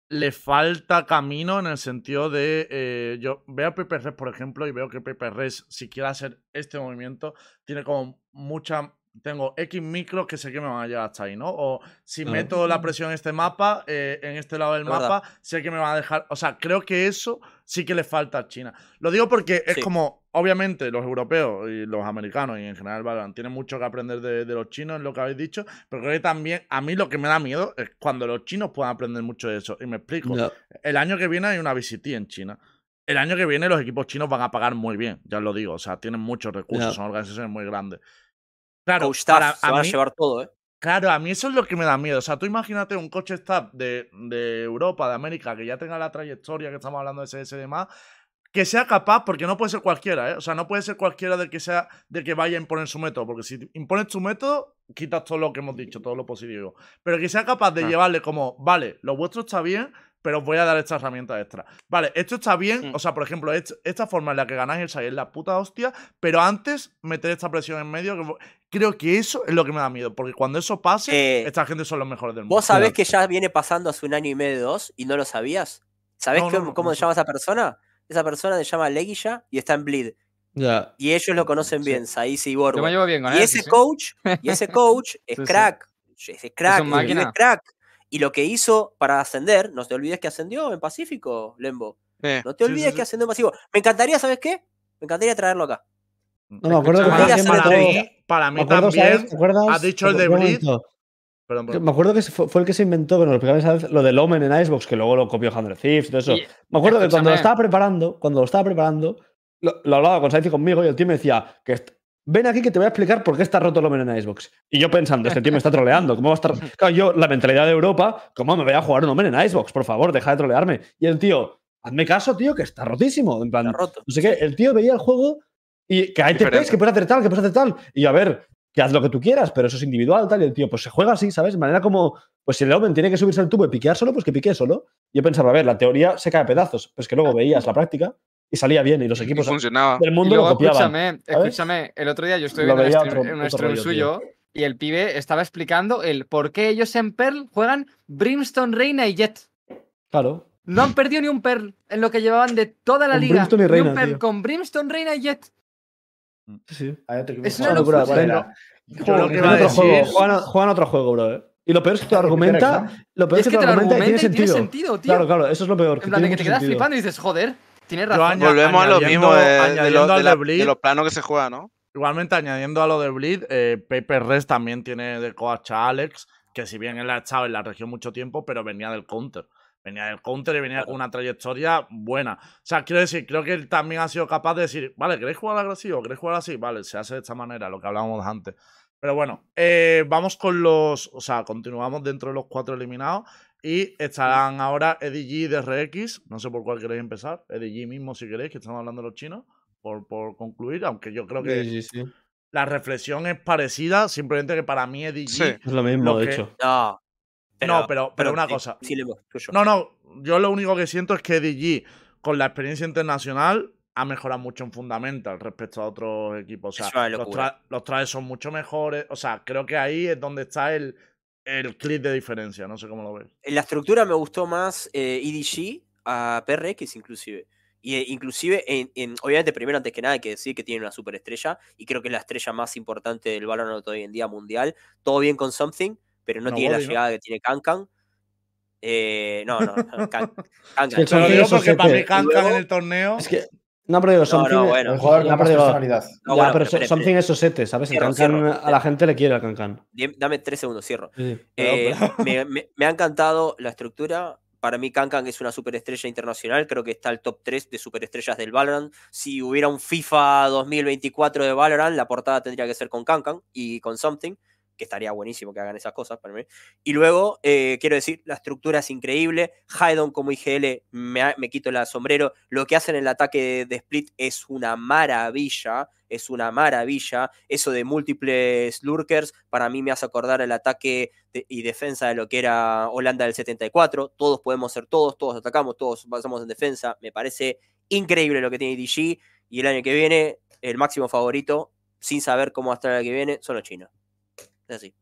le falta camino en el sentido de. eh, yo veo a Paper Res, por ejemplo, y veo que Paper Res, si quiere hacer este movimiento, tiene como mucha tengo X micros que sé que me van a llegar hasta ahí, ¿no? O si Claro. meto la presión en este mapa, eh, en este lado del Es verdad. mapa, sé que me van a dejar. O sea, creo que eso sí que le falta a China. Lo digo porque es Sí. como, obviamente, los europeos y los americanos y en general Valorant tienen mucho que aprender de, de los chinos, en lo que habéis dicho, pero creo que también a mí lo que me da miedo es cuando los chinos puedan aprender mucho de eso. Y me explico. El año que viene hay una VCT en China. El año que viene los equipos chinos van a pagar muy bien, ya os lo digo. O sea, tienen muchos recursos, son organizaciones muy grandes. Claro, Coach staff, para- se a van a mí- llevar todo, ¿eh? Claro, a mí eso es lo que me da miedo. O sea, tú imagínate un coche staff de, de Europa, de América, que ya tenga la trayectoria que estamos hablando de CS y demás, que sea capaz, porque no puede ser cualquiera, ¿eh? O sea, no puede ser cualquiera del que sea, de que vaya a imponer su método, porque si impones tu método, quitas todo lo que hemos dicho, todo lo positivo. Pero que sea capaz de Ah. llevarle como, vale, lo vuestro está bien, pero os voy a dar esta herramienta extra. Vale, esto está bien, Mm. o sea, por ejemplo, est- esta forma en la que ganáis el SAI es la puta hostia, pero antes meter esta presión en medio, que creo que eso es lo que me da miedo, porque cuando eso pase, Eh, esta gente son los mejores del mundo. Vos sabés que ya viene pasando hace un año y medio, dos, y no lo sabías. ¿Sabés No, no, no, cómo no se llama esa persona? Esa persona se llama Leguilla y está en Bleed. Ya. Y ellos lo conocen Sí. bien, Saiz y Yo me Borgo. llevo bien con Y él. ese sí, coach, y ese coach es Sí, sí. crack. Ese crack, es crack. Y lo que hizo para ascender, no te olvides que ascendió en Pacífico, Lembo. Eh, No te olvides sí, sí. que ascendió en Pacífico. Me encantaría, ¿sabes qué? Me encantaría traerlo acá. No, me acuerdo que Para, mí, para mí acuerdo, también. ¿sabes? ¿Te acuerdas? has dicho el de. Perdón, perdón. Me acuerdo que fue, fue el que se inventó, bueno, lo explicaba lo del Omen en Icebox, que luego lo copió Hundred Thieves y todo eso. Y- me acuerdo que cuando lo estaba preparando, cuando lo estaba preparando, lo, lo hablaba con Saiz y conmigo y el tío me decía que ven aquí que te voy a explicar por qué está roto el Omen en Icebox. Y yo pensando, este tío me está troleando, ¿cómo va a estar? Claro, yo, la mentalidad de Europa, ¿cómo me voy a jugar un Omen en Icebox? Por favor, deja de trolearme. Y el tío, hazme caso, tío, que está rotísimo. En plan, Está roto. no sé qué, el tío veía el juego y que hay. TPs, que puedes hacer tal, que puedes hacer tal. Y yo, a ver, que haz lo que tú quieras, pero eso es individual, tal. Y el tío, pues se juega así, ¿sabes? De manera como, pues si el Omen tiene que subirse al tubo y piquear solo, pues que piquee solo. Yo pensaba, a ver, la teoría se cae a pedazos, pues que luego veías la práctica y salía bien y los y equipos funcionaba. del Y mundo lo copiaban. escúchame, escúchame, el otro día yo estuve viendo stream, otro- un stream rollo, suyo y el pibe estaba explicando el por qué ellos en Pearl juegan Brimstone, Reina y Jet. Claro. No han perdido ni un Pearl en lo que llevaban de toda la Con liga. Brimstone y Ni Reina, un Pearl tío. con Brimstone, Reina y Jet. Sí, sí. Es una locura, ¿cuál pero- era? Yo Joder, lo que ¿qué iba a Juegan otro, juego, bro. eh. Y lo peor es que te lo argumenta. Lo peor Y es es que te lo argumenta y tiene tiene sentido. sentido, tío. Claro, claro, eso es lo peor. en plan, de que te quedas sentido. flipando y dices, joder, tienes razón. Volvemos a lo mismo de, de lo, de la- de Bleed. de lo plano que se juega, ¿no? Igualmente, añadiendo a lo de Bleed, eh, Paper Res también tiene de coach a Alex, que si bien él ha estado en la región mucho tiempo, pero venía del counter. Venía del counter y venía con una trayectoria buena. O sea, quiero decir, creo que él también ha sido capaz de decir, vale, ¿queréis jugar agresivo? ¿Queréis jugar así? Vale, se hace de esta manera, lo que hablábamos antes. Pero bueno, eh, vamos con los. O sea, continuamos dentro de los cuatro eliminados. Y estarán ahora Eddie G y DRX. No sé por cuál queréis empezar. Eddie G mismo, si queréis, que estamos hablando de los chinos. Por, por concluir, aunque yo creo que Sí, sí, sí. la reflexión es parecida, simplemente que para mí Eddie G. Sí. Es lo mismo, Lo de que- hecho. No. No, pero- pero una sí, cosa. No, no, yo lo único que siento es que Eddie G, con la experiencia internacional, ha mejorado mucho en Fundamental respecto a otros equipos. O sea, los, tra- los trajes son mucho mejores. O sea, creo que ahí es donde está el, el clip de diferencia. No sé cómo lo ves. En la estructura me gustó más eh, EDG a PRX inclusive. Y eh, inclusive, en, en- obviamente, primero antes que nada hay que decir que tiene una superestrella y creo que es la estrella más importante del Valorant hoy en día mundial. Todo bien con Something, pero no No, tiene la llegada que tiene Kankan. Eh, no, no, Kan- Kankan. Sí, lo digo porque para mí Kankan luego- en el torneo. Es que. No, pero digo, Something. no, bueno. El jugador con más personalidad. No, ya, bueno, pero pero Something es Sosete, ¿sabes? El Cierro, Kankan cierro. a la gente le quiere al Kankan. Diem- Dame tres segundos, cierro. Sí. Eh, me, me- me ha encantado la estructura. Para mí, Kankan es una superestrella internacional. Creo que está el top 3 de superestrellas del Valorant. Si hubiera un FIFA 2024 de Valorant, la portada tendría que ser con Kankan y con Something, que estaría buenísimo que hagan esas cosas para mí. Y luego, eh, quiero decir, la estructura es increíble. Haydon como IGL, me, quito el sombrero. Lo que hacen en el ataque de Split es una maravilla. Es una maravilla. Eso de múltiples lurkers, para mí me hace acordar el ataque y defensa de lo que era Holanda del 74. Todos podemos ser todos, todos atacamos, todos pasamos en defensa. Me parece increíble lo que tiene DG. Y el año que viene, el máximo favorito, sin saber cómo va a estar el año que viene, son los chinos. Es así.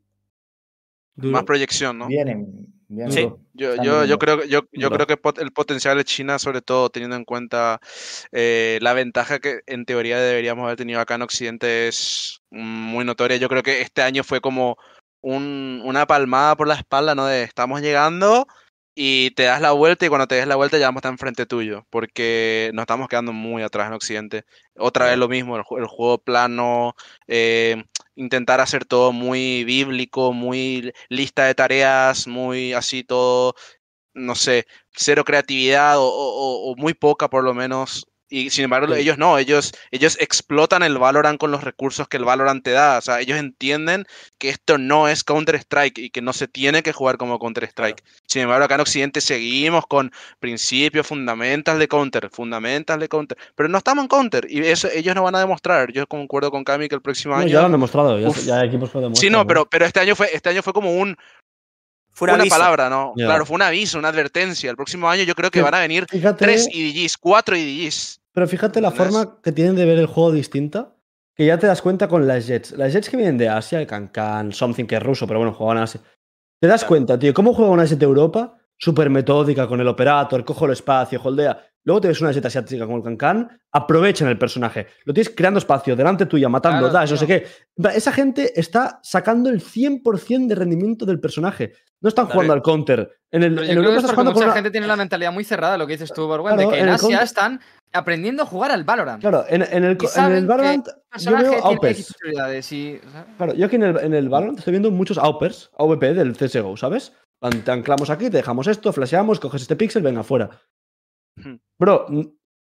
Duro. Más proyección, ¿no? Vienen. Sí. Yo, yo, yo creo, que- yo, yo creo que pot- el potencial de China, sobre todo teniendo en cuenta eh, la ventaja que en teoría deberíamos haber tenido acá en Occidente, es muy notoria. Yo creo que este año fue como un- una palmada por la espalda, ¿no? De estamos llegando y te das la vuelta y cuando te des la vuelta ya vamos a estar enfrente tuyo, porque nos estamos quedando muy atrás en Occidente. Otra vez lo mismo, el juego plano, eh, intentar hacer todo muy bíblico, muy lista de tareas, muy así todo, no sé, cero creatividad o, o- o muy poca por lo menos. Y sin embargo, Sí. ellos no, ellos, ellos explotan el Valorant con los recursos que el Valorant te da. O sea, ellos entienden que esto no es Counter-Strike y que no se tiene que jugar como Counter-Strike. Sin embargo, acá en Occidente seguimos con principios, fundamental de Counter, fundamental de Counter. Pero no estamos en Counter y eso ellos no van a demostrar. Yo concuerdo con Cami que el próximo No, año. ya lo han demostrado, ya, Uf. ya hay equipos que lo demuestran. Sí, no, pero, pero este año fue, este año fue como un, Fue un una aviso. palabra, ¿no? Claro, fue un aviso, una advertencia. El próximo año yo creo que Sí. van a venir Fíjate, tres IDGs, cuatro IDGs. pero fíjate la forma que tienen de ver el juego distinta, que ya te das cuenta con las Jets. Las Jets que vienen de Asia, el Cancan, Something que es ruso, pero bueno, juegan Asia. Te das Claro. cuenta, tío, cómo juega una Jet de Europa, súper metódica con el operator, cojo el espacio, holdea. Luego te ves una Jet asiática como el Cancan, aprovechan el personaje. Lo tienes creando espacio, delante tuya, matando, Claro, dash, no sé qué. Esa gente está sacando el 100% de rendimiento del personaje. No están jugando al counter. En, el, en Europa estás jugando con mucha una- gente tiene la mentalidad muy cerrada, lo que dices tú, Borwen, Claro, de que en Asia están aprendiendo a jugar al Valorant. Claro, en, en el, Valorant yo veo y... Claro, yo aquí en el, en el Valorant estoy viendo muchos AWPers, AWP del CSGO, ¿sabes? Te anclamos aquí, te dejamos esto, flasheamos, coges este pixel, venga, fuera. Ujú. Bro,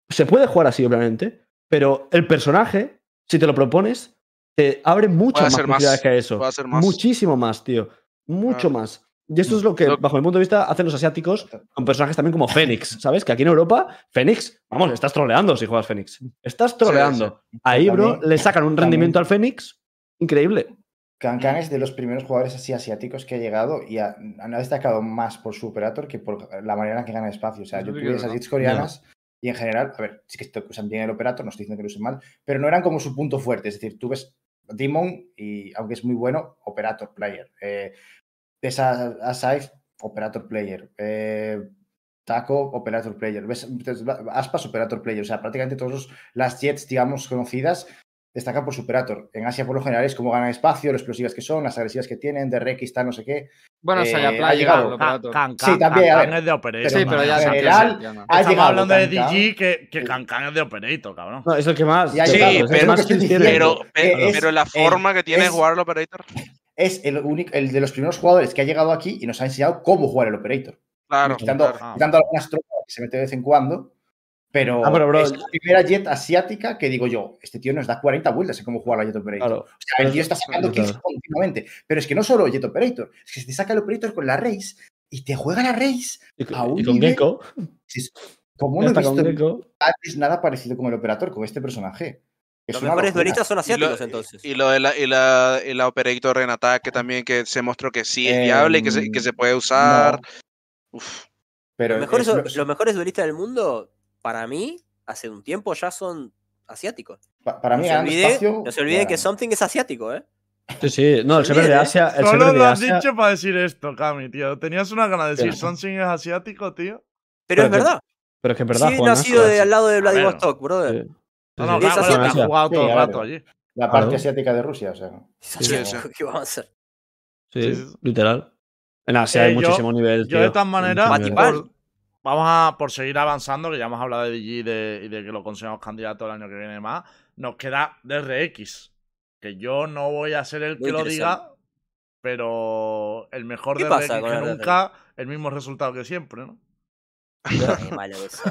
se puede jugar así, obviamente, pero el personaje, si te lo propones, te abre muchas más posibilidades que eso. más. Muchísimo más, tío. Mucho Claro. más. Y esto es lo que, bajo mi punto de vista, hacen los asiáticos con personajes también como Fénix, ¿sabes? Que aquí en Europa, Fénix, vamos, estás troleando si juegas Fénix. Estás troleando. Ahí, bro, También- le sacan un también- rendimiento al Fénix increíble. Cancan es de los primeros jugadores así asiáticos que ha llegado y ha, han destacado más por su operator que por la manera en que gana espacio. O sea, yo tuve esas hits coreanas y en general, a ver, sí que usan bien el operator, no estoy diciendo que lo usen mal, pero no eran como su punto fuerte. Es decir, tú ves Demon y, aunque es muy bueno, operator player. Eh, ves a, a operator player. Eh, Taco, operator player. ¿Ves? Aspas, operator player. O sea, prácticamente todas las jets, digamos, conocidas destacan por su operator. En Asia, por lo general, es como ganan espacio, lo explosivas que son, las agresivas que tienen, de RX, tal, no sé qué. Bueno, Eh, Saya ha Playa, llegado. Can- operator. Can- Sí, Can- también, a ver. es de Operator. Sí, pero ya en general, entiende, ya no. ha Estamos llegado hablando de. DG que, que Cancan es de Operator, cabrón. No, es el que más. Sí, pero- más. Pero, es- pero la eh, forma que tiene de jugar el Operator. Es el, único, el de los primeros jugadores que ha llegado aquí y nos ha enseñado cómo jugar el operator. Claro, quitando, claro. Ah. quitando algunas tropas que se mete de vez en cuando. Pero, Ah, pero, bro, es la primera jet asiática que digo yo, este tío nos da 40 vueltas en cómo jugar la jet operator. Claro. O sea, el tío está sacando claro. kills continuamente. Pero es que no solo Jet Operator, es que te saca el Operator con la Race y te juega la Race Y, con- a un y con nivel- Gecko. Es- como no he visto Gecko. antes nada parecido con el Operator, con este personaje. Es Los mejores duelistas son Y lo, asiáticos, entonces. y lo de la, y la, y la Operator en ataque también, que se mostró que sí es Em, viable y que se, que se puede usar. No, Uf. pero Los mejores, es- los, mejores duelistas del mundo, para mí, hace un tiempo ya son asiáticos. pa- para No mí, se ganando olvide, espacio, no se olvide que Something es asiático, ¿eh? Sí, sí. No, el Se server de olvide, Asia. El Solo de lo has Asia. dicho para decir esto, Cami, tío. Tenías una gana de decir. Sonsing es asiático, tío. Pero es que- verdad. Pero es que es verdad, Sí, Asia. de al lado de. Vladivostok, brother. Sí. No, no, has jugado todo Sí, el a rato allí. La parte asiática de Rusia, o sea. Es Sí. ¿Qué vamos a hacer? Sí, Sí, sí, sí. literal. En Asia Eh, hay yo- muchísimo nivel. Yo tío. de todas maneras, nivel. Por- vamos a, por seguir avanzando, que ya hemos hablado de DG y de, y de que lo consideramos candidato el año que viene más, nos queda DRX, que yo no voy a ser el Muy que lo diga, pero el mejor ¿Qué DRX que el nunca, el mismo resultado que siempre, ¿no? Eso.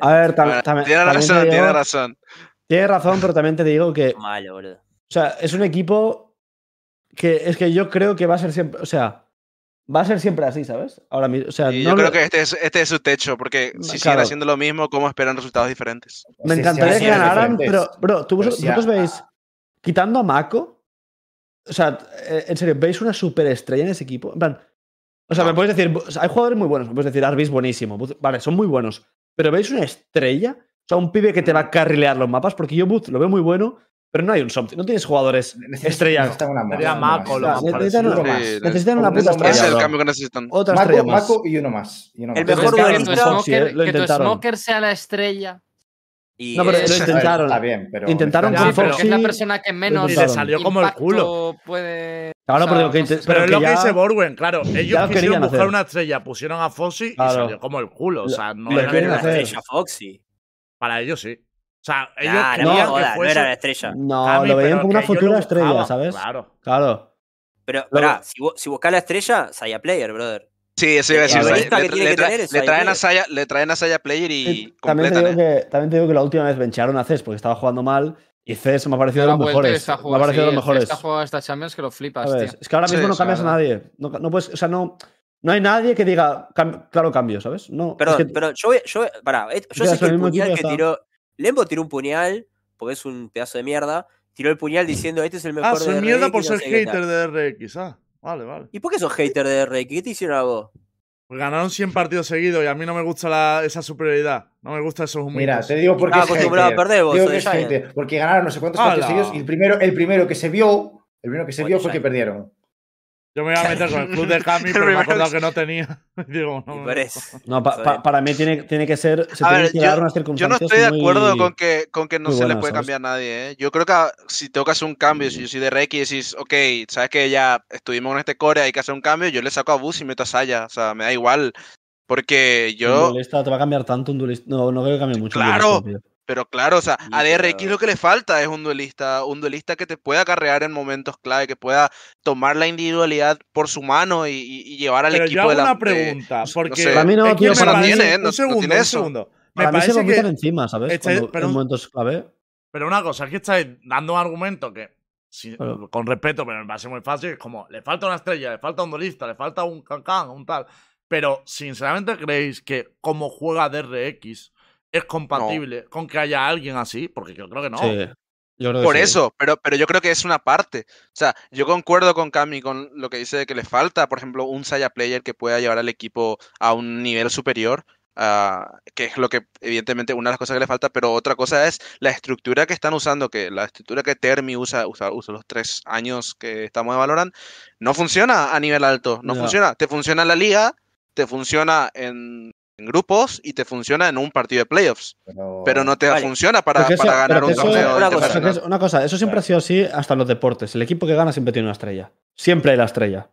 A ver, tam- tam- tiene razón, digo- tiene razón. Tiene razón, pero también te digo que. O Malo, boludo. sea, es un equipo que es que yo creo que va a ser siempre. O sea, va a ser siempre así, ¿sabes? Ahora mismo. O sea, Y no yo lo- creo que este es, este es su techo, porque si siguen claro. haciendo lo mismo, ¿cómo esperan resultados diferentes? Me Sí, encantaría sí, que ganaran, pero, bro, tú, Pero vosotros a- veis, quitando a Mako, o sea, eh, en serio, ¿veis una superestrella en ese equipo? En plan, o sea, No. me puedes decir, hay jugadores muy buenos, me puedes decir, Arby es buenísimo, vale, son muy buenos, pero ¿veis una estrella? O sea, un pibe que te va a carrilear los mapas, porque yo Booth lo veo muy bueno, pero no hay un something. No tienes jugadores estrellas. necesitan una más, necesitan. Uno más. Sí, necesitan una puta más. estrella. Ese es el cambio que necesitan. Otra Mako, estrella más. Mako y uno más. y uno El más. mejor es que duelista- tu Foxy, Smoker, lo que tu. Smoker sea la estrella. Y No, pero lo A intentaron. Está bien, pero. Intentaron con pero Foxy. es la persona que menos Y le salió como el culo. puede. Claro, o sea, pero lo que Pero es lo que dice Borwen, claro. Ellos quisieron buscar una estrella, pusieron a Claro. y salió como el culo. O sea, no no quieren hacer. estrella Foxy. Para ellos sí. O sea, ellos Nah, querían no, que joda, no era la estrella. No, Cami, lo veían pero como una futura estrella, ¿sabes? Claro. Claro. Pero, pará, si, si buscas la estrella, Saya Player, brother. Sí, eso iba a decir. Le, tra- traen a. Saya, le traen a Saya Player y Sí, también, te digo ¿eh? que, también te digo que la última vez bencharon a Cés porque estaba jugando mal y Cés me ha parecido de los mejores. Me ha parecido de los mejores. Esta Champions que lo flipas. Es que ahora Sí, mismo no cambias a nadie. No, no puedes, o sea, no, no hay nadie que diga cam- claro cambio, ¿sabes? No, Perdón, es que- pero yo voy, yo, pará, eh, yo sé que el puñal que tiró. Lembo tiró un puñal, porque es un pedazo de mierda. Tiró el puñal diciendo: Este es el mejor Ah, de soy RX, mierda por no ser sé qué tal". hater de RX. Ah, vale, vale. ¿Y por qué sos hater de RX? ¿Qué te hicieron a vos? Pues ganaron 100 partidos seguidos y a mí no me gusta la- esa superioridad. No me gustan esos humitos. Mira, te digo por qué Estaba es acostumbrado a perder vos, Digo que es porque ganaron no sé cuántos partidos seguidos y el primero, el primero que se vio, el primero que se Bueno, vio fue que perdieron. Yo me iba a meter con el club de Cami, pero me he acordado que no tenía. Digo, no, no, pa- pa- para mí tiene, tiene que ser. Se A tienen ver, que yo- dar unas Yo no estoy de muy- acuerdo con que, con que no se le puede ¿sabes? cambiar a nadie. ¿eh? Yo creo que ah, si tengo que hacer un cambio, si yo soy de RX y decís, ok, sabes que ya estuvimos en este core, hay que hacer un cambio, yo le saco a Bus y meto a Saya. O sea, me da igual. Porque Un yo, duelista te va a cambiar tanto un duelista. No, no creo que cambie mucho. un Claro. duelista. Pero claro, o sea, a DRX lo que le falta es un duelista, un duelista que te pueda acarrear en momentos clave, que pueda tomar la individualidad por su mano y, llevar al Pero equipo yo hago de la- una de- pregunta. Porque sé. Para mí no, tío, me para mí- parece- tiene, no- Un no segundo, tiene un eso. segundo. Me Para mí se parece que. encima, ¿sabes? Estáis- Cuando- pero- en momentos clave. Pero una cosa, es que estáis dando un argumento que, con respeto, pero me parece muy fácil, es como, le falta una estrella, le falta un duelista, le falta un cancán, un tal. Pero, sinceramente, ¿creéis que como juega DRX es compatible con que haya alguien así? Porque yo creo que no. Sí. Yo creo que Por sí. eso, pero, pero yo creo que es una parte. O sea, yo concuerdo con Cami con lo que dice de que le falta, por ejemplo, un Saya player que pueda llevar al equipo a un nivel superior, ah, que es lo que evidentemente una de las cosas que le falta, pero otra cosa es la estructura que están usando, que la estructura que Termi usa, usa, usa los tres años que estamos de Valorant, no funciona a nivel alto, no Ya. funciona. Te funciona en la liga, te funciona en, en grupos y te funciona en un partido de playoffs, Pero, pero no te Vale. funciona para, Porque eso- para ganar un torneo una cosa, una eso siempre ha sido así hasta en los deportes. El equipo que gana siempre tiene una estrella. Siempre hay la estrella.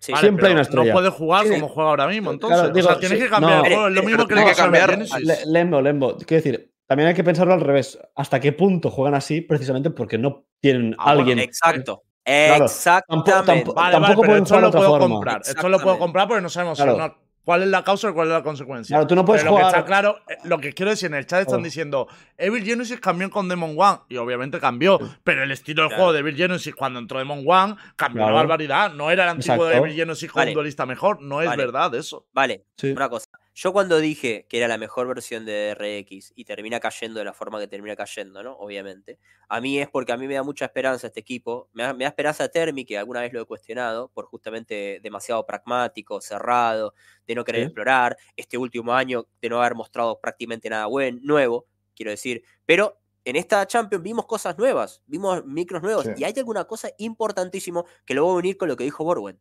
Sí, Vale, siempre hay una estrella. No puede jugar Sí. como juega ahora mismo, Claro, entonces. digo, o sea, tienes sí, que cambiar no. el juego. Es lo Pero mismo que tiene le que a cambiar-. Le- Lembo, Lembo. Quiero decir, también hay que pensarlo al revés. ¿Hasta qué punto juegan así? Precisamente porque no tienen Ah, bueno, alguien. Exacto. Claro. Exactamente. Tampoco- tampoco- Vale, tampoco vale, pero pueden esto jugar de lo otra puedo forma. comprar. Esto lo puedo comprar porque no sabemos si Claro. Cuál es la causa y cuál es la consecuencia. Claro, tú no puedes Pero lo que jugar. está claro, eh, lo que quiero decir, en el chat están Oh. diciendo, Evil Genesis cambió con Demon One, y obviamente cambió, pero el estilo de Claro. juego de Evil Genesis cuando entró Demon One cambió Claro. una barbaridad. No era el antiguo Exacto. Evil Genesis con Vale. un duelista mejor, no es Vale. verdad eso. Vale, Sí. una cosa. Yo cuando dije que era la mejor versión de RX y termina cayendo de la forma que termina cayendo, ¿no? Obviamente. A mí es porque a mí me da mucha esperanza este equipo. Me da, me da esperanza Termi, que alguna vez lo he cuestionado, por justamente demasiado pragmático, cerrado, de no querer Sí. explorar. Este último año de no haber mostrado prácticamente nada buen, nuevo, quiero decir. Pero en esta Champions vimos cosas nuevas, vimos micros nuevos. Sí. Y hay alguna cosa importantísimo que lo voy a unir con lo que dijo Borwen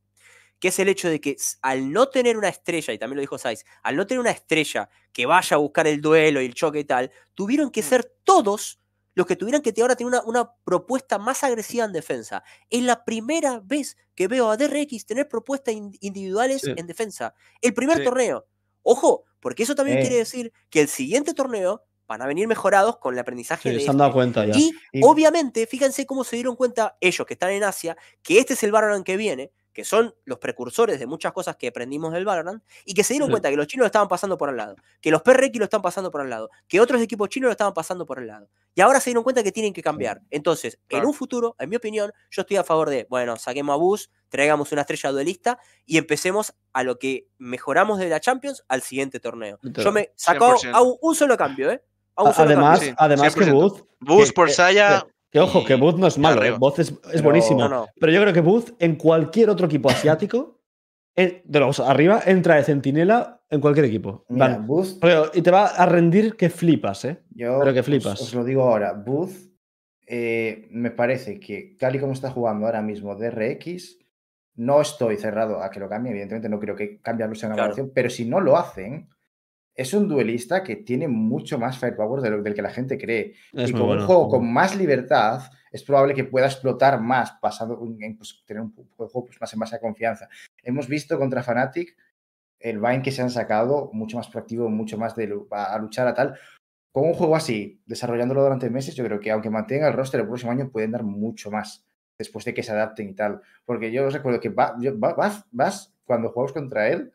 que es el hecho de que al no tener una estrella, y también lo dijo Saiz, al no tener una estrella que vaya a buscar el duelo y el choque y tal, tuvieron que ser todos los que tuvieran que ahora tener una, una propuesta más agresiva en defensa. Es la primera vez que veo a DRX tener propuestas in- individuales Sí. en defensa. El primer Sí. torneo. Ojo, porque eso también Eh. quiere decir que el siguiente torneo van a venir mejorados con el aprendizaje Sí, de se han este. dado cuenta ya. Y Y- obviamente, fíjense cómo se dieron cuenta ellos que están en Asia, que este es el Valorant que viene, que son los precursores de muchas cosas que aprendimos del Valorant, y que se dieron Sí. cuenta que los chinos lo estaban pasando por al lado, que los PRX lo están pasando por al lado, que otros equipos chinos lo estaban pasando por al lado. Y ahora se dieron cuenta que tienen que cambiar. Entonces, en un futuro, en mi opinión, yo estoy a favor de, bueno, saquemos a Bus, traigamos una estrella duelista y empecemos a lo que mejoramos de la Champions al siguiente torneo. Yo me saco 100%. a un, un solo cambio, ¿eh? A un solo Además, cambio. sí, además que 100%. Booth. Bus que- por Saya. Que ojo, que Booth no es malo. ¿eh? Booth es, es Pero- buenísimo. No, no. Pero yo creo que Booth en cualquier otro equipo asiático, en- de los arriba, entra de centinela en cualquier equipo. Mira, Van- Booth, Pero- y te va a rendir que flipas, ¿eh? yo pero que os- flipas. Os, lo digo ahora, Booth eh, me parece que tal y como está jugando ahora mismo DRX, no estoy cerrado a que lo cambie, evidentemente no creo que cambiarlo sea una Claro. evaluación, pero si no lo hacen, es un duelista que tiene mucho más firepower de lo- del que la gente cree. Es y con bueno. un juego con más libertad, es probable que pueda explotar más, pasando en pues, tener un juego pues, más en base a confianza. Hemos visto contra Fnatic el Vine que se han sacado, mucho más proactivo, mucho más de a, a luchar a tal. Con un juego así, desarrollándolo durante meses, yo creo que aunque mantenga el roster el próximo año, pueden dar mucho más después de que se adapten y tal. Porque yo os recuerdo que vas, cuando jugamos contra él,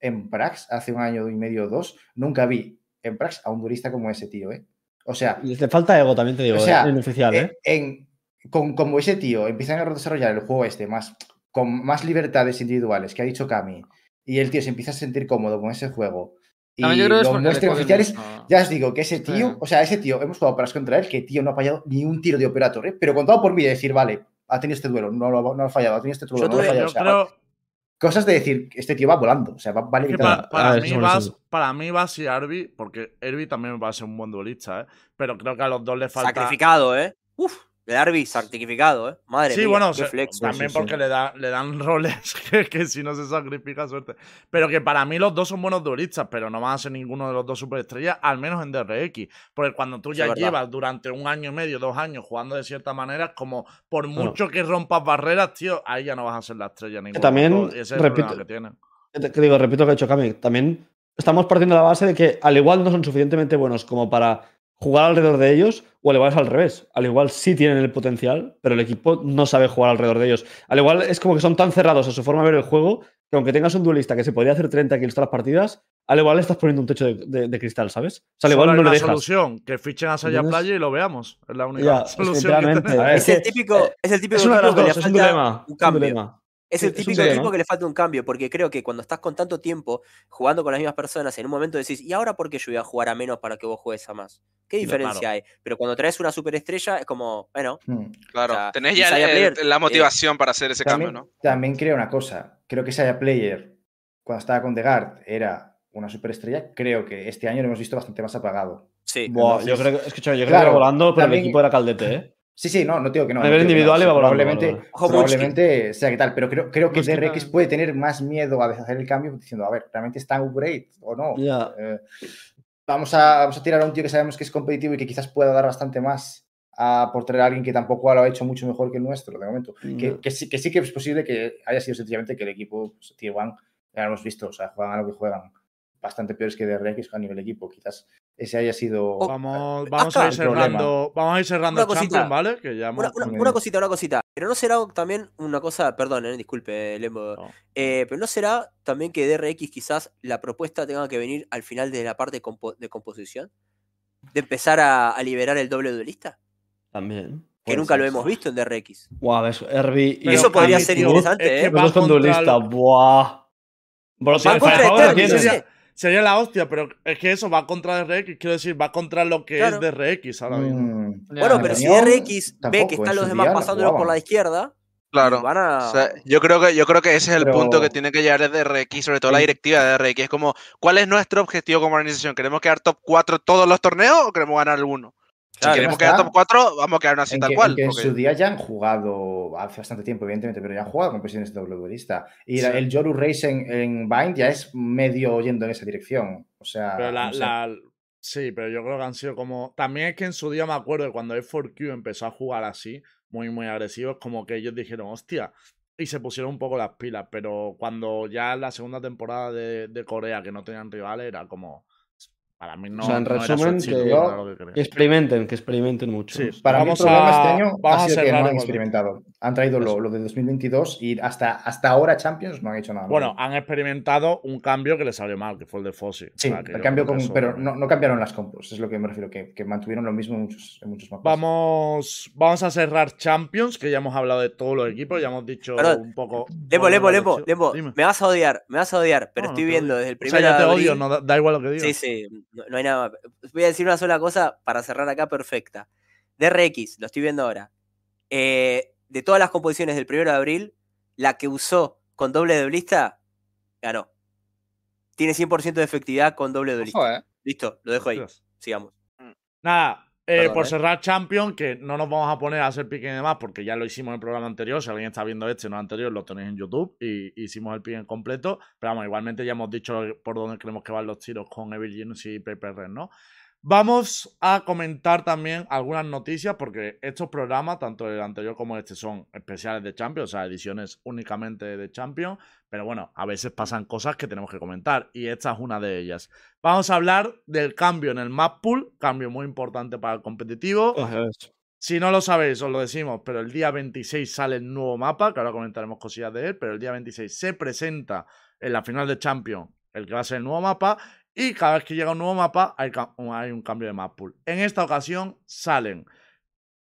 en Prax, hace un año y medio o dos, nunca vi en Prax a un duelista como ese tío, ¿eh? O sea, Le falta ego, también te digo, O sea, eh, en oficial, ¿eh? eh, en, con, como ese tío empiezan a desarrollar el juego este más con más libertades individuales que ha dicho Cami y el tío se empieza a sentir cómodo con ese juego y También yo creo que es lo porque le muestran joden oficiales ya os digo que ese Sí. tío o sea ese tío hemos jugado para contra él que tío no ha fallado ni un tiro de operator ¿eh? pero contado por mí de decir vale ha tenido este duelo no, lo- no ha fallado ha tenido este duelo Yo no lo ha fallado Yo o sea, creo cosas de decir este tío va volando o sea va, va para, Ah, eso mí vas, para mí vas y Arby, porque Arby también me parece un buen duelista, ¿eh? pero creo que a los dos les falta. Sacrificado, ¿eh? Uf, el Arby sacrificado, ¿eh? Madre Sí, mía, bueno, qué se- flex. también sí, sí. porque Le, da, le dan roles que, que si no se sacrifica, suerte. Pero que para mí los dos son buenos duelistas, pero no van a ser ninguno de los dos superestrellas, al menos en DRX. Porque cuando tú Sí, ya verdad. llevas durante un año y medio, dos años jugando de cierta manera, como por mucho que rompas barreras, tío, ahí ya no vas a ser la estrella ninguno. también, de ese es el problema repito- que tienen. Te- que digo, repito lo que ha hecho Cami. También estamos partiendo de la base de que al igual no son suficientemente buenos como para jugar alrededor de ellos, o al igual es al revés. Al igual sí tienen el potencial, pero el equipo no sabe jugar alrededor de ellos. Al igual es como que son tan cerrados a su forma de ver el juego que aunque tengas un duelista que se podría hacer 30 kills todas las partidas, al igual le estás poniendo un techo de, de- de cristal, ¿sabes? O sea, al Solo igual hay no le dejas. solución, que fichen a Saya. Playa y lo veamos. Es la única Ya, solución que Es que- el típico, es el típico Es una de las dos, es un dilema. un es un cambio. dilema. Es el típico equipo que le falta un cambio, porque creo que cuando estás con tanto tiempo jugando con las mismas personas, en un momento decís, ¿y ahora por qué yo voy a jugar a menos para que vos juegues a más? ¿Qué diferencia claro. hay? Pero cuando traes una superestrella, es como, bueno, Hmm. Claro, O sea, tenés ya el- Player, el- la motivación para hacer ese también, cambio, ¿no? También creo una cosa. Creo que Saya Player, cuando estaba con Degard, era una superestrella. Creo que este año lo hemos visto bastante más apagado. sí. Buah, yo creo que, es que, yo creo claro, volando, pero también- el equipo era caldete, ¿eh? Sí, sí, no, no digo que no. A no nivel no, individual volando, Probablemente, Ojo, probablemente sea que tal, pero creo, creo que DRX puede tener más miedo a hacer el cambio diciendo, a ver, ¿realmente está en upgrade o no? Ya. Eh, vamos, a, vamos a tirar a un tío que sabemos que es competitivo y que quizás pueda dar bastante más a, por traer a alguien que tampoco lo ha hecho mucho mejor que el nuestro, de momento. Que, que sí, que sí que es posible que haya sido sencillamente que el equipo, pues, Tier One, ya lo hemos visto, o sea, juegan a lo que juegan. Bastante peores que DRX a nivel equipo. Quizás ese haya sido. Vamos, acá- vamos a ir cerrando, vamos a ir cerrando Una el cosita. Champions, ¿vale? Que ya hemos- Una, cosita, una cosita. Pero no será también una cosa, perdón, eh, disculpe, Lembo. No. Eh, pero no será también que DRX quizás la propuesta tenga que venir al final de la parte de, compo- de composición. De empezar a, a liberar el doble duelista. También. Que nunca lo hemos visto en DRX. Buah, ves, Herbie y Eso podría ser interesante, es que ¿eh? va Vamos con contra duelista. el- Buah. Bro, si el Firepower lo tiene. Sería, la hostia, pero es que eso va contra DRX, quiero decir, va contra lo que Claro. es DRX ahora mismo. Mm, Bueno, en pero si DRX ve que están los demás día la pasándolo por la izquierda, Claro. van a. O sea, yo creo que yo creo que ese es el Pero- punto que tiene que llegar desde RX, sobre todo la directiva de RX. Es como, ¿cuál es nuestro objetivo como organización? ¿Queremos quedar top 4 todos los torneos o queremos ganar alguno? Claro, si queremos quedar top 4, vamos a quedar así En tal que, cual. en que su día ya han jugado, hace bastante tiempo, evidentemente, pero ya han jugado competiciones de doble duelista. Y la- el Yoru Race en, en Bind ya es medio yendo en esa dirección. O sea, Pero la, no sé. la- sí, pero yo creo que han sido como. También es que en su día me acuerdo de cuando F4Q empezó a jugar así, muy, muy agresivos, como que ellos dijeron, hostia. Y se pusieron un poco las pilas, pero cuando ya en la segunda temporada de, de Corea, que no tenían rivales, era como. Para mí no. O sea, en no resumen, que- lo que experimenten, que experimenten mucho. Sí, Para vamos mí el problema a- este año vamos ha a sido que no han experimentado. Han traído lo, lo de 2022 y hasta, hasta ahora Champions no han hecho nada. Bueno, han experimentado un cambio que les salió mal, que fue el de Fossi. sí, O sea, el yo cambio con- eso- pero no, no cambiaron las compos, es lo que me refiero, que, que mantuvieron lo mismo en muchos, en muchos mapas. Vamos, vamos a cerrar Champions, que ya hemos hablado de todos los equipos, ya hemos dicho Perdón. un poco. Lembo, que- Lembo, Dime. me vas a odiar, me vas a odiar, pero No, estoy viendo desde el O primer sea, yo te odio, no da, da igual lo que digas. Sí, sí, no, no hay nada. Voy a decir una sola cosa para cerrar acá perfecta. DRX, lo estoy viendo ahora. Eh, de todas las composiciones del 1 de abril, la que usó con doble duelista, ganó. Tiene 100% de efectividad con doble duelista. Ojo, eh. Listo, lo dejo ahí. Sigamos. Nada, Eh, Perdón, por ¿eh? cerrar Champion, que no nos vamos a poner a hacer pique y demás, porque ya lo hicimos en el programa anterior. Si alguien está viendo este no anterior, lo tenéis en YouTube y hicimos el pique completo. Pero vamos, igualmente ya hemos dicho por dónde creemos que van los tiros con Evil Genius y Paper Red, ¿no? Vamos a comentar también algunas noticias, porque estos programas, tanto el anterior como este, son especiales de Champion, o sea, ediciones únicamente de Champion. Pero bueno, a veces pasan cosas que tenemos que comentar, y esta es una de ellas. Vamos a hablar del cambio en el map pool, cambio muy importante para el competitivo. Si no lo sabéis, os lo decimos, pero el día 26 sale el nuevo mapa, que ahora comentaremos cosillas de él, pero el día 26 se presenta en la final de Champion el que va a ser el nuevo mapa, y cada vez que llega un nuevo mapa hay, un cambio de map pool. En esta ocasión salen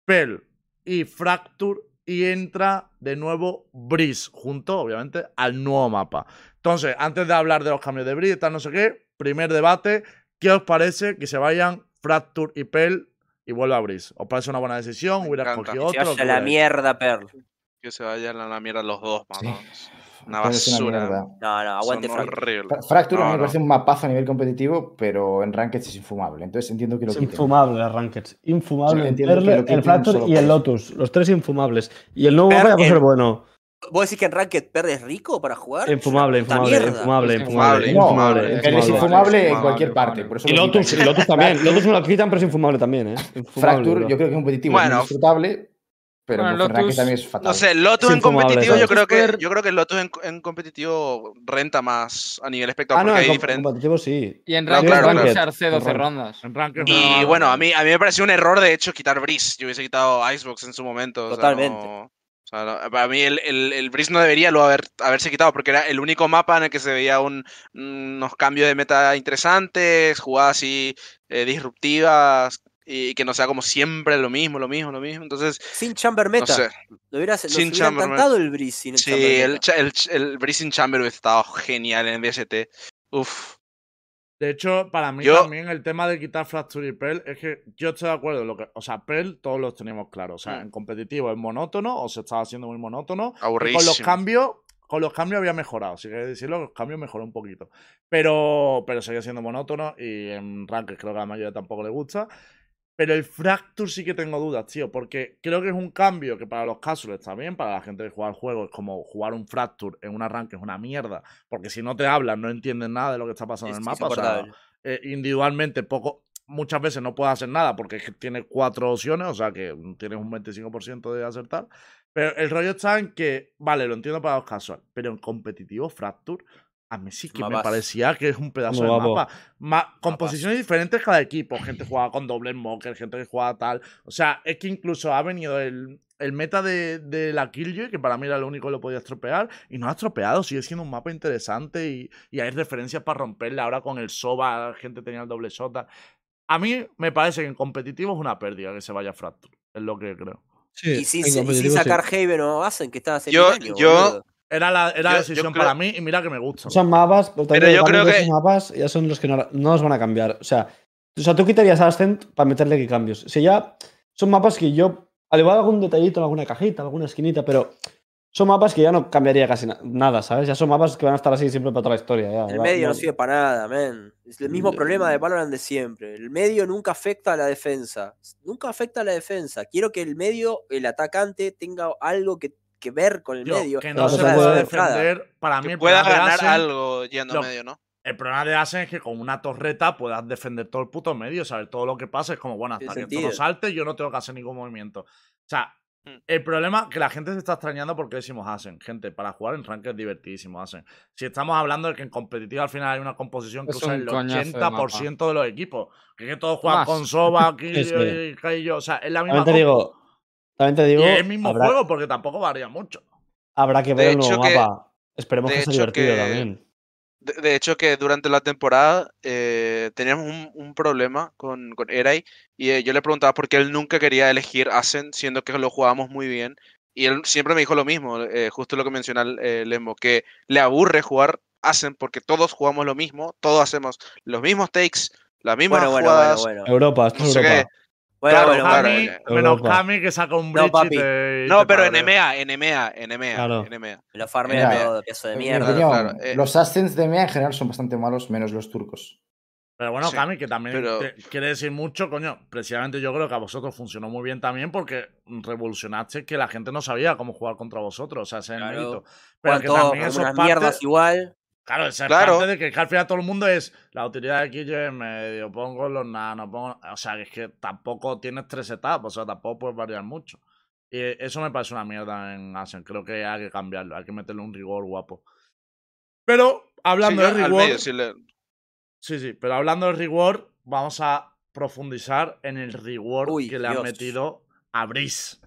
Pearl y Fracture y entra de nuevo Breeze, junto, obviamente, al nuevo mapa. Entonces, antes de hablar de los cambios de Breeze tal, no sé qué, primer debate, ¿qué os parece que se vayan Fracture y Pearl y vuelva a Breeze? ¿Os parece una buena decisión? ¿Hubiera Se otro? vaya ¿Qué a la mierda, Pearl. Que se vayan a la mierda los dos, Sí. Una es una basura. mierda. No, no, aguante Fracture. Fracture a mí No, me no. parece un mapazo a nivel competitivo, pero en Ranked es infumable. Entonces entiendo que lo Es quiten. infumable el Ranked. Infumable. Sí, el entiendo que Perle, lo el Fracture y el Lotus. Los tres infumables. Y el nuevo mapa va a ser bueno. ¿Vos decís que en Ranked Pearl es rico para jugar? Infumable, infumable, infumable, Es infumable, infumable, No, infumable, infumable. Pero es infumable. infumable en Infumable, cualquier parte. infumable. Por eso Y lo Lotus, y Lotus también. Lotus me lo quitan, pero es infumable también, ¿eh? Infumable, Fracture, bro. yo creo que es competitivo, es Bueno, muy disfrutable, pero bueno, Lotus- también es fatal. No sé, Lotus Es en competitivo, yo creo que, yo creo que Lotus en, en competitivo renta más a nivel espectador Ah, no, porque en hay com- diferentes. competitivo sí. Y en No, Ranked claro, puede claro. usarse 12 En rondas. En Ranked Y no- bueno, a mí, a mí me pareció un error de hecho quitar Breeze. Yo hubiese quitado Icebox en su momento. o sea, Totalmente. no- o sea, no- para mí el, el, el Breeze no debería lo haber, haberse quitado porque era el único mapa en el que se veía un- unos cambios de meta interesantes, jugadas así eh, disruptivas y que no sea como siempre lo mismo, lo mismo, lo mismo. Entonces, Sin Chamber no Meta. sé. Lo hubiera, nos Sin hubiera Chamber encantado el Breeze sin el Sí, Chamber el, Meta. el, ch- el Breeze in Chamber hubiese estado genial en BST. Uf. De hecho, para mí Yo- también el tema de quitar Fracture y Pearl es que yo estoy de acuerdo. Lo que, o sea, Pearl todos los tenemos claros. O sea, Mm. en competitivo es monótono o se estaba haciendo muy monótono. Y Aburridísimo. con los cambios, con los cambios había mejorado. Si queréis decirlo, los cambios mejoró un poquito. Pero, pero sigue siendo monótono y en Ranked creo que a la mayoría tampoco le gusta. Pero el Fracture sí que tengo dudas, tío, porque creo que es un cambio que para los casuals está bien, para la gente que juega el juego es como jugar un Fracture en un arranque es una mierda, porque si no te hablan no entienden nada de lo que está pasando en el mapa. O sea, eh, individualmente poco, muchas veces no puedes hacer nada porque es que tiene cuatro opciones, o sea que tienes un 25% de acertar. Pero el rollo está en que, vale, lo entiendo para los casual, pero en competitivo Fracture, a mí sí que me Mapas. parecía que es un pedazo de mapa. Ma- composiciones diferentes cada equipo. Gente jugaba con doble smoker, gente que jugaba tal. O sea, es que incluso ha venido el, el meta de, de la Killjoy, que para mí era lo único que lo podía estropear, y no ha estropeado. Sigue siendo un mapa interesante y, y hay referencias para romperle. Ahora con el Soba, la gente tenía el doble shot. A mí me parece que en competitivo es una pérdida que se vaya Fracture. Es lo que creo. Sí, Y sin, y sin competitivo sí. sacar Haven o Asen, que estaba hace Yo- yo- boludo. Era la, era la Yo- yo decisión creo- para mí y mira que me gusta. Son mapas, pero, Pero yo creo que- esos mapas ya son los que no, no los van a cambiar. O sea, o sea, tú quitarías Ascent para meterle que cambios. Si ya son mapas que yo, al igual algún detallito en alguna cajita, alguna esquinita, pero son mapas que ya no cambiaría casi na- nada, ¿sabes? Ya son mapas que van a estar así siempre para toda la historia. ya. El Va- medio no no- sirve para nada, men. Es el mismo problema de Valorant de siempre. El medio nunca afecta a la defensa. Nunca afecta a la defensa. Quiero que el medio, el atacante, tenga algo que, que ver con el Yo, medio. que No, se se puede defender. Para mí, Que el pueda ganar Asen- algo yendo lo- medio, ¿no? El problema de Asen es que con una torreta puedas defender todo el puto medio, ¿sabes? Todo lo que pasa es como, bueno, hasta que no salte, yo no tengo que hacer ningún movimiento. O sea, Mm. el problema que la gente se está extrañando porque decimos Asen. Gente, para jugar en rank es divertidísimo Asen. Si estamos hablando de que en competitivo al final hay una composición que Es usa el coñazo de 80% de los equipos. Que, es que todos juegan Más. con Soba, aquí Sí, sí. y Kaillo. O sea, es la misma te digo, también te digo, y es el mismo habrá, juego porque tampoco varía mucho. habrá que De ver el nuevo que- mapa. Esperemos que sea divertido que- también. De, de hecho, que durante la temporada eh, teníamos un, un problema con, con Eray y eh, yo le preguntaba por qué él nunca quería elegir Ascent, siendo que lo jugábamos muy bien. Y él siempre me dijo lo mismo, eh, justo lo que menciona eh, Lembo, que le aburre jugar Ascent porque todos jugamos lo mismo, todos hacemos los mismos takes, las mismas Bueno, bueno, bueno, jugadas. bueno. Europa, esto no es sé Europa. qué. Bueno, Claro, bueno, claro, bueno. Kami, bueno. menos Europa. Kami que saca un No, bridge y te- No, te pero en padrea. EMEA, en EMEA, en EMEA, Claro. en EMEA. Me lo farmea Mira, todo, pedazo de mi mierda. Claro, opinión, claro, eh. los Ascents de MEA en general son bastante malos, menos los turcos. Pero bueno, Sí, Cami, que también pero- te- quiere decir mucho, coño. Precisamente yo creo que a vosotros funcionó muy bien también porque revolucionaste que la gente no sabía cómo jugar contra vosotros. O sea, ese es el mérito. Pero que también como eso es unas parte- mierdas igual. Claro, esa es Claro. parte de que, que al final todo el mundo es la utilidad de Quillo en medio, pongo los nanos, pongo. O sea, es que tampoco tienes tres etapas, o sea, tampoco puedes variar mucho. Y eso me parece una mierda en Ascent. Creo que hay que cambiarlo, hay que meterle un rigor guapo. Pero, hablando Sí, de rigor. medio sí le- Sí, sí, pero hablando de reward, vamos a profundizar en el reward Uy, que le han Dios. metido a Breeze.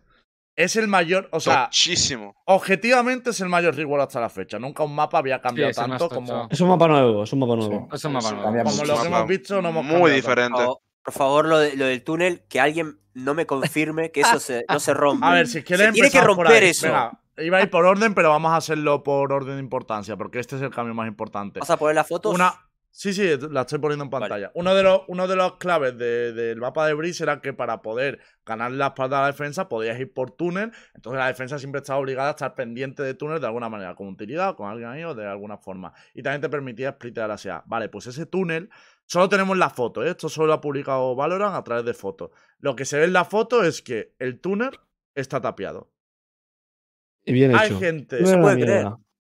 Es el mayor, o sea, Muchísimo. objetivamente es el mayor reward hasta la fecha. Nunca un mapa había cambiado es tanto como, Es un mapa nuevo, es un mapa nuevo. Es un mapa nuevo. cambia como mucho. lo que Mapa hemos visto. No hemos Muy cambiado tanto. diferente. Por, favor, lo, de- lo del túnel, que alguien no me confirme que eso se, no se rompe. A ver, si quieres Se tiene que empezar por romper ahí. eso. Venga, iba a ir por orden, pero vamos a hacerlo por orden de importancia, porque este es el cambio más importante. ¿Vas a poner las fotos? Una. Sí, sí, la estoy poniendo en Vale. pantalla. Uno de los, uno de los claves de- del mapa de Breeze era que para poder ganar la espalda a la defensa podías ir por túnel. Entonces la defensa siempre estaba obligada a estar pendiente de túnel de alguna manera, con utilidad, o con alguien ahí o de alguna forma. Y también te permitía splitear hacia. Vale, pues ese túnel solo tenemos la foto, ¿eh? Esto solo lo ha publicado Valorant a través de fotos. Lo que se ve en la foto es que el túnel está tapiado. Y bien Hay hecho. gente. No se puede una creer.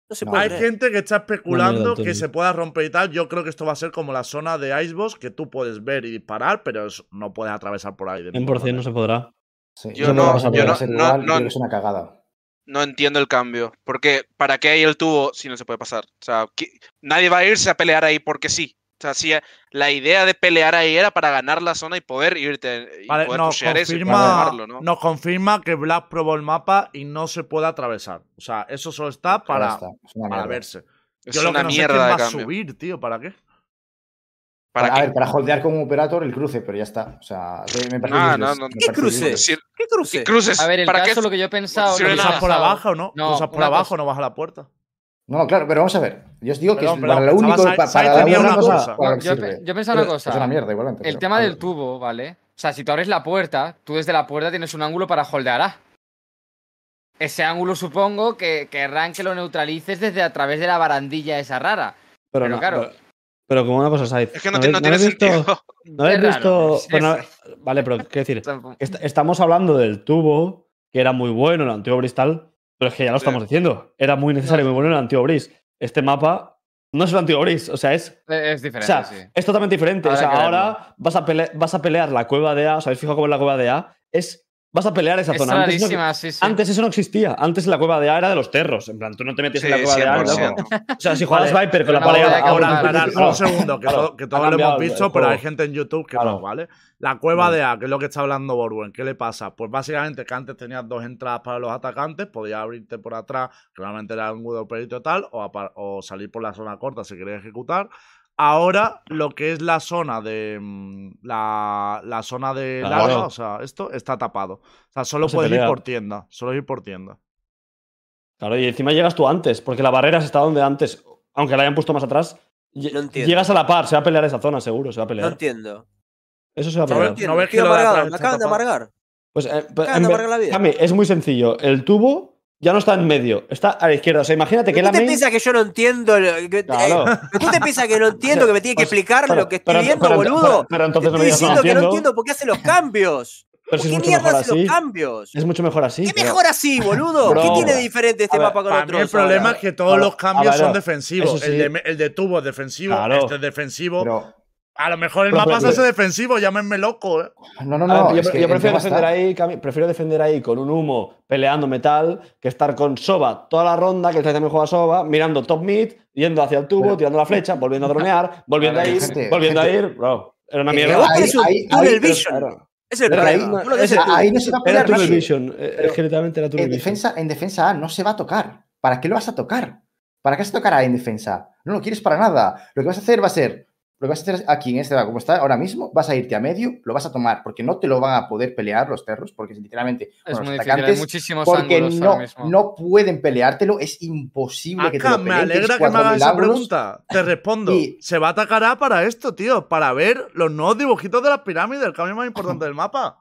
No se No, puede Hay creer. gente que está especulando mierda, que Antonio. se pueda romper y tal. Yo creo que esto va a ser como la zona de Icebox, que tú puedes ver y disparar, pero no puedes atravesar por ahí. de ninguna 100% no manera. se podrá. Sí, Yo que no- yo no- ser no- no- creo que es una cagada. No entiendo el cambio. Porque ¿para qué hay el tubo si no se puede pasar? O sea, ¿qui- nadie va a irse a pelear ahí porque sí. O sea, si la idea de pelear ahí era para ganar la zona y poder irte y Vale, poder nos pushear eso y confirma, ¿no? nos confirma que Black probó el mapa y no se puede atravesar. O sea, eso solo está Ya para, está, es para verse. Es Yo lo una que no sé es quién mierda va de a cambio. subir, tío. ¿Para qué? ¿Para a qué? ver, para holdear como operator el cruce, pero ya está. O sea, me parece No, useless, no, no. me ¿Qué cruce? ¿Qué cruce? ¿qué cruces? A ver, el ¿Para caso, qué? lo que yo he pensado. No, Cruzas por abajo, ¿no? No, Cruzas por abajo, cosa. no vas a la puerta. No, no, claro, pero vamos a ver. Yo os digo que es perdón, para lo único, Sai- pa- Sai para la una cosa, cosa. para lo No, que yo, yo pensaba una cosa. Es una mierda igualmente. El pero- tema del tubo, ¿vale? O sea, si tú abres la puerta, tú desde la puerta tienes un ángulo para holdear A. Ese ángulo supongo que querrán que lo neutralices desde a través de la barandilla esa rara. Pero, Pero no, claro. Pero, pero como una cosa, Said. Es que no, no habéis tiene visto- sentido. ¿No habéis visto. bueno, vale, pero quiero decir, est- estamos hablando del tubo, que era muy bueno, el antiguo Bristol, pero es que ya lo estamos diciendo. Era muy necesario muy bueno el antiguo Bris. Este mapa no es el antiguo Bris, o sea, es. Es O diferente, sea, sí. es totalmente diferente. Habrá o sea, ahora vas a, vas a pelear la cueva de A. ¿Os habéis fijado cómo es la cueva de A? Es. Vas a pelear esa Es zona. Antes eso, rarísima, sí, sí. antes eso no existía. Antes la cueva de A era de los terros. En plan, tú no te metías Sí, en la cueva de A. 100%. loco. O sea, si juegas Vale, Viper con la no, pared Ahora, no, un segundo, que, claro, todo- que todos lo hemos visto, pero hay gente en YouTube que Claro. no, ¿vale? La cueva Vale. de A, que es lo que está hablando Borwen, ¿qué le pasa? Pues básicamente que antes tenías dos entradas para los atacantes, podías abrirte por atrás, que normalmente era un gudo perito tal, o, o salir por la zona corta si querías ejecutar. Ahora, lo que es la zona de. mm, La, la zona de Claro. larga, o sea, esto está tapado. O sea, solo No se puedes ir por tienda. Solo ir por tienda. Claro, y encima llegas tú antes, porque la barrera está donde antes, aunque la hayan puesto más atrás, No entiendo. llegas a la par, se va a pelear esa zona, seguro, se va a No pelear. entiendo. Eso se va a No pelear. No entiendo. ves que lo de amargado, atrás me acaban de amargar. Pues, eh, pues, acaban de amargar la vida. Cami, es muy sencillo. El tubo ya no está en medio, está a la izquierda. O sea, imagínate que ¿Pero la ¿Tú te main... piensas que yo no entiendo? lo- que- Claro. eh, ¿pero ¿Tú te piensas que no entiendo, que me tiene que Pues, explicar pero- lo que estoy pero- viendo, pero- boludo? pero- pero entonces Te no me estoy digas diciendo que no que no entiendo. por qué hace los cambios. Pero si ¿Por es qué mierda hace así. los cambios? Es mucho mejor así. ¿Qué pero- mejor así, boludo? Bro. ¿Qué tiene de diferente este ver, mapa con otros? el problema es que todos los cambios son defensivos. sí. El, de, el de tubo es defensivo, Claro. este es defensivo. Pero, a lo mejor el Pero- mapa pero- se hace defensivo, llámenme loco, ¿eh? no, no, A no. ver, yo, es que yo el prefiero defender ahí, Cami, prefiero defender ahí con un humo peleando metal que estar con Soba toda la ronda, que el también juega Soba, mirando top mid, yendo hacia el tubo, Pero- tirando la flecha, volviendo a dronear, volviendo a ir, gente, volviendo a gente. ir, bro. Era una Eh, mierda. Ahí- tenés un ahí- pero vision. claro. Es el Era problema. ahí- ese- en tu- ahí no se va a Era pelear. Vision, eh, es era En Vision. defensa, en defensa A no se va a tocar. ¿Para qué lo vas a tocar? ¿Para qué vas a tocar A en defensa? No lo quieres para nada. Lo que vas a hacer va a ser, lo que vas a hacer aquí en este, como está ahora mismo, vas a irte a medio, lo vas a tomar, porque no te lo van a poder pelear los perros, porque literalmente Es bueno, muy los difícil, hay atacantes, muchísimos porque no, ahora mismo. no pueden peleártelo, es imposible que te lo me peleen, tienes alegra que me 4.000 hagas esa pregunta. Te respondo. Y- Se va a atacar A para esto, tío. Para ver los nuevos dibujitos de las pirámides, el cambio más importante del mapa.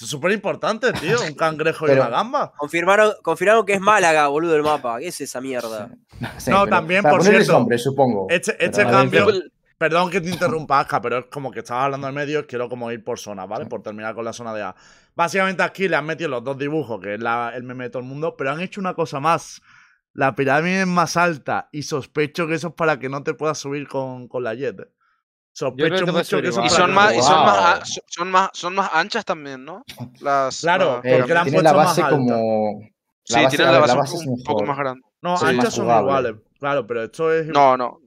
Es súper importante, tío. Un cangrejo y una gamba. Confirmaron, confirmaron que es Málaga, boludo, el mapa. ¿Qué es esa mierda? Sí, No, pero también, por cierto, nombre, supongo. Este, este cambio. Pero- Perdón que te interrumpa, Aska, pero es como que estabas hablando de medios, quiero como ir por zona, ¿vale? Por terminar con la zona de A. Básicamente aquí le han metido los dos dibujos, que es la- el meme de todo el mundo, pero han hecho una cosa más. La pirámide es más alta y sospecho que eso es para que no te puedas subir con, con la jet. que Sospecho mucho que eso Y es para son que más, no y te son puedas- más, Wow. a- son- más, son más anchas también, ¿no? Las, Claro, las- porque la han tiene la puesto más base alta. como. Sí, base, tienen la base, la base un, poco más grande. No, Sí, anchas más son iguales. Claro, pero esto es. No, no.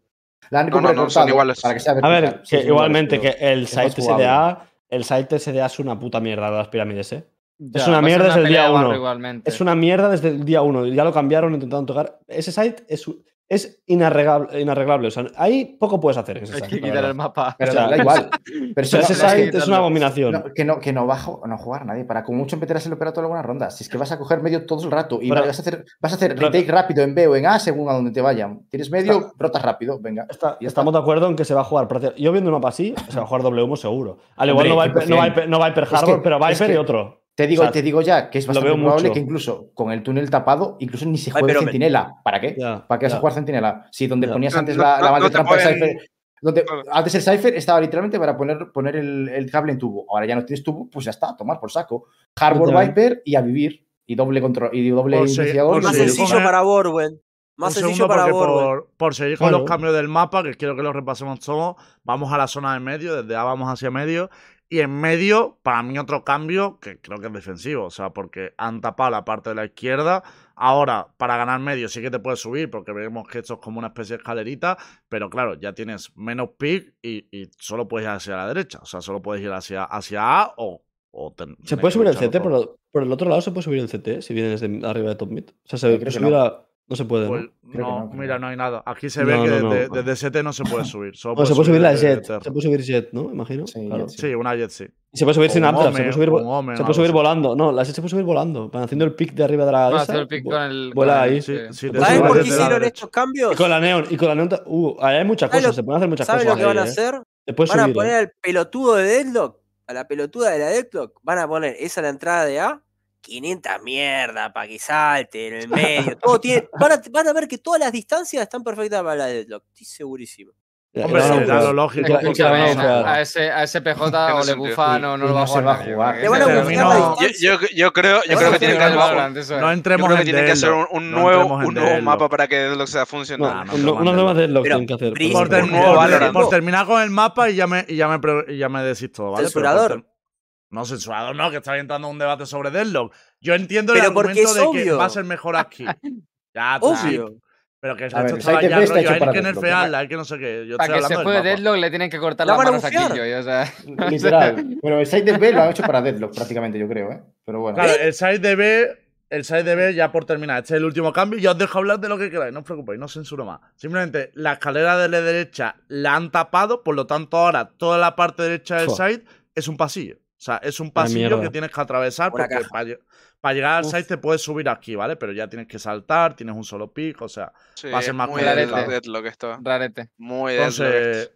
La han No, no, no, son iguales. Para que sea A ver, Sí, que igualmente que el es site. SDA, el site SDA es una puta mierda de las pirámides, ¿eh? Ya, una va a ser mierda una desde el día de barro uno. Igualmente. Es una mierda desde el día uno. Ya lo cambiaron, intentaron tocar. Ese site es, es inarreglable, inarreglable. O sea, ahí poco puedes hacer en Hay que quitar el mapa. Pero O sea, da igual. Pero O sea, no- es que- site es una abominación. No, que no, que no va a ju- no jugar nadie. Para como mucho meterás el operador algunas rondas. Si es que vas a coger medio todo el rato y Pero- vas a hacer, vas a hacer pero- retake rápido en B o en A según a donde te vayan. Tienes medio, rotas rápido, venga. Está- Ya estamos de acuerdo en que se va a jugar. Yo viendo un mapa así, se va a jugar doble humo seguro. Al igual Hombre, no Viper, no 100%. Viper, no Viper Es que- Harbor, pero Viper que- y otro. Te digo, O sea, te digo ya que es bastante probable mucho. que incluso con el túnel tapado, incluso ni se juegue centinela. ¿Para qué? Ya, ¿Para qué vas a jugar centinela? Si donde Ya. ponías No, antes no, la, no, la banda no de te trampa de pueden- Cypher. Donde, antes el Cypher estaba literalmente para poner, poner el, el cable en tubo. Ahora ya no tienes tubo, pues ya está, a tomar por saco. Harbor. Viper y a vivir. Y doble control y doble Por iniciador. Más sencillo para Borwen. Más Un sencillo para Borwen. por, por seguir con Claro. los cambios del mapa, que quiero que lo repasemos todos, vamos a la zona de medio, desde A vamos hacia medio. Y en medio, para mí otro cambio, que creo que es defensivo, o sea, porque han tapado la parte de la izquierda. Ahora, para ganar medio sí que te puedes subir, porque vemos que esto es como una especie de escalerita, pero claro, ya tienes menos pick y, y solo puedes ir hacia la derecha, o sea, solo puedes ir hacia, hacia A o... o ten- Se puede subir el CT, pero por el otro lado se puede subir el CT si viene desde arriba de top mid. O sea, se puede creo que subir no. a. No se puede, ¿no? Pues, no, mira, no hay nada. Aquí se No, ve no, que no. desde, desde ST no se puede subir. Solo se puede subir la desde Jet. Se puede subir Jet, ¿no? Imagino. Sí, Claro. Jet, Sí, una Jet sí. Y se puede subir O sin Amtra, se puede subir, se puede subir volando. No, la Jet se puede subir volando. Van haciendo el pick de arriba de la. Vamos a esa, hacer el pick vu- con el. vuela ahí. Sí, sí, te ¿Sabes ¿Saben subes por qué la hicieron estos cambios? Y con la Neon. Y con la Neon. Uh, ahí hay muchas ¿Sabes cosas. Se pueden hacer muchas ¿Saben cosas. lo que van a ¿eh? hacer? Van a subir. poner ¿eh? al pelotudo de Deadlock, a la pelotuda de la Deadlock, van a poner esa a la entrada de A, 500 mierda para que salte en el medio. Todo tiene, van, a, van a ver que todas las distancias están perfectas para la Deadlock. Estoy segurísimo. Ya, Hombre, era ya. lo lógico. Que- a no- ese, a ese PJ o le bufa, no, no lo va no a jugar. Le van a la Yo, yo, creo, yo creo que tienen que, hacer-. No entremos que tienen que hacer un, no nuevo, un mapa para que Deadlock sea No, funcional. no, un- no, unos no. nuevos deadlock tienen que hacer. Por, terminar con el mapa y ya me, ya me, ya me decís todo, Censurador. No, censurador no, que está entrando un debate sobre Deadlock. Yo entiendo el argumento de que va a ser mejor aquí. Ya, Obvio. Pero que esto ver, estaba ya rollo, hecho hay para que Deadlock, nerfearla, hay que no sé qué. Yo Para estoy que se juegue. Deadlock le tienen que cortar La las manos a. Killjoy, o sea. Literal. Pero el site de B lo han hecho para Deadlock prácticamente, yo creo, ¿eh? Pero bueno. Claro, el side de B, el side de B, ya por terminar, este es el último cambio. Ya os dejo hablar de lo que queráis, no os preocupéis, no censuro más. Simplemente la escalera de la derecha la han tapado, por lo tanto, ahora toda la parte derecha del Fua. side es un pasillo. O sea, es un pasillo que tienes que atravesar Una porque para, lle- para llegar al Uf. side te puedes subir aquí, ¿vale? Pero ya tienes que saltar, tienes un solo pico, o sea. Sí, va a ser más muy complicado. Deadlock, Deadlock esto. Rarete. Muy Deadlock. Entonces.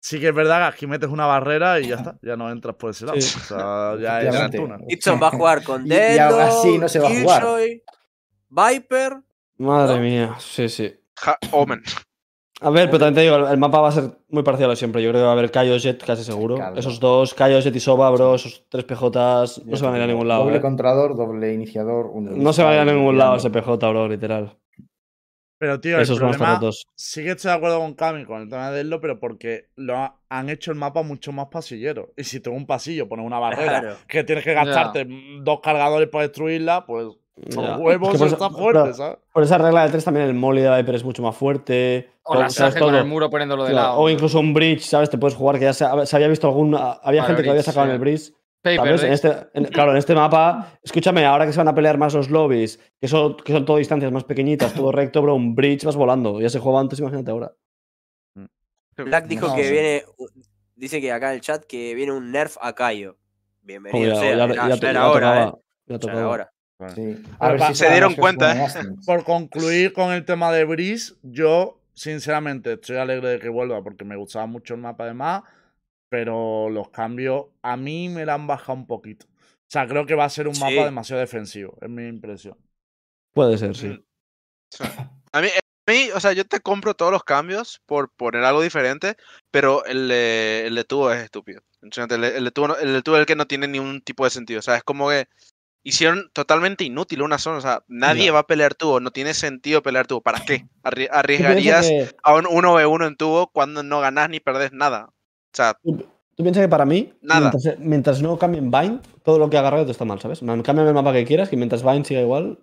Sí que es verdad que aquí metes una barrera y ya está, ya no entras por ese lado. Sí. O sea, ya es. Gibson va a jugar con Y- y Deadlock, así no se va a jugar. Viper. Madre ¿No? mía, sí, sí. Ja- Omen. A ver, pero también te digo, el- el mapa va a ser muy parcial a siempre. Yo creo que va a haber Kaio Jet casi seguro. Esos dos, Kaio Jet y Soba, bro, esos tres PJs no se van a ir a ningún lado. Doble eh. controlador, doble iniciador. un No se van a ir a ningún lado ese PJ, bro, literal. Pero, tío, el Esos estar problema, sí que estoy de acuerdo con Cami con el tema de Deadlock, pero porque lo ha- han hecho el mapa mucho más pasillero. Y si tengo un pasillo, pones una barrera, Claro. que tienes que gastarte dos cargadores para destruirla, pues. Los huevos Es que por está eso- fuerte, pero- ¿sabes? Por esa regla de tres también el molly de Viper es mucho más fuerte. O la ¿sabes? Sage con el muro poniéndolo de Claro, lado. O incluso un bridge, ¿sabes? Te puedes jugar que ya se, se había visto algún. Había Vale, gente que había bridge, sacado en el bridge. Paper, ¿sabes? En este, en- claro, en este mapa, escúchame, ahora que se van a pelear más los lobbies, que son, que son todo distancias más pequeñitas, todo recto, bro, un bridge vas volando. Ya se jugaba antes, imagínate ahora. Black dijo No, que sí. viene. Dice que acá en el chat que viene un nerf a Cayo. Bienvenido. Sea, ya, ya, ya- ya ya era hora, tocaba. ¿eh? Ya Ya era tocaba. hora. Sí. Pero pa- se saben dieron cuenta, ¿eh? Por concluir con el tema de Breeze, yo, sinceramente, estoy alegre de que vuelva porque me gustaba mucho el mapa de más, pero los cambios a mí me la han bajado un poquito. O sea, creo que va a ser un mapa demasiado defensivo, es mi impresión. Puede ser, sí. Mm. Sí. A mí mí, o sea, yo te compro todos los cambios por poner algo diferente, pero el, de- el de tubo es estúpido. El, de- el de tubo, el de tubo es el que no tiene ningún tipo de sentido. O sea, es como que hicieron totalmente inútil una zona. O sea, nadie va a pelear tubo. No tiene sentido pelear tubo. ¿Para qué? Arriesgarías que- a un 1v1 en tubo cuando no ganás ni perdés nada. O sea, Tú piensas que para mí, Nada. Mientras, mientras no cambien Bind, todo lo que haga Riot está mal, ¿sabes? Cámbiame el mapa que quieras, que mientras Bind siga igual.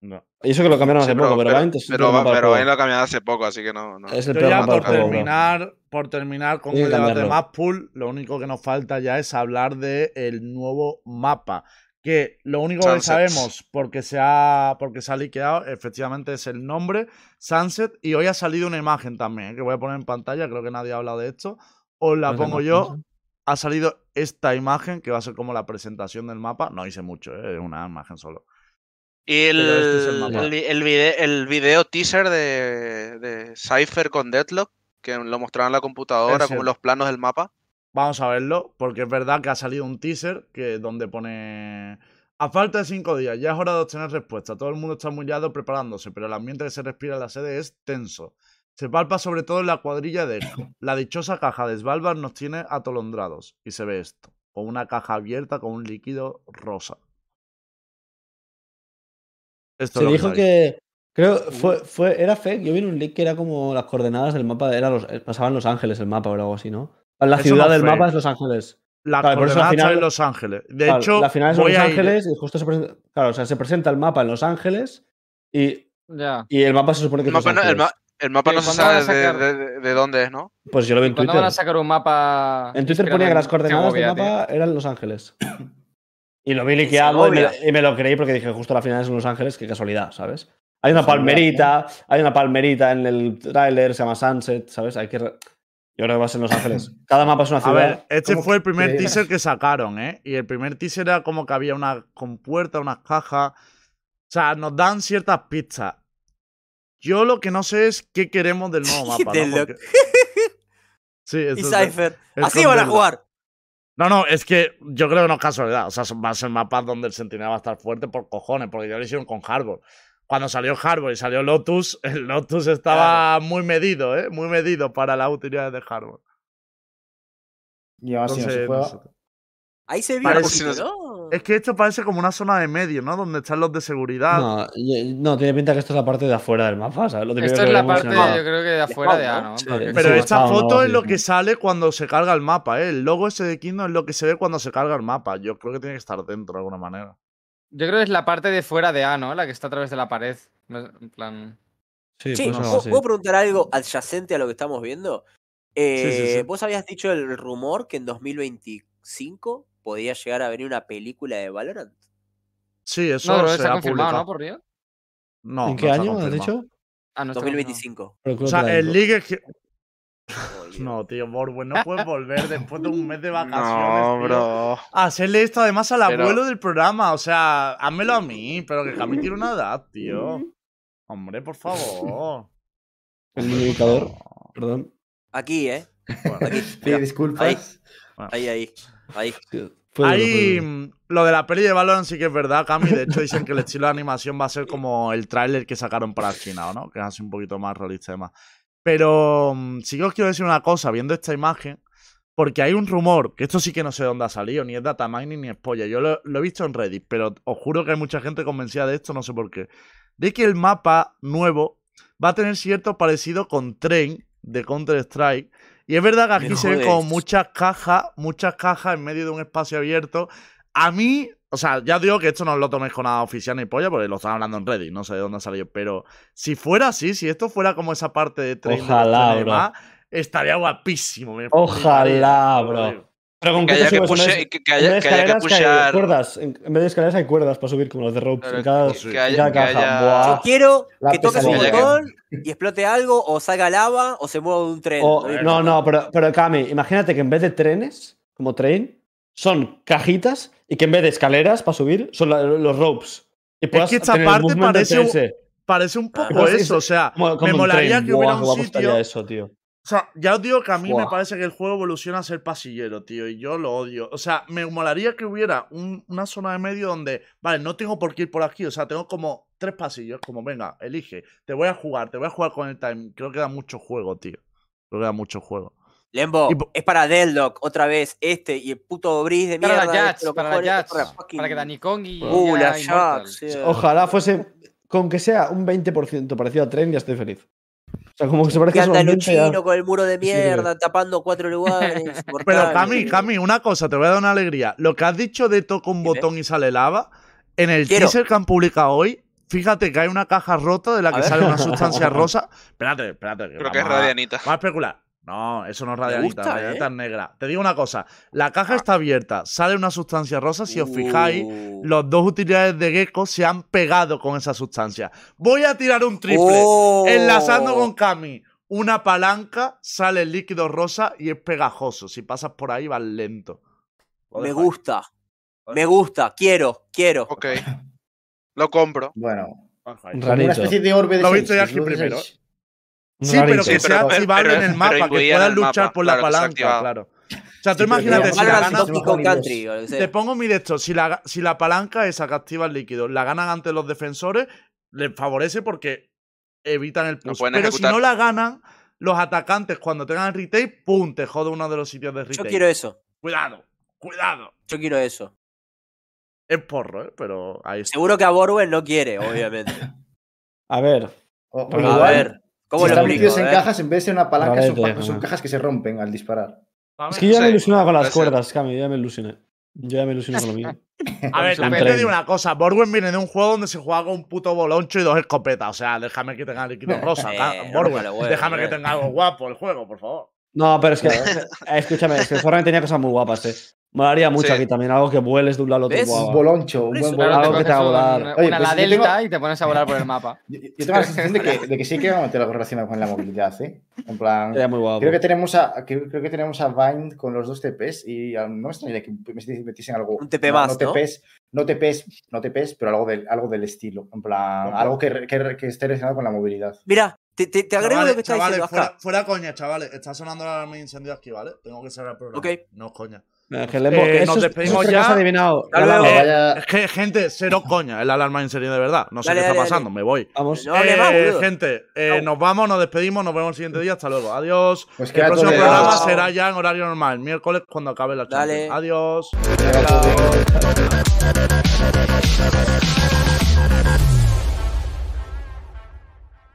No. Y eso que lo cambiaron hace sí, poco, pero, Bind es pero, pero ahí lo cambiaron hace poco, así que no. no. Es el ya por juego, terminar, por terminar con el debate cambiarlo. más pool, lo único que nos falta ya es hablar del el nuevo mapa. Que lo único que sabemos, porque se, ha, porque se ha liqueado, efectivamente es el nombre, Sunset, y hoy ha salido una imagen también, ¿eh? que voy a poner en pantalla, creo que nadie ha hablado de esto. Os la ¿Cuál es la pongo yo. Ha salido esta imagen, que va a ser como la presentación del mapa. No hice mucho, ¿eh? es una imagen solo. Y el, este es el mapa. el, vi- el vide- el video teaser de, de Cypher con Deadlock, que lo mostraron en la computadora, como cierto. los planos del mapa. Vamos a verlo, porque es verdad que ha salido un teaser que donde pone. A falta de cinco días, ya es hora de obtener respuesta. Todo el mundo está mullado preparándose, pero el ambiente que se respira en la sede es tenso. Se palpa sobre todo en la cuadrilla de Echo. La dichosa caja de Svalbard nos tiene atolondrados. Y se ve esto, con una caja abierta con un líquido rosa. Esto Se dijo hay. que. Creo fue, fue, era fake. Yo vi en un leak que era como las coordenadas del mapa. Era los, pasaba en Los Ángeles el mapa o algo así, ¿no? La Eso ciudad no del fue. mapa es Los Ángeles. La Vale, por eso final- en Los Ángeles. De Claro, hecho, la final es Los ir- Ángeles y justo se presenta. Claro, o sea, se presenta el mapa en Los Ángeles y, Ya. y el mapa se supone que El es Los mapa, no, el, Ángeles. ma- el mapa no se ¿cuándo van a sabe de, sacar? de- de- de dónde es, ¿no? Pues yo lo vi en ¿Cuándo Twitter. van a sacar un mapa? En Twitter ponía que las coordenadas del tío? mapa eran Los Ángeles. Y lo vi liqueado y me, y me lo creí porque dije, justo la final es en Los Ángeles, qué casualidad, ¿sabes? Hay una Casualidad, palmerita, hay una palmerita en el tráiler, se llama Sunset, ¿sabes? Hay que. Yo creo que va a ser en Los Ángeles. Cada mapa es una A ciudad. ver, este ¿Cómo fue el primer teaser que sacaron, ¿eh? Y el primer teaser era como que había una compuerta, unas cajas. O sea, nos dan ciertas pistas. Yo lo que no sé es qué queremos del nuevo mapa, ¿no? Porque- Sí, Y es Cypher. es Así van a jugar. No, no, es que yo creo que no es casualidad. O sea, van a ser mapas donde el Sentinela va a estar fuerte por cojones, porque ya lo hicieron con Harbor. Cuando salió Harbor y salió Lotus, el Lotus estaba muy medido, ¿eh? Muy medido para las utilidades de Harbor. Y aún así no se Entonces, juega. no sé. Ahí se vio Parece- un poquito, ¿no? Es que esto parece como una zona de medio, ¿no? Donde están los de seguridad. No, no, tiene pinta que esto es la parte de afuera del mapa, ¿sabes? Lo Esto que es la parte, yo creo que de afuera de A, ¿no? Pero Sí, esta no, no, foto es lo que sale cuando se carga el mapa, ¿eh? El logo ese de Kingdom es lo que se ve cuando se carga el mapa. Yo creo que tiene que estar dentro de alguna manera. Yo creo que es la parte de fuera de A, ¿no? La que está a través de la pared. En plan. Sí, Sí, pues ¿puedo, preguntar algo adyacente a lo que estamos viendo? Eh, sí, sí. Vos habías dicho el rumor que en 2025 podía llegar a venir una película de Valorant. Sí, eso No, se ha confirmado. ¿no? Por Río. No, ¿En qué año has dicho? Ah, no está confirmado. 2025. Pero creo O sea, el dijo. No, tío, Borwen, no puedes volver después de un mes de vacaciones. No, tío, bro. a hacerle esto además al Pero- abuelo del programa. O sea, házmelo a mí, pero que Cami tiene una edad, tío. Hombre, por favor. El indicador, perdón. Aquí, ¿eh? Bueno, Aquí. Disculpas. Ahí, ahí. Ahí. Ahí, mm, lo de la peli de Valorant sí que es verdad, Cami. De hecho, dicen que el estilo de animación va a ser como el tráiler que sacaron para China, ¿no? Que es así un poquito más realista y demás. Pero mm, sí que os quiero decir una cosa, viendo esta imagen, porque hay un rumor, que esto sí que no sé dónde ha salido, ni es data mining ni es polla. Yo lo, lo he visto en Reddit, pero os juro que hay mucha gente convencida de esto, no sé por qué. De que el mapa nuevo va a tener cierto parecido con Train de Counter-Strike. Y es verdad que aquí se ven como muchas cajas, muchas cajas en medio de un espacio abierto. A mí, o sea, ya digo que esto no lo toméis con nada oficial ni polla, porque lo están hablando en Reddit, no sé de dónde ha salido. Pero si fuera así, si esto fuera como esa parte de Train de los Ojalá, bro. demás, estaría guapísimo. me Ojalá, lo bro. Pero con Que qué te haya que, vez- que, que en haya, vez que de haya que escaleras hay cuerdas. En vez de escaleras hay cuerdas para subir como los de. Claro, en cada, que haya, cada que caja. haya-. Yo quiero La que toques un botón y explote algo, o salga lava, o se mueva un tren. O- me no, no, pero, pero Cami, imagínate que en vez de trenes, como train, son cajitas y que en vez de escaleras para subir, son la- los ropes. Y puedas que esta tener parte parece un-. Parece un poco Pues es- eso, o sea, como- como me molaría que hubiera un sitio. eso, tío. O sea, ya os digo que a mí me parece que el juego evoluciona a ser pasillero, tío, y yo lo odio. O sea, me molaría que hubiera un- una zona de medio donde, vale, no tengo por qué ir por aquí, o sea, tengo como tres pasillos, como, venga, elige, te voy a jugar, te voy a jugar con el time. Creo que da mucho juego, tío. Creo que da mucho juego. Lembo, Y es para Deadlock otra vez, este y el puto Breeze de Para mierda. la este, Jats, lo para la Jats. fucking- Para que Danny Kong y. Uh, la. Jax. Ojalá fuese, con que sea un 20% parecido a Trend, ya estoy feliz. O sea, como que se Que parece anda solamente ya- Luchino con el muro de Sí, sí, sí. mierda, tapando cuatro lugares. Pero. Cami, Cami, una cosa, te voy a dar una alegría. Lo que has dicho de toca un botón y sale lava, en el Quiero. teaser que han publicado hoy, fíjate que hay una caja rota de la A que ver. sale una sustancia rosa. Espérate, espérate. Creo que es a- Radianita. Vamos a especular. No, eso no es radianita, gusta, radianita ¿eh? es negra. Te digo una cosa, la caja está abierta, sale una sustancia rosa, si os fijáis, Uh. los dos utilidades de Gecko se han pegado con esa sustancia. Voy a tirar un triple, Oh. enlazando con Cami. Una palanca, sale el líquido rosa y es pegajoso. Si pasas por ahí, vas lento. Me gusta. Me gusta. Quiero, quiero. Ok. Lo compro. Bueno, una especie de orbe de Lo he seis, visto ya aquí primero, seis. Sí, pero que Sí, sea pero- activable pero- en el mapa, que puedas luchar mapa, por la claro, palanca, claro. O sea, tú Sí, imagínate si la Valorant Valorant gana. Donkey Donkey Kong Kong Country. o lo que Te sea. pongo mi de esto. Si la, si la palanca esa que activa el líquido la ganan ante los defensores, les favorece porque evitan el push. Pero ejecutar. si no la ganan, los atacantes cuando tengan el retake, ¡pum! Te jode uno de los sitios de Yo retake. quiero eso. Cuidado, cuidado. Yo quiero eso. Es porro, ¿eh? Pero ahí está. Seguro que a Borwen no quiere, obviamente. A ver, O, o A A igual, ver, ¿cómo si lo están metidos en ver. cajas, en vez de ser una palanca, son, pa- cajas que se rompen al disparar. Es que yo ya Sí, me ilusionaba con las cuerdas, Cami, yo ya me ilusioné. Yo ya me ilusioné con lo mío. A ver, también te digo una cosa. Borwen viene de un juego donde se juega con un puto boloncho y dos escopetas. O sea, déjame que tenga líquido rosa. Eh, Borwen, déjame que eh. tenga algo guapo el juego, por favor. No, pero es que, eh, escúchame, es que el Fortnite tenía cosas muy guapas, eh. Molaría mucho Sí. aquí también, algo que vueles de un lado al otro. ¿Ves? Un boloncho, un buen boloncho. algo que te haga volar. Oye, una pues la tengo- delta y te pones a volar por el mapa. Yo, yo tengo la sensación de que, de que sí que vamos a meter algo relacionado con la movilidad, ¿eh? En plan, Sería muy guapo. creo que tenemos a creo, creo que tenemos a Bind con los dos TPs y no me extrañaría que me metiesen algo. Un TP no, más, no ¿no? TPs, no TPs, no TPs, pero algo del, algo del estilo. En plan, algo que, que, que esté relacionado con la movilidad. Mira, te, te, te agrego Chavales, lo que estás chavales, diciendo fuera, coña, chavales. Está sonando la alarma de incendio aquí, ¿vale? Tengo que cerrar el programa. Ok. No coña. Eh, Eh, nos es- despedimos ya. adivinado. Luego. lava. Vaya- Es que, gente, cero coña. Es la alarma de incendio de verdad. No sé Dale, qué está pasando. dale. Me voy. Vamos. No Eh, gente, eh, nos vamos, nos despedimos, nos vemos el siguiente día. Hasta luego. Adiós. Pues el próximo programa será ya en horario normal, miércoles cuando acabe la. Champions. Adiós.